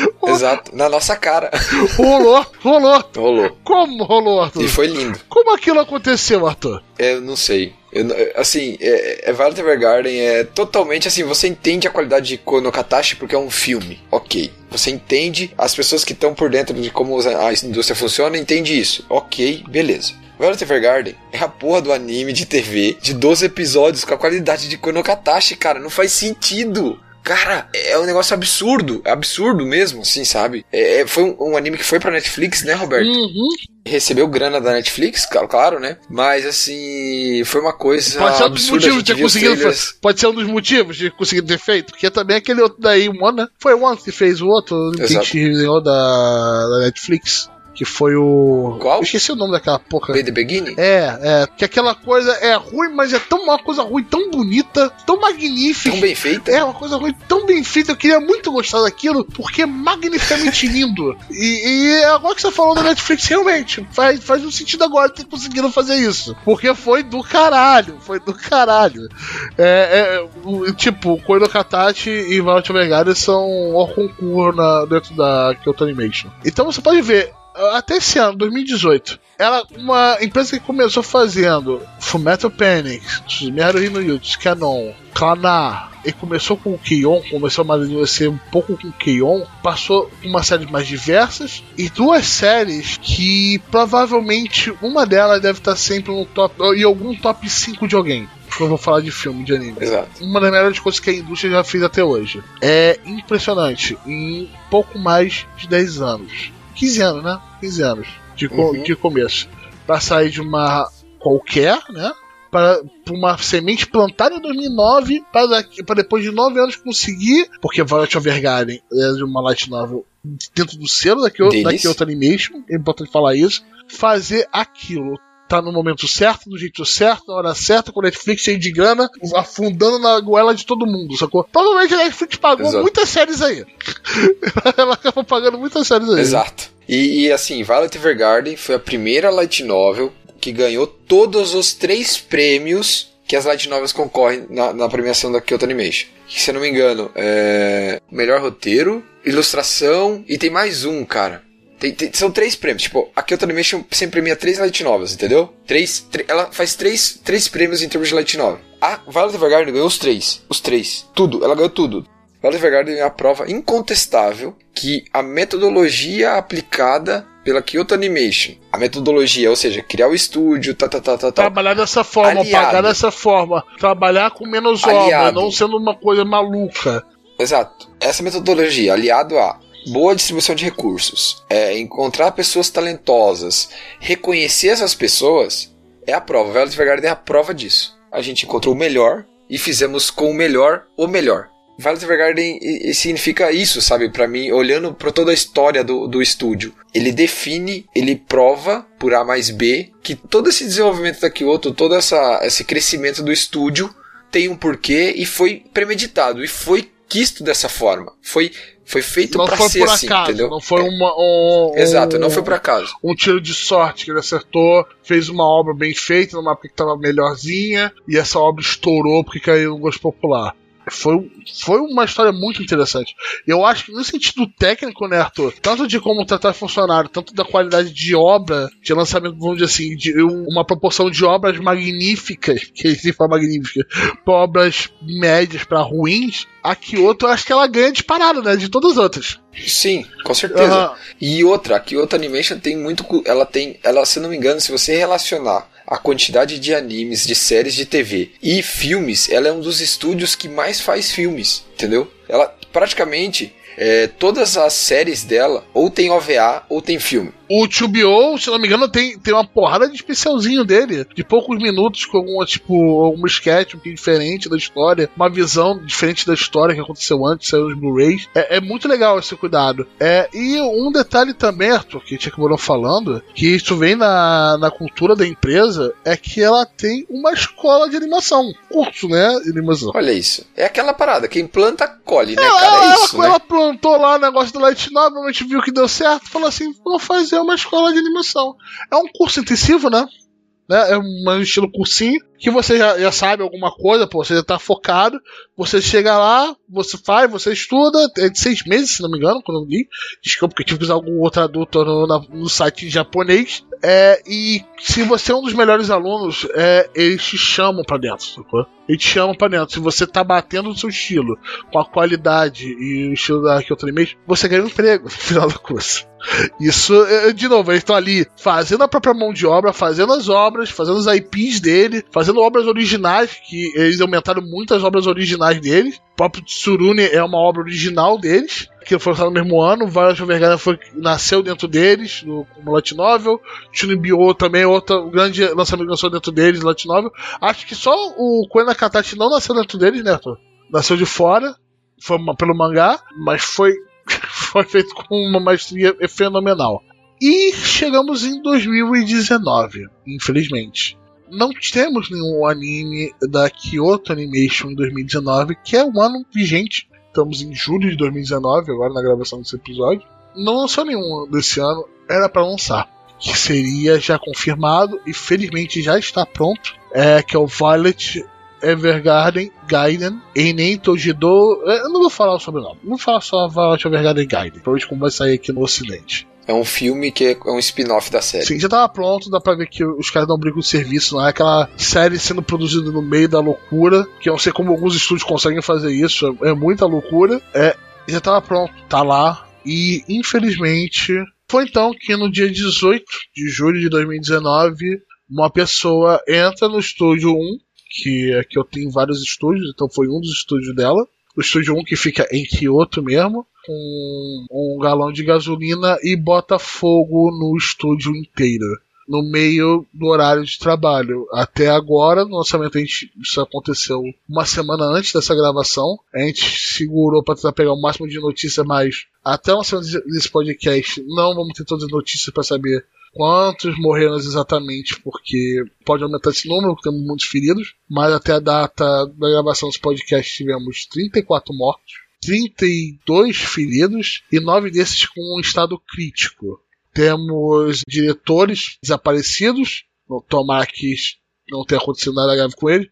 [LAUGHS] Exato, na nossa cara. [LAUGHS] Rolou, rolou. Rolou. Como rolou, Arthur? E foi lindo. Como aquilo aconteceu, Arthur? Eu não sei. Eu, assim, é, é Violet Evergarden é totalmente assim, você entende a qualidade de Konokatashi porque é um filme, ok. Você entende, as pessoas que estão por dentro de como a indústria funciona, entende isso, ok, beleza. Violet Evergarden é a porra do anime de TV de 12 episódios com a qualidade de Konokatashi, cara, não faz sentido. Cara, é um negócio absurdo, absurdo mesmo, assim, sabe? É, é, foi um, um, anime que foi pra Netflix, né, Roberto? Uhum. Recebeu grana da Netflix, claro, claro, né? Mas, assim, foi uma coisa. Pode ser um dos motivos de ter conseguido. Pode ser um dos motivos de conseguir ter feito, porque também aquele outro daí, o One, né? Foi o One que fez o outro, que a gente da, da Netflix que foi o. Qual? Eu esqueci o nome daquela porra. Bay the Beginning? É, é. Que aquela coisa é ruim, mas é tão uma coisa ruim, tão bonita, tão magnífica. Tão bem feita? É, uma coisa ruim, tão bem feita. Eu queria muito gostar daquilo, porque é magnificamente [LAUGHS] lindo. E, e agora que você falou da Netflix, realmente, faz, faz um sentido agora ter conseguido fazer isso. Porque foi do caralho, foi do caralho. É, é tipo, Koino Katachi e Violet Evergarden são o concurso dentro da Kyoto Animation. Então você pode ver, até esse ano, 2018, ela uma empresa que começou fazendo Fullmetal Panic, Sumeru Hino Yuts, Canon, Kana, e começou com o Keion, começou a ser um pouco com o Keion, passou uma série mais diversas e duas séries que provavelmente uma delas deve estar sempre no top, em algum top 5 de alguém eu vou falar de filme, de anime. Exato. Uma das melhores coisas que a indústria já fez até hoje. É impressionante. Em pouco mais de 10 anos. 15 anos, né? 15 anos de, uhum. de começo. Para sair de uma qualquer, né? Para uma semente plantada em 2009, para depois de 9 anos conseguir, porque Violet Evergarden é de uma light novel dentro do selo da Kyoto, da Kyoto Animation, é importante falar isso, fazer aquilo tá no momento certo, do jeito certo, na hora certa, com a Netflix cheio de grana, afundando na goela de todo mundo, sacou? Provavelmente a Netflix pagou Exato. muitas séries aí. [LAUGHS] Ela acabou pagando muitas séries aí. Exato. E, e assim, Violet Evergarden foi a primeira light novel que ganhou todos os três prêmios que as light novels concorrem na, na premiação da Kyoto Animation. Que, se eu não me engano, é melhor roteiro, ilustração e tem mais um, cara. Tem, tem, são três prêmios. Tipo, a Kyoto Animation sempre premia três light novels, entendeu? Três, ela faz três, três prêmios em termos de light novel. A Violet Evergarden ganhou os três. Os três. Tudo. Ela ganhou tudo. Violet Evergarden é a prova incontestável que a metodologia aplicada pela Kyoto Animation, a metodologia, ou seja, criar o estúdio, tá, tá, tá, tá, tá. Trabalhar dessa forma, aliado, pagar dessa forma, trabalhar com menos aliado, obra, não sendo uma coisa maluca. Exato. Essa metodologia, aliado a boa distribuição de recursos, é, encontrar pessoas talentosas, reconhecer essas pessoas, é a prova. Violet Evergarden é a prova disso. A gente encontrou o melhor e fizemos com o melhor o melhor. Violet Evergarden significa isso, sabe? Para mim, olhando para toda a história do, do estúdio. Ele define, ele prova por A mais B que todo esse desenvolvimento da Kyoto, todo essa, esse crescimento do estúdio tem um porquê e foi premeditado e foi quisto dessa forma. Foi foi feito para ser por assim, acaso, entendeu? Não foi uma, um, Exato, não foi por acaso. Um tiro de sorte que ele acertou, fez uma obra bem feita, numa época que estava melhorzinha, e essa obra estourou porque caiu no gosto popular foi, foi uma história muito interessante. Eu acho que no sentido técnico, né, Arthur? Tanto de como tratar funcionário, tanto da qualidade de obra, de lançamento, vamos dizer assim, de uma proporção de obras magníficas, que se fala magnífica, para obras médias para ruins, a Kyoto eu acho que ela ganha disparado, né? De todas as outras. Sim, com certeza. Uhum. E outra, a Kyoto Animation tem muito. Ela tem. Ela, se não me engano, se você relacionar a quantidade de animes, de séries de TV e filmes, ela é um dos estúdios que mais faz filmes, entendeu? Ela praticamente é, todas as séries dela ou tem OVA ou tem filme. O Tubio, se não me engano, tem, tem uma porrada de especialzinho dele, de poucos minutos, com alguma, tipo, alguma sketch um pouquinho diferente da história, uma visão diferente da história que aconteceu antes, saiu nos Blu-rays. É, é, muito legal esse cuidado. É, e um detalhe também, Arthur, que a gente acabou falando, que isso vem na, na cultura da empresa, é que ela tem uma escola de animação, curso, né, de animação. Olha isso. É aquela parada, quem planta, colhe, né, ela, cara? É ela, isso, ela, né? ela plantou lá o negócio do Light Novel, a gente viu que deu certo, falou assim, vou fazer é uma escola de animação. É um curso intensivo, né? né? É um estilo cursinho, que você já, já sabe alguma coisa, pô, você já tá focado, você chega lá, você faz, você estuda, é de seis meses, se não me engano, quando eu li. Desculpa, porque eu tive que usar algum outro adulto no, no site japonês. É, e se você é um dos melhores alunos, é, eles te chamam para dentro, sacou? Eles te chamam para dentro. Se você tá batendo no seu estilo, com a qualidade e o estilo da Animation, você ganha um emprego [LAUGHS] no final do curso. Isso, de novo, eles estão ali fazendo a própria mão de obra, fazendo as obras, fazendo os IPs dele, fazendo obras originais, que eles aumentaram muito as obras originais deles. O próprio Tsurune é uma obra original deles que foi lançado no mesmo ano. Violet Evergarden foi, nasceu dentro deles, no, como Light Novel. Chunibyo também, outra grande lançamento que lançou dentro deles, Light Novel. Acho que só o Koen Nakatachi não nasceu dentro deles, né, Arthur? Nasceu de fora, foi pelo mangá, mas foi, [LAUGHS] foi feito com uma maestria fenomenal. E chegamos em 2019, infelizmente. Não temos nenhum anime da Kyoto Animation em 2019, que é um ano vigente Estamos em julho de 2019, agora na gravação desse episódio. Não lançou nenhum desse ano, era para lançar. Que seria já confirmado e felizmente já está pronto. É que é o Violet Evergarden Gaiden Enem Tojido. Eu não vou falar o nome, vou falar só Violet Evergarden Gaiden, provavelmente como vai sair aqui no ocidente. É um filme que é um spin-off da série. Sim, já tava pronto, dá pra ver que os caras não brigam de serviço, não é aquela série sendo produzida no meio da loucura, que eu não sei como alguns estúdios conseguem fazer isso, é, é muita loucura. É, já tava pronto, tá lá, e infelizmente foi então que no dia 18 de julho de 2019, uma pessoa entra no estúdio 1, que aqui eu tenho vários estúdios, então foi um dos estúdios dela, o estúdio 1 que fica em Kyoto mesmo, com um galão de gasolina e bota fogo no estúdio inteiro. No meio do horário de trabalho. Até agora, no lançamento, a gente, isso aconteceu uma semana antes dessa gravação. A gente segurou para tentar pegar o máximo de notícias, mas até o lançamento desse podcast não vamos ter todas as notícias para saber quantos morreram exatamente, porque pode aumentar esse número, porque temos muitos feridos, mas até a data da gravação desse podcast tivemos 34 mortos. 32 feridos e 9 desses com um estado crítico. Temos diretores desaparecidos, tomara que não tenha acontecido nada grave com ele.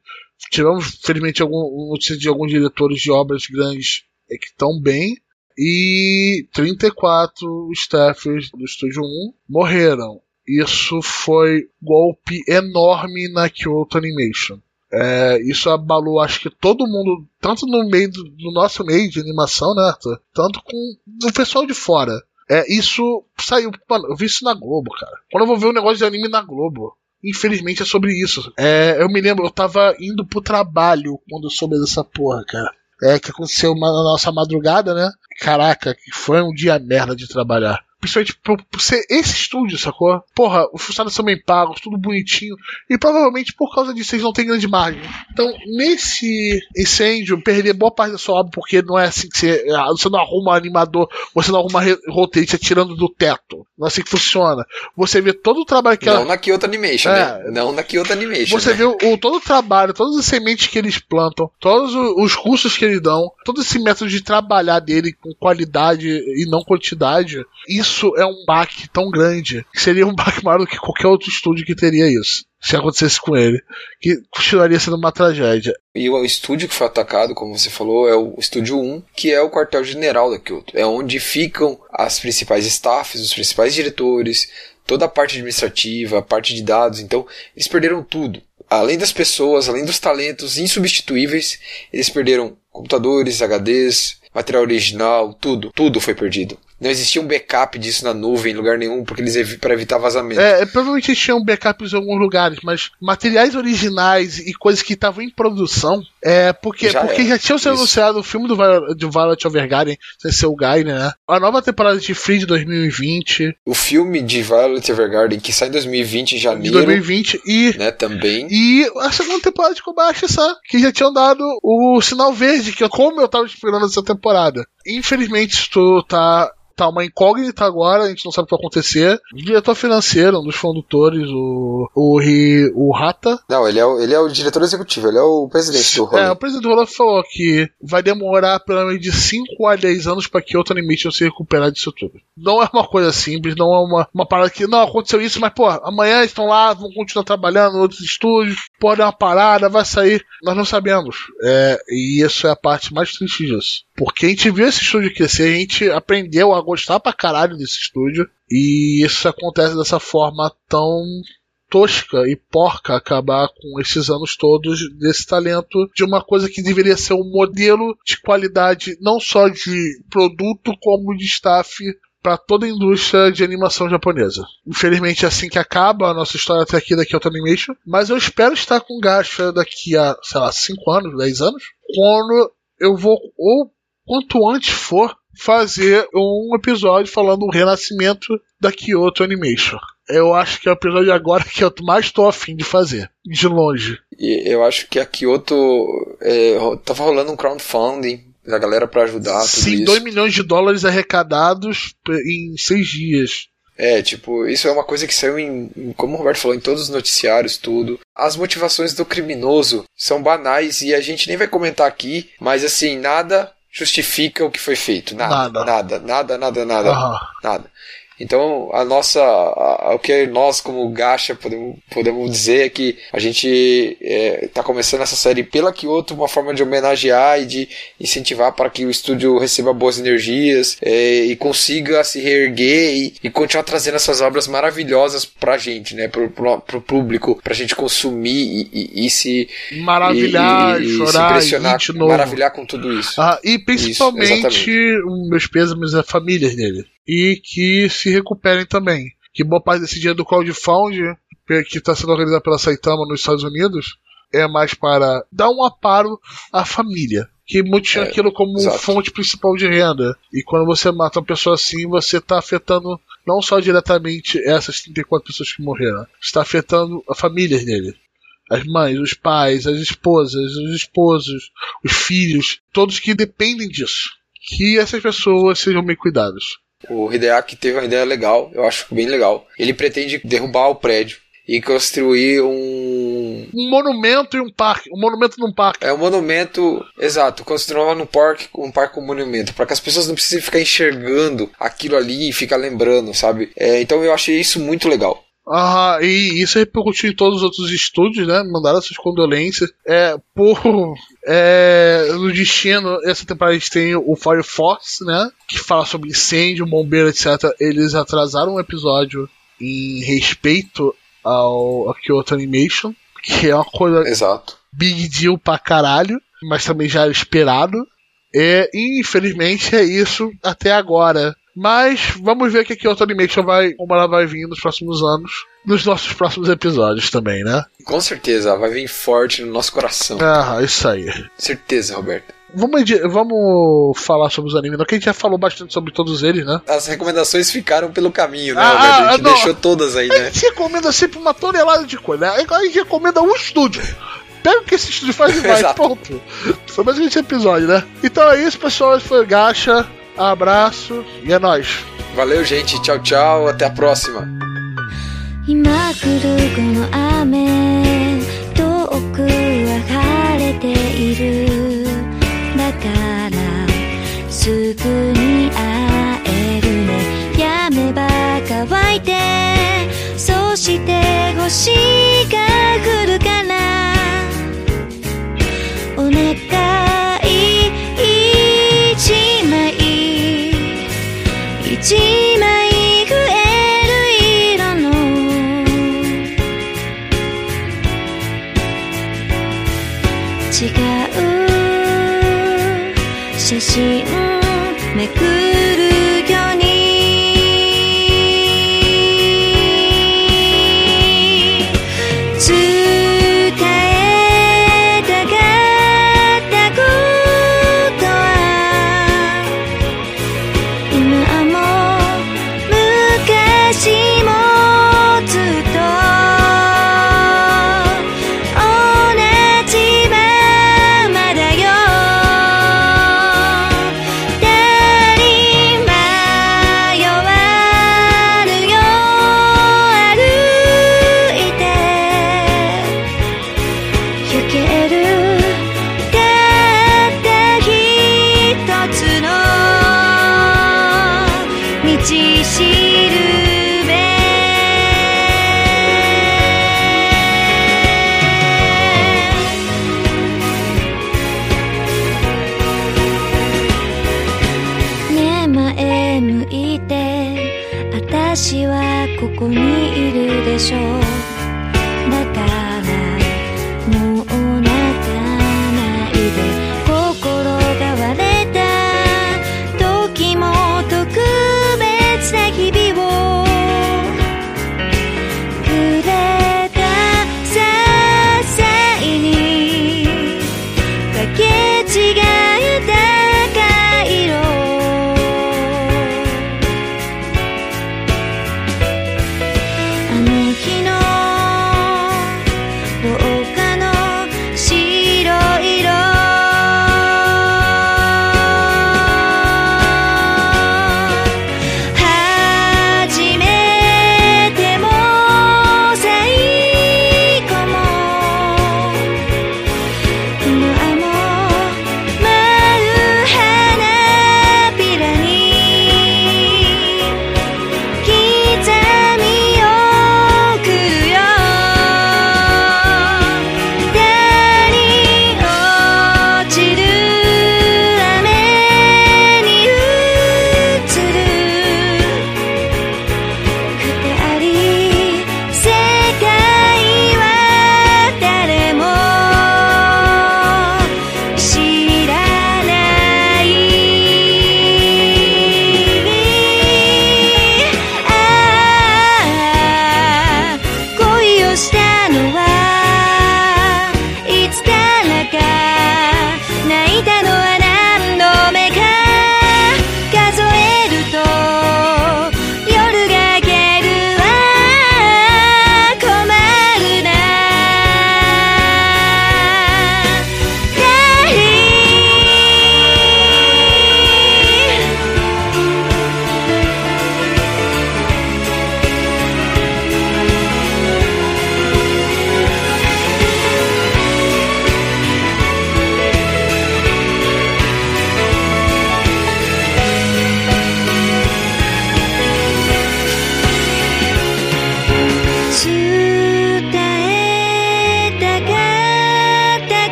Tivemos, felizmente, algum, notícias de alguns diretores de obras grandes que estão bem. E 34 staffers do Estúdio 1 morreram. Isso foi golpe enorme na Kyoto Animation. É, isso abalou, acho que todo mundo, tanto no meio do, nosso meio de animação, né, Arthur? Tanto com o pessoal de fora. É, isso saiu. Mano, eu vi isso na Globo, cara. Quando eu vou ver um negócio de anime na Globo, infelizmente é sobre isso. É, eu me lembro, eu tava indo pro trabalho quando eu soube dessa porra, cara. É, que aconteceu na nossa madrugada, né? Caraca, que foi um dia merda de trabalhar. Principalmente por, por, ser esse estúdio, sacou? Porra, os funcionários são bem pagos, tudo bonitinho. E provavelmente por causa disso eles não têm grande margem. Então, nesse incêndio, perder boa parte da sua obra, porque não é assim que você. Ah, você não arruma animador, você não arruma roteirista tirando do teto. Não é assim que funciona. Você vê todo o trabalho que Não ela... na Kyoto Animation, né? é, né? Não na Kyoto Animation. Você né? vê o, o, todo o trabalho, todas as sementes que eles plantam, todos os cursos que eles dão, todo esse método de trabalhar dele com qualidade e não quantidade. Isso isso é um baque tão grande que seria um baque maior do que qualquer outro estúdio que teria isso. Se acontecesse com ele, que continuaria sendo uma tragédia. E o estúdio que foi atacado, como você falou, é o Estúdio 1, que é o quartel-general da Kyoto. É onde ficam as principais staffs, os principais diretores, toda a parte administrativa, a parte de dados. Então, eles perderam tudo. Além das pessoas, além dos talentos insubstituíveis, eles perderam computadores, HDs, material original, tudo, tudo foi perdido. Não existia um backup disso na nuvem em lugar nenhum, porque eles ev para evitar vazamento. É, provavelmente tinham backups em alguns lugares, mas materiais originais e coisas que estavam em produção, é porque já, porque já tinham sido anunciado o filme do de Violet Evergarden, sem ser o Guy, né? A nova temporada de Free de 2020. O filme de Violet Evergarden que sai em 2020 em janeiro. De 2020 e né, também. E a segunda temporada de Kobayashi, que já tinham dado o sinal verde que como eu tava esperando essa temporada. Infelizmente, isso tá tá uma incógnita agora, a gente não sabe o que vai acontecer. O diretor financeiro, um dos condutores, o, o, o Rata. Não, ele é o, ele é o diretor executivo, ele é o presidente do Rolê. É, o presidente do Rolê falou que vai demorar pelo menos de 5 a 10 anos para que outra Animation se recuperar disso tudo. Não é uma coisa simples, não é uma, uma parada que, não, aconteceu isso, mas, pô, amanhã estão lá, vão continuar trabalhando em outros estúdios, pode dar uma parada, vai sair. Nós não sabemos. É, e isso é a parte mais triste disso. Porque a gente viu esse estúdio crescer, a gente aprendeu a gostar pra caralho desse estúdio. E isso acontece dessa forma tão tosca e porca acabar com esses anos todos desse talento de uma coisa que deveria ser um modelo de qualidade não só de produto como de staff para toda a indústria de animação japonesa. Infelizmente é assim que acaba a nossa história até aqui da Kyoto Animation, mas eu espero estar com Gacha daqui a, sei lá, 5 anos, 10 anos, quando eu vou ou quanto antes for, fazer um episódio falando do renascimento da Kyoto Animation. Eu acho que é o episódio agora que eu mais estou afim de fazer, de longe. E eu acho que a Kyoto é, tava rolando um crowdfunding da galera para ajudar tudo Sim, 2 milhões de dólares arrecadados em seis dias. É, tipo, isso é uma coisa que saiu em, como o Roberto falou, em todos os noticiários, tudo. As motivações do criminoso são banais e a gente nem vai comentar aqui, mas assim, nada justifica o que foi feito. Nada. Nada, nada, nada, nada. Nada. Uhum. nada. Então, a nossa, a, o que nós como Gacha podemos, podemos dizer é que a gente está é, começando essa série pela Kyoto, uma forma de homenagear e de incentivar para que o estúdio receba boas energias é, e consiga se reerguer e, e, continuar trazendo essas obras maravilhosas para a gente, né, para o público, para a gente consumir e, e, e se maravilhar, e, chorar, se impressionar, maravilhar com tudo isso. Ah, e principalmente isso, meus pêsames a família dele e que se recuperem também. Que boa parte desse dinheiro do crowdfunding, que está sendo organizado pela Saitama nos Estados Unidos, é mais para dar um aparo à família. Que muitos tinham é, aquilo como exato. fonte principal de renda. E quando você mata uma pessoa assim, você está afetando não só diretamente essas 34 pessoas que morreram, está afetando a família dele. As mães, os pais, as esposas, os esposos, os filhos, todos que dependem disso. Que essas pessoas sejam bem cuidadas. O Hideaki teve uma ideia legal, eu acho bem legal. Ele pretende derrubar o prédio e construir um. Um monumento e um parque. Um monumento num parque. É um monumento, exato, construir num parque, um parque com um monumento, para que as pessoas não precisem ficar enxergando aquilo ali e ficar lembrando, sabe? É, então eu achei isso muito legal. Ah, e isso repercutiu em todos os outros estúdios, né? Mandaram suas condolências. É, por. É, no destino, essa temporada a gente tem o Fire Force, né? Que fala sobre incêndio, bombeiro, etc. Eles atrasaram um episódio em respeito ao, ao Kyoto Animation, que é uma coisa. Exato. Big deal pra caralho, mas também já era esperado. É, e infelizmente é isso até agora. Mas vamos ver o que a Kyoto Animation vai, como ela vai vir nos próximos anos, nos nossos próximos episódios também, né? Com certeza, vai vir forte no nosso coração. Ah, isso aí. Certeza, Roberto. Vamos, vamos falar sobre os animes, que a gente já falou bastante sobre todos eles, né? As recomendações ficaram pelo caminho, né, ah, Roberto? A gente não, deixou todas aí, né? A gente recomenda sempre uma tonelada de coisa, né? A gente recomenda um estúdio pega o que esse estúdio faz e vai, [LAUGHS] ponto. Foi mais esse episódio, né? Então é isso, pessoal. Esse foi o Gacha Abraço e é nóis. Valeu, gente. Tchau, tchau. Até a próxima. 今来るこの雨遠くは晴れているだからすぐに会えるねやめば乾いてそして星が降る